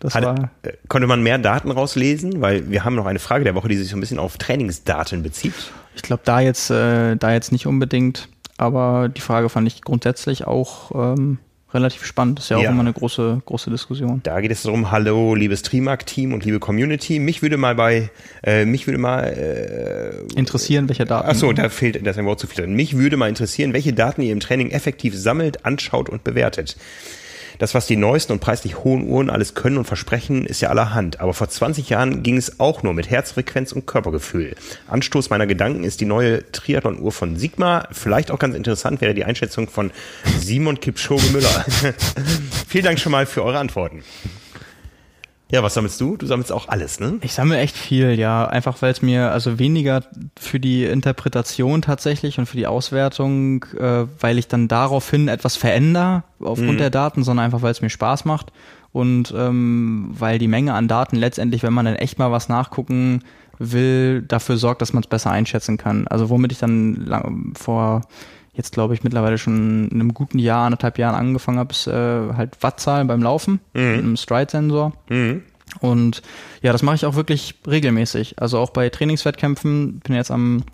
Das Hat, war äh, konnte man mehr Daten rauslesen? Weil wir haben noch eine Frage der Woche, die sich so ein bisschen auf Trainingsdaten bezieht. Ich glaube, da jetzt, äh, da jetzt nicht unbedingt. Aber die Frage fand ich grundsätzlich auch ähm, relativ spannend. Das ist ja auch ja. immer eine große, große Diskussion. Da geht es darum, hallo, liebes Trimark-Team und liebe Community. Mich würde mal bei, äh, mich würde mal äh, interessieren, welche Daten. Achso, da fehlt, da ist ein Wort zu viel drin. Mich würde mal interessieren, welche Daten ihr im Training effektiv sammelt, anschaut und bewertet. Das, was die neuesten und preislich hohen Uhren alles können und versprechen, ist ja allerhand. Aber vor 20 Jahren ging es auch nur mit Herzfrequenz und Körpergefühl. Anstoß meiner Gedanken ist die neue Triathlon-Uhr von Sigma. Vielleicht auch ganz interessant wäre die Einschätzung von Simon Kipchoge Müller. Vielen Dank schon mal für eure Antworten. Ja, was sammelst du? Du sammelst auch alles, ne? Ich sammle echt viel, ja. Einfach weil es mir, also weniger für die Interpretation tatsächlich und für die Auswertung, äh, weil ich dann daraufhin etwas verändere aufgrund mhm. der Daten, sondern einfach weil es mir Spaß macht und ähm, weil die Menge an Daten letztendlich, wenn man dann echt mal was nachgucken will, dafür sorgt, dass man es besser einschätzen kann. Also womit ich dann lang, vor jetzt glaube ich mittlerweile schon in einem guten Jahr, anderthalb Jahren angefangen habe, ist äh, halt Wattzahlen beim Laufen mhm. mit einem Stride-Sensor. Mhm. Und ja, das mache ich auch wirklich regelmäßig. Also auch bei Trainingswettkämpfen, bin jetzt am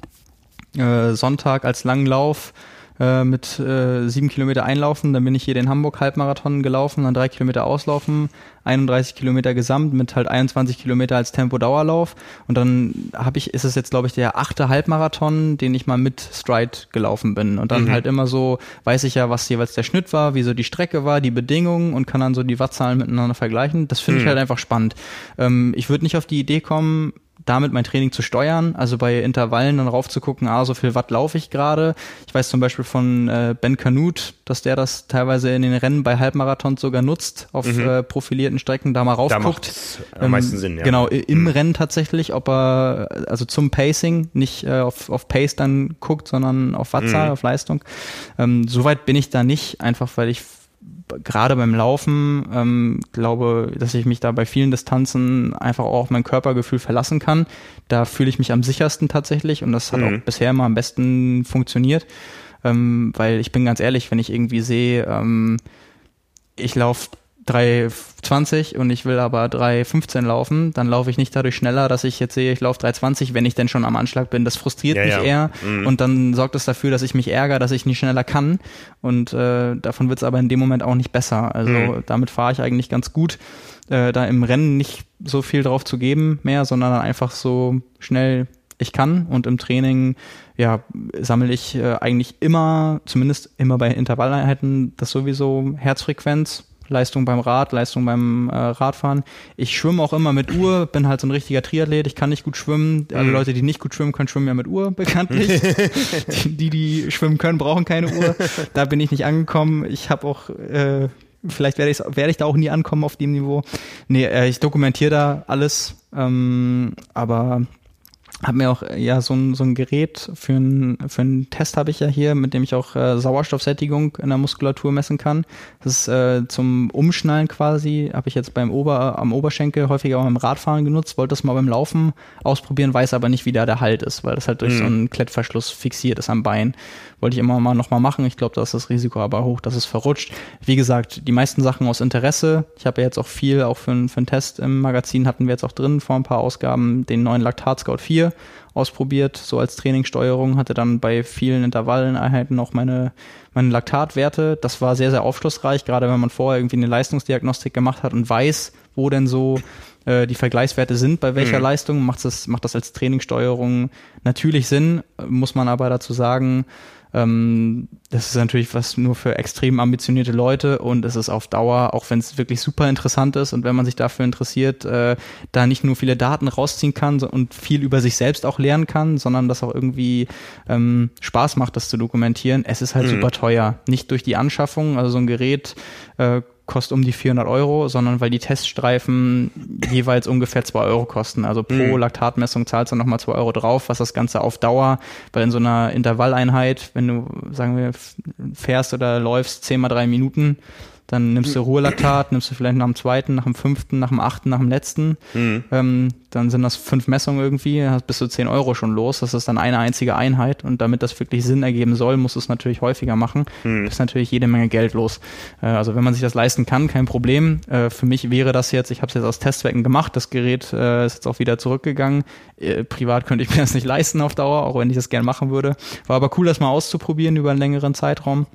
äh, Sonntag als Langlauf äh, mit äh, sieben Kilometer einlaufen, dann bin ich hier den Hamburg-Halbmarathon gelaufen, dann drei Kilometer auslaufen, 31 Kilometer gesamt mit halt 21 Kilometer als Tempo-Dauerlauf und dann habe ich, ist es jetzt glaube ich der achte Halbmarathon, den ich mal mit Stride gelaufen bin und dann mhm. halt immer so, weiß ich ja, was jeweils der Schnitt war, wie so die Strecke war, die Bedingungen und kann dann so die Wattzahlen miteinander vergleichen. Das finde mhm. ich halt einfach spannend. Ähm, ich würde nicht auf die Idee kommen, damit mein Training zu steuern, also bei Intervallen dann rauf zu gucken, ah, so viel Watt laufe ich gerade. Ich weiß zum Beispiel von äh, Ben Canute, dass der das teilweise in den Rennen bei Halbmarathons sogar nutzt, auf mhm. äh, profilierten Strecken da mal raufguckt. Da am meisten ähm, Sinn, ja. Genau, im mhm. Rennen tatsächlich, ob er, also zum Pacing, nicht äh, auf, auf Pace dann guckt, sondern auf Wattzahl, mhm. auf Leistung. Ähm, Soweit bin ich da nicht, einfach weil ich gerade beim Laufen ähm, glaube, dass ich mich da bei vielen Distanzen einfach auch auf mein Körpergefühl verlassen kann. Da fühle ich mich am sichersten tatsächlich und das hat mhm. auch bisher immer am besten funktioniert. Ähm, weil ich bin ganz ehrlich, wenn ich irgendwie sehe, ähm, ich laufe 3,20 und ich will aber 3,15 laufen, dann laufe ich nicht dadurch schneller, dass ich jetzt sehe, ich laufe 3,20, wenn ich denn schon am Anschlag bin. Das frustriert ja, mich ja. eher mhm. und dann sorgt es das dafür, dass ich mich ärgere, dass ich nicht schneller kann und äh, davon wird es aber in dem Moment auch nicht besser. Also mhm. damit fahre ich eigentlich ganz gut, äh, da im Rennen nicht so viel drauf zu geben mehr, sondern einfach so schnell ich kann und im Training ja sammle ich äh, eigentlich immer, zumindest immer bei Intervalleinheiten, das sowieso Herzfrequenz Leistung beim Rad, Leistung beim äh, Radfahren. Ich schwimme auch immer mit Uhr, bin halt so ein richtiger Triathlet, ich kann nicht gut schwimmen. Alle mhm. Leute, die nicht gut schwimmen können, schwimmen ja mit Uhr, bekanntlich. die, die schwimmen können, brauchen keine Uhr. Da bin ich nicht angekommen. Ich habe auch, äh, vielleicht werde ich, werde ich da auch nie ankommen auf dem Niveau. Nee, äh, ich dokumentiere da alles, ähm, aber habe mir auch äh, ja so ein, so ein Gerät für einen für einen Test habe ich ja hier, mit dem ich auch äh, Sauerstoffsättigung in der Muskulatur messen kann. Das ist äh, zum Umschnallen quasi, habe ich jetzt beim Ober am Oberschenkel häufiger auch beim Radfahren genutzt, wollte das mal beim Laufen ausprobieren, weiß aber nicht, wie da der Halt ist, weil das halt durch mhm. so einen Klettverschluss fixiert ist am Bein. Wollte ich immer mal noch mal machen. Ich glaube, da ist das Risiko aber hoch, dass es verrutscht. Wie gesagt, die meisten Sachen aus Interesse. Ich habe ja jetzt auch viel, auch für, für einen Test im Magazin hatten wir jetzt auch drin vor ein paar Ausgaben den neuen Laktat Scout 4 ausprobiert, so als Trainingssteuerung, hatte dann bei vielen Intervalleneinheiten auch meine, meine Laktatwerte. Das war sehr, sehr aufschlussreich, gerade wenn man vorher irgendwie eine Leistungsdiagnostik gemacht hat und weiß, wo denn so äh, die Vergleichswerte sind, bei welcher mhm. Leistung, macht das, macht das als Trainingssteuerung natürlich Sinn, muss man aber dazu sagen, ähm, das ist natürlich was nur für extrem ambitionierte Leute und es ist auf Dauer, auch wenn es wirklich super interessant ist und wenn man sich dafür interessiert, äh, da nicht nur viele Daten rausziehen kann und viel über sich selbst auch lernen kann, sondern das auch irgendwie ähm, Spaß macht, das zu dokumentieren. Es ist halt mhm. super teuer. Nicht durch die Anschaffung, also so ein Gerät äh, kostet um die 400 Euro, sondern weil die Teststreifen jeweils ungefähr 2 Euro kosten. Also pro mhm. Laktatmessung zahlst du nochmal 2 Euro drauf, was das Ganze auf Dauer, weil in so einer Intervalleinheit, wenn du, sagen wir, fährst oder läufst 10 mal 3 Minuten, dann nimmst du Ruhelaktat, nimmst du vielleicht nach dem zweiten, nach dem fünften, nach dem achten, nach dem letzten. Mhm. Ähm, dann sind das fünf Messungen irgendwie, hast bis zu zehn Euro schon los. Das ist dann eine einzige Einheit. Und damit das wirklich Sinn ergeben soll, musst du es natürlich häufiger machen. Mhm. Ist natürlich jede Menge Geld los. Äh, also wenn man sich das leisten kann, kein Problem. Äh, für mich wäre das jetzt, ich habe es jetzt aus Testzwecken gemacht, das Gerät äh, ist jetzt auch wieder zurückgegangen. Äh, privat könnte ich mir das nicht leisten auf Dauer, auch wenn ich das gerne machen würde. War aber cool, das mal auszuprobieren über einen längeren Zeitraum.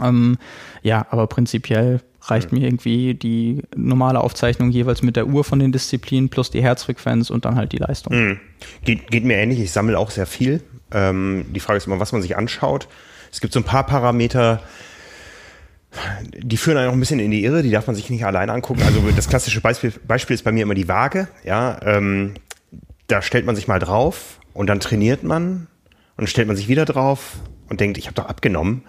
Ähm, ja, aber prinzipiell reicht mir irgendwie die normale Aufzeichnung jeweils mit der Uhr von den Disziplinen plus die Herzfrequenz und dann halt die Leistung. Mhm. Geht, geht mir ähnlich, ich sammle auch sehr viel. Ähm, die Frage ist immer, was man sich anschaut. Es gibt so ein paar Parameter, Die führen einen auch ein bisschen in die Irre, die darf man sich nicht alleine angucken. Also das klassische Beispiel, Beispiel ist bei mir immer die Waage. Ja, ähm, da stellt man sich mal drauf und dann trainiert man und dann stellt man sich wieder drauf und denkt, ich habe doch abgenommen.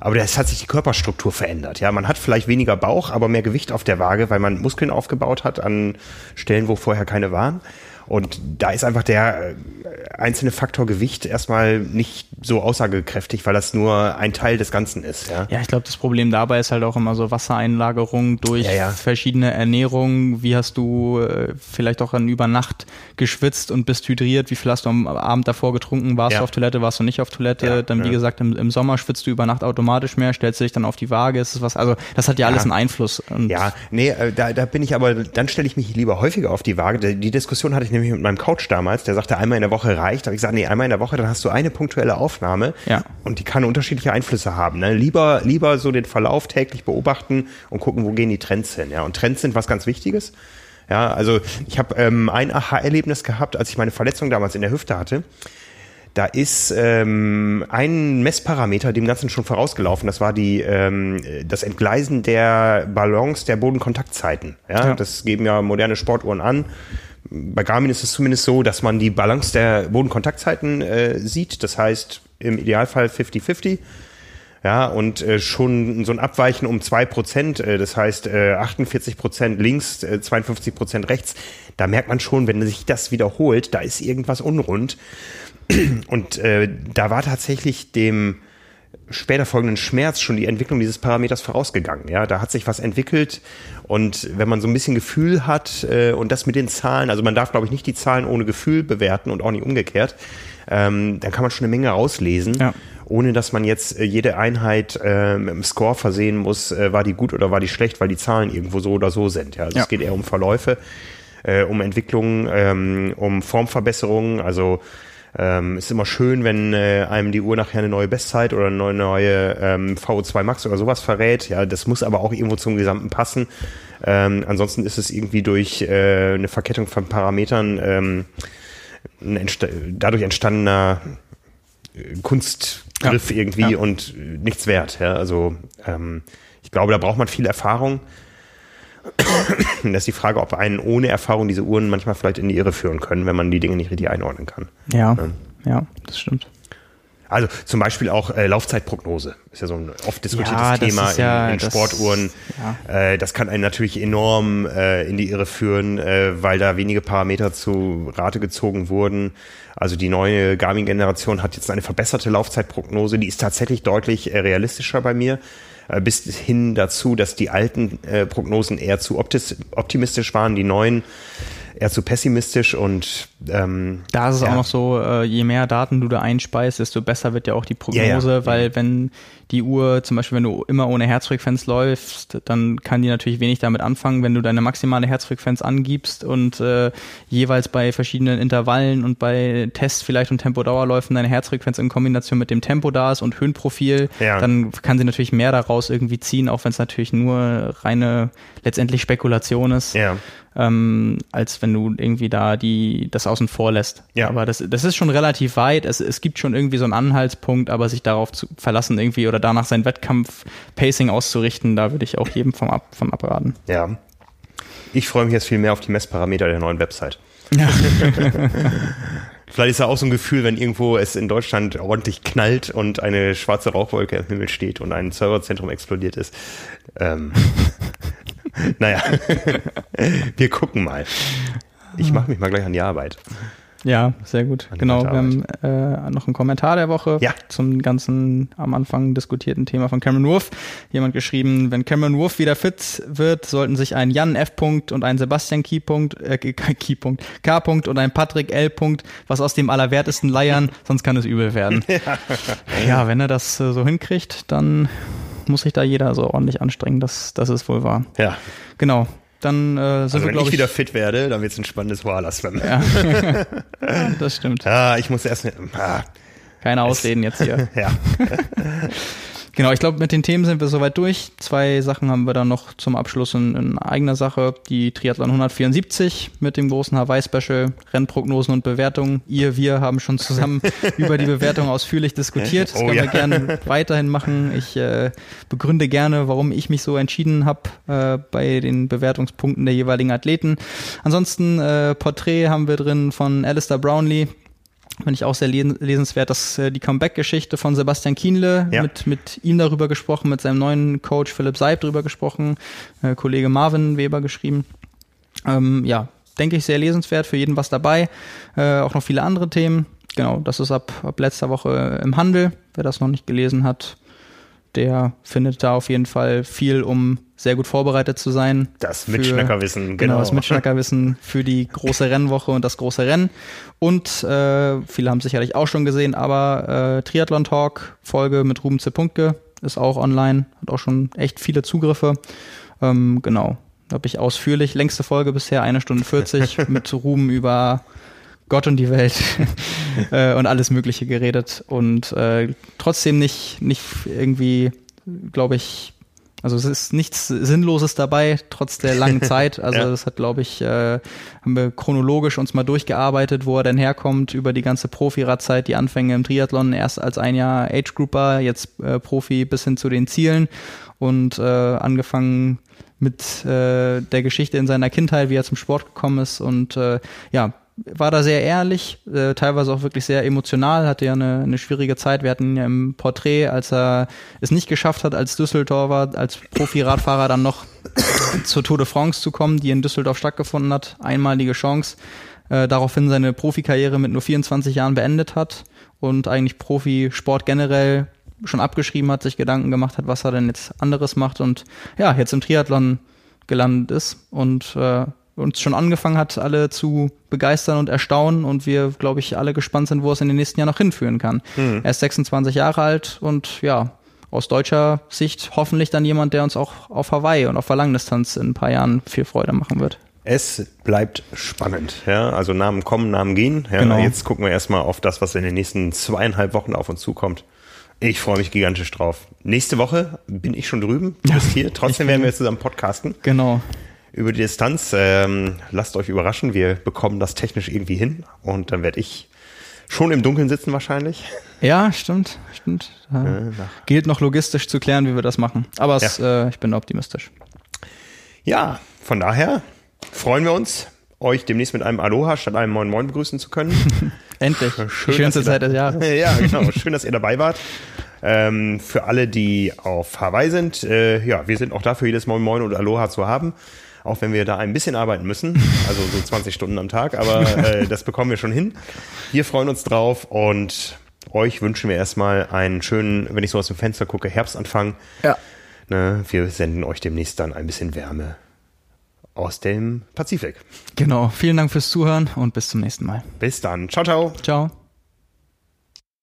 Aber es hat sich die Körperstruktur verändert. Ja, man hat vielleicht weniger Bauch, aber mehr Gewicht auf der Waage, weil man Muskeln aufgebaut hat an Stellen, wo vorher keine waren. Und da ist einfach der äh, einzelne Faktor Gewicht erstmal nicht so aussagekräftig, weil das nur ein Teil des Ganzen ist. Ja, ja ich glaube, das Problem dabei ist halt auch immer so Wassereinlagerung durch ja, ja. verschiedene Ernährungen. Wie hast du äh, vielleicht auch an über Nacht geschwitzt und bist hydriert? Wie viel hast du am Abend davor getrunken? Warst du auf Toilette? Warst du nicht auf Toilette? dann, wie gesagt, im, im, Sommer schwitzt du über Nacht automatisch mehr, stellst dich dann auf die Waage. Ist es was? Also, das hat ja alles einen Einfluss. ja, nee, äh, da, da bin ich aber, dann stelle ich mich lieber häufiger auf die Waage. Die Diskussion hatte ich nämlich mit meinem Coach damals, der sagte, einmal in der Woche reicht. Da habe ich gesagt, nee, einmal in der Woche, dann hast du eine punktuelle Aufnahme ja. und die kann unterschiedliche Einflüsse haben. Ne? Lieber, lieber so den Verlauf täglich beobachten und gucken, wo gehen die Trends hin. Ja? Und Trends sind was ganz Wichtiges. Ja, also ich habe ähm, ein Aha-Erlebnis gehabt, als ich meine Verletzung damals in der Hüfte hatte. Da ist ähm, ein Messparameter dem Ganzen schon vorausgelaufen. Das war die ähm, das Entgleisen der Balance der Bodenkontaktzeiten. Ja, ja, das geben ja moderne Sportuhren an. Bei Garmin ist es zumindest so, dass man die Balance der Bodenkontaktzeiten äh, sieht. Das heißt im Idealfall 50-50. Ja, und äh, schon so ein Abweichen um zwei Prozent, äh, das heißt äh, 48 Prozent links, äh, 52 Prozent rechts, da merkt man schon, wenn sich das wiederholt, da ist irgendwas unrund. Und äh, da war tatsächlich dem später folgenden Schmerz schon die Entwicklung dieses Parameters vorausgegangen. Ja, da hat sich was entwickelt und wenn man so ein bisschen Gefühl hat äh, und das mit den Zahlen, also man darf glaube ich nicht die Zahlen ohne Gefühl bewerten und auch nicht umgekehrt, ähm, dann kann man schon eine Menge rauslesen. Ja. Ohne dass man jetzt äh, jede Einheit äh, mit einem Score versehen muss, äh, war die gut oder war die schlecht, weil die Zahlen irgendwo so oder so sind. Ja, also ja. es geht eher um Verläufe, äh, um Entwicklungen, ähm, um Formverbesserungen. Also ähm, ist immer schön, wenn äh, einem die Uhr nachher eine neue Bestzeit oder eine neue, neue ähm, VO2 Max oder sowas verrät. Ja, das muss aber auch irgendwo zum Gesamten passen. Ähm, ansonsten ist es irgendwie durch äh, eine Verkettung von Parametern ähm, ein entsta dadurch entstandener äh, Kunstgriff ja. irgendwie ja. und nichts wert. Ja, also ähm, ich glaube, da braucht man viel Erfahrung. das ist die Frage, ob einen ohne Erfahrung diese Uhren manchmal vielleicht in die Irre führen können, wenn man die Dinge nicht richtig einordnen kann. Ja, ja, ja das stimmt. Also zum Beispiel auch äh, Laufzeitprognose ist ja so ein oft diskutiertes ja, Thema ja, in, in das, Sportuhren. Äh, das kann einen natürlich enorm äh, in die Irre führen, äh, weil da wenige Parameter zu Rate gezogen wurden. Also die neue Garmin-Generation hat jetzt eine verbesserte Laufzeitprognose, die ist tatsächlich deutlich äh, realistischer bei mir. Äh, bis hin dazu, dass die alten äh, Prognosen eher zu optimistisch waren, die neuen eher zu pessimistisch und ähm, da ist es ja. auch noch so, äh, je mehr Daten du da einspeist, desto besser wird ja auch die Prognose, ja, ja. weil wenn die Uhr, zum Beispiel wenn du immer ohne Herzfrequenz läufst, dann kann die natürlich wenig damit anfangen, wenn du deine maximale Herzfrequenz angibst und äh, jeweils bei verschiedenen Intervallen und bei Tests vielleicht und Tempodauerläufen deine Herzfrequenz in Kombination mit dem Tempo da ist und Höhenprofil, dann kann sie natürlich mehr daraus irgendwie ziehen, auch wenn es natürlich nur reine letztendlich Spekulation ist. Ja ähm, als wenn du irgendwie da die das außen vor lässt. Ja. Aber das, das ist schon relativ weit. Es, es gibt schon irgendwie so einen Anhaltspunkt, aber sich darauf zu verlassen irgendwie oder danach sein Wettkampf-Pacing auszurichten, da würde ich auch jedem vom ab, von abraten. Ja. Ich freue mich jetzt viel mehr auf die Messparameter der neuen Website. Ja. Vielleicht ist ja auch so ein Gefühl, wenn irgendwo es in Deutschland ordentlich knallt und eine schwarze Rauchwolke im Himmel steht und ein Serverzentrum explodiert ist. Ähm, naja, wir gucken mal. Ich mache mich mal gleich an die Arbeit. Ja, sehr gut. An genau, wir haben äh, noch einen Kommentar der Woche ja. zum ganzen am Anfang diskutierten Thema von Cameron Wolf. Jemand geschrieben, wenn Cameron Wolf wieder fit wird, sollten sich ein Jan F. -Punkt und ein Sebastian Key -Punkt, äh, Key -Punkt, K. -Punkt und ein Patrick L. -Punkt, was aus dem Allerwertesten leiern, sonst kann es übel werden. Ja, ja wenn er das äh, so hinkriegt, dann muss sich da jeder so ordentlich anstrengen, dass das ist wohl wahr. Ja. Genau. Dann äh, sind also wir, wenn ich, wieder fit werde, dann wird es ein spannendes Wala-Swim. Ja. ja, das stimmt. Ja, ich muss erst. Ah. Keine Ausreden jetzt hier. ja. Genau, ich glaube, mit den Themen sind wir soweit durch. Zwei Sachen haben wir dann noch zum Abschluss in, in eigener Sache. Die Triathlon 174 mit dem großen Hawaii-Special, Rennprognosen und Bewertungen. Ihr, wir haben schon zusammen über die Bewertung ausführlich diskutiert. Das oh, können ja. wir gerne weiterhin machen. Ich äh, begründe gerne, warum ich mich so entschieden habe äh, bei den Bewertungspunkten der jeweiligen Athleten. Ansonsten äh, Porträt haben wir drin von Alistair Brownlee, Finde ich auch sehr lesenswert, dass äh, die Comeback-Geschichte von Sebastian Kienle ja. mit, mit ihm darüber gesprochen, mit seinem neuen Coach Philipp Seib darüber gesprochen, äh, Kollege Marvin Weber geschrieben. Ähm, ja, denke ich, sehr lesenswert, für jeden was dabei. Äh, auch noch viele andere Themen. Genau, das ist ab, ab letzter Woche im Handel. Wer das noch nicht gelesen hat, der findet da auf jeden Fall viel, um sehr gut vorbereitet zu sein. Das Mitschnackerwissen, genau. genau. Das Mitschnackerwissen für die große Rennwoche und das große Rennen. Und äh, viele haben sicherlich auch schon gesehen, aber äh, Triathlon Talk Folge mit Ruben Zepunkke ist auch online, hat auch schon echt viele Zugriffe. Ähm, genau, habe ich ausführlich, längste Folge bisher, eine Stunde 40 mit Ruben über Gott und die Welt äh, und alles Mögliche geredet und äh, trotzdem nicht, nicht irgendwie, glaube ich, also es ist nichts Sinnloses dabei, trotz der langen Zeit. Also ja. das hat, glaube ich, äh, haben wir chronologisch uns mal durchgearbeitet, wo er denn herkommt, über die ganze Profi-Radzeit, die Anfänge im Triathlon, erst als ein Jahr Age-Grouper, jetzt äh, Profi bis hin zu den Zielen und äh, angefangen mit äh, der Geschichte in seiner Kindheit, wie er zum Sport gekommen ist und äh, ja, war da sehr ehrlich, äh, teilweise auch wirklich sehr emotional, hatte ja eine, eine schwierige Zeit. Wir hatten ja im Porträt, als er es nicht geschafft hat, als Düsseldorfer, als Profi-Radfahrer dann noch zur Tour de France zu kommen, die in Düsseldorf stattgefunden hat. Einmalige Chance. Äh, daraufhin seine Profikarriere mit nur 24 Jahren beendet hat und eigentlich Profisport generell schon abgeschrieben hat, sich Gedanken gemacht hat, was er denn jetzt anderes macht und ja, jetzt im Triathlon gelandet ist und äh, uns schon angefangen hat, alle zu begeistern und erstaunen und wir, glaube ich, alle gespannt sind, wo es in den nächsten Jahren noch hinführen kann. Mhm. Er ist 26 Jahre alt und ja, aus deutscher Sicht hoffentlich dann jemand, der uns auch auf Hawaii und auf der Langdistanz in ein paar Jahren viel Freude machen wird. Es bleibt spannend, ja. Also Namen kommen, Namen gehen. Ja. Genau. Jetzt gucken wir erstmal auf das, was in den nächsten zweieinhalb Wochen auf uns zukommt. Ich freue mich gigantisch drauf. Nächste Woche bin ich schon drüben, du bist hier. Trotzdem werden wir zusammen podcasten. Genau über die Distanz. Ähm, lasst euch überraschen, wir bekommen das technisch irgendwie hin und dann werde ich schon im Dunkeln sitzen wahrscheinlich. Ja, stimmt, stimmt. Äh, gilt noch logistisch zu klären, wie wir das machen. Aber es, ja. äh, ich bin optimistisch. Ja, von daher freuen wir uns, euch demnächst mit einem Aloha statt einem Moin Moin begrüßen zu können. Endlich. Schön, schönste Zeit des Jahres. ja, genau. Schön, dass ihr dabei wart. Ähm, für alle, die auf Hawaii sind, äh, ja, wir sind auch dafür, jedes Moin Moin und Aloha zu haben auch wenn wir da ein bisschen arbeiten müssen, also so 20 Stunden am Tag, aber äh, das bekommen wir schon hin. Wir freuen uns drauf und euch wünschen wir erstmal einen schönen, wenn ich so aus dem Fenster gucke, Herbstanfang. Ja. Ne, wir senden euch demnächst dann ein bisschen Wärme aus dem Pazifik. Genau. Vielen Dank fürs Zuhören und bis zum nächsten Mal. Bis dann. Ciao, ciao. Ciao.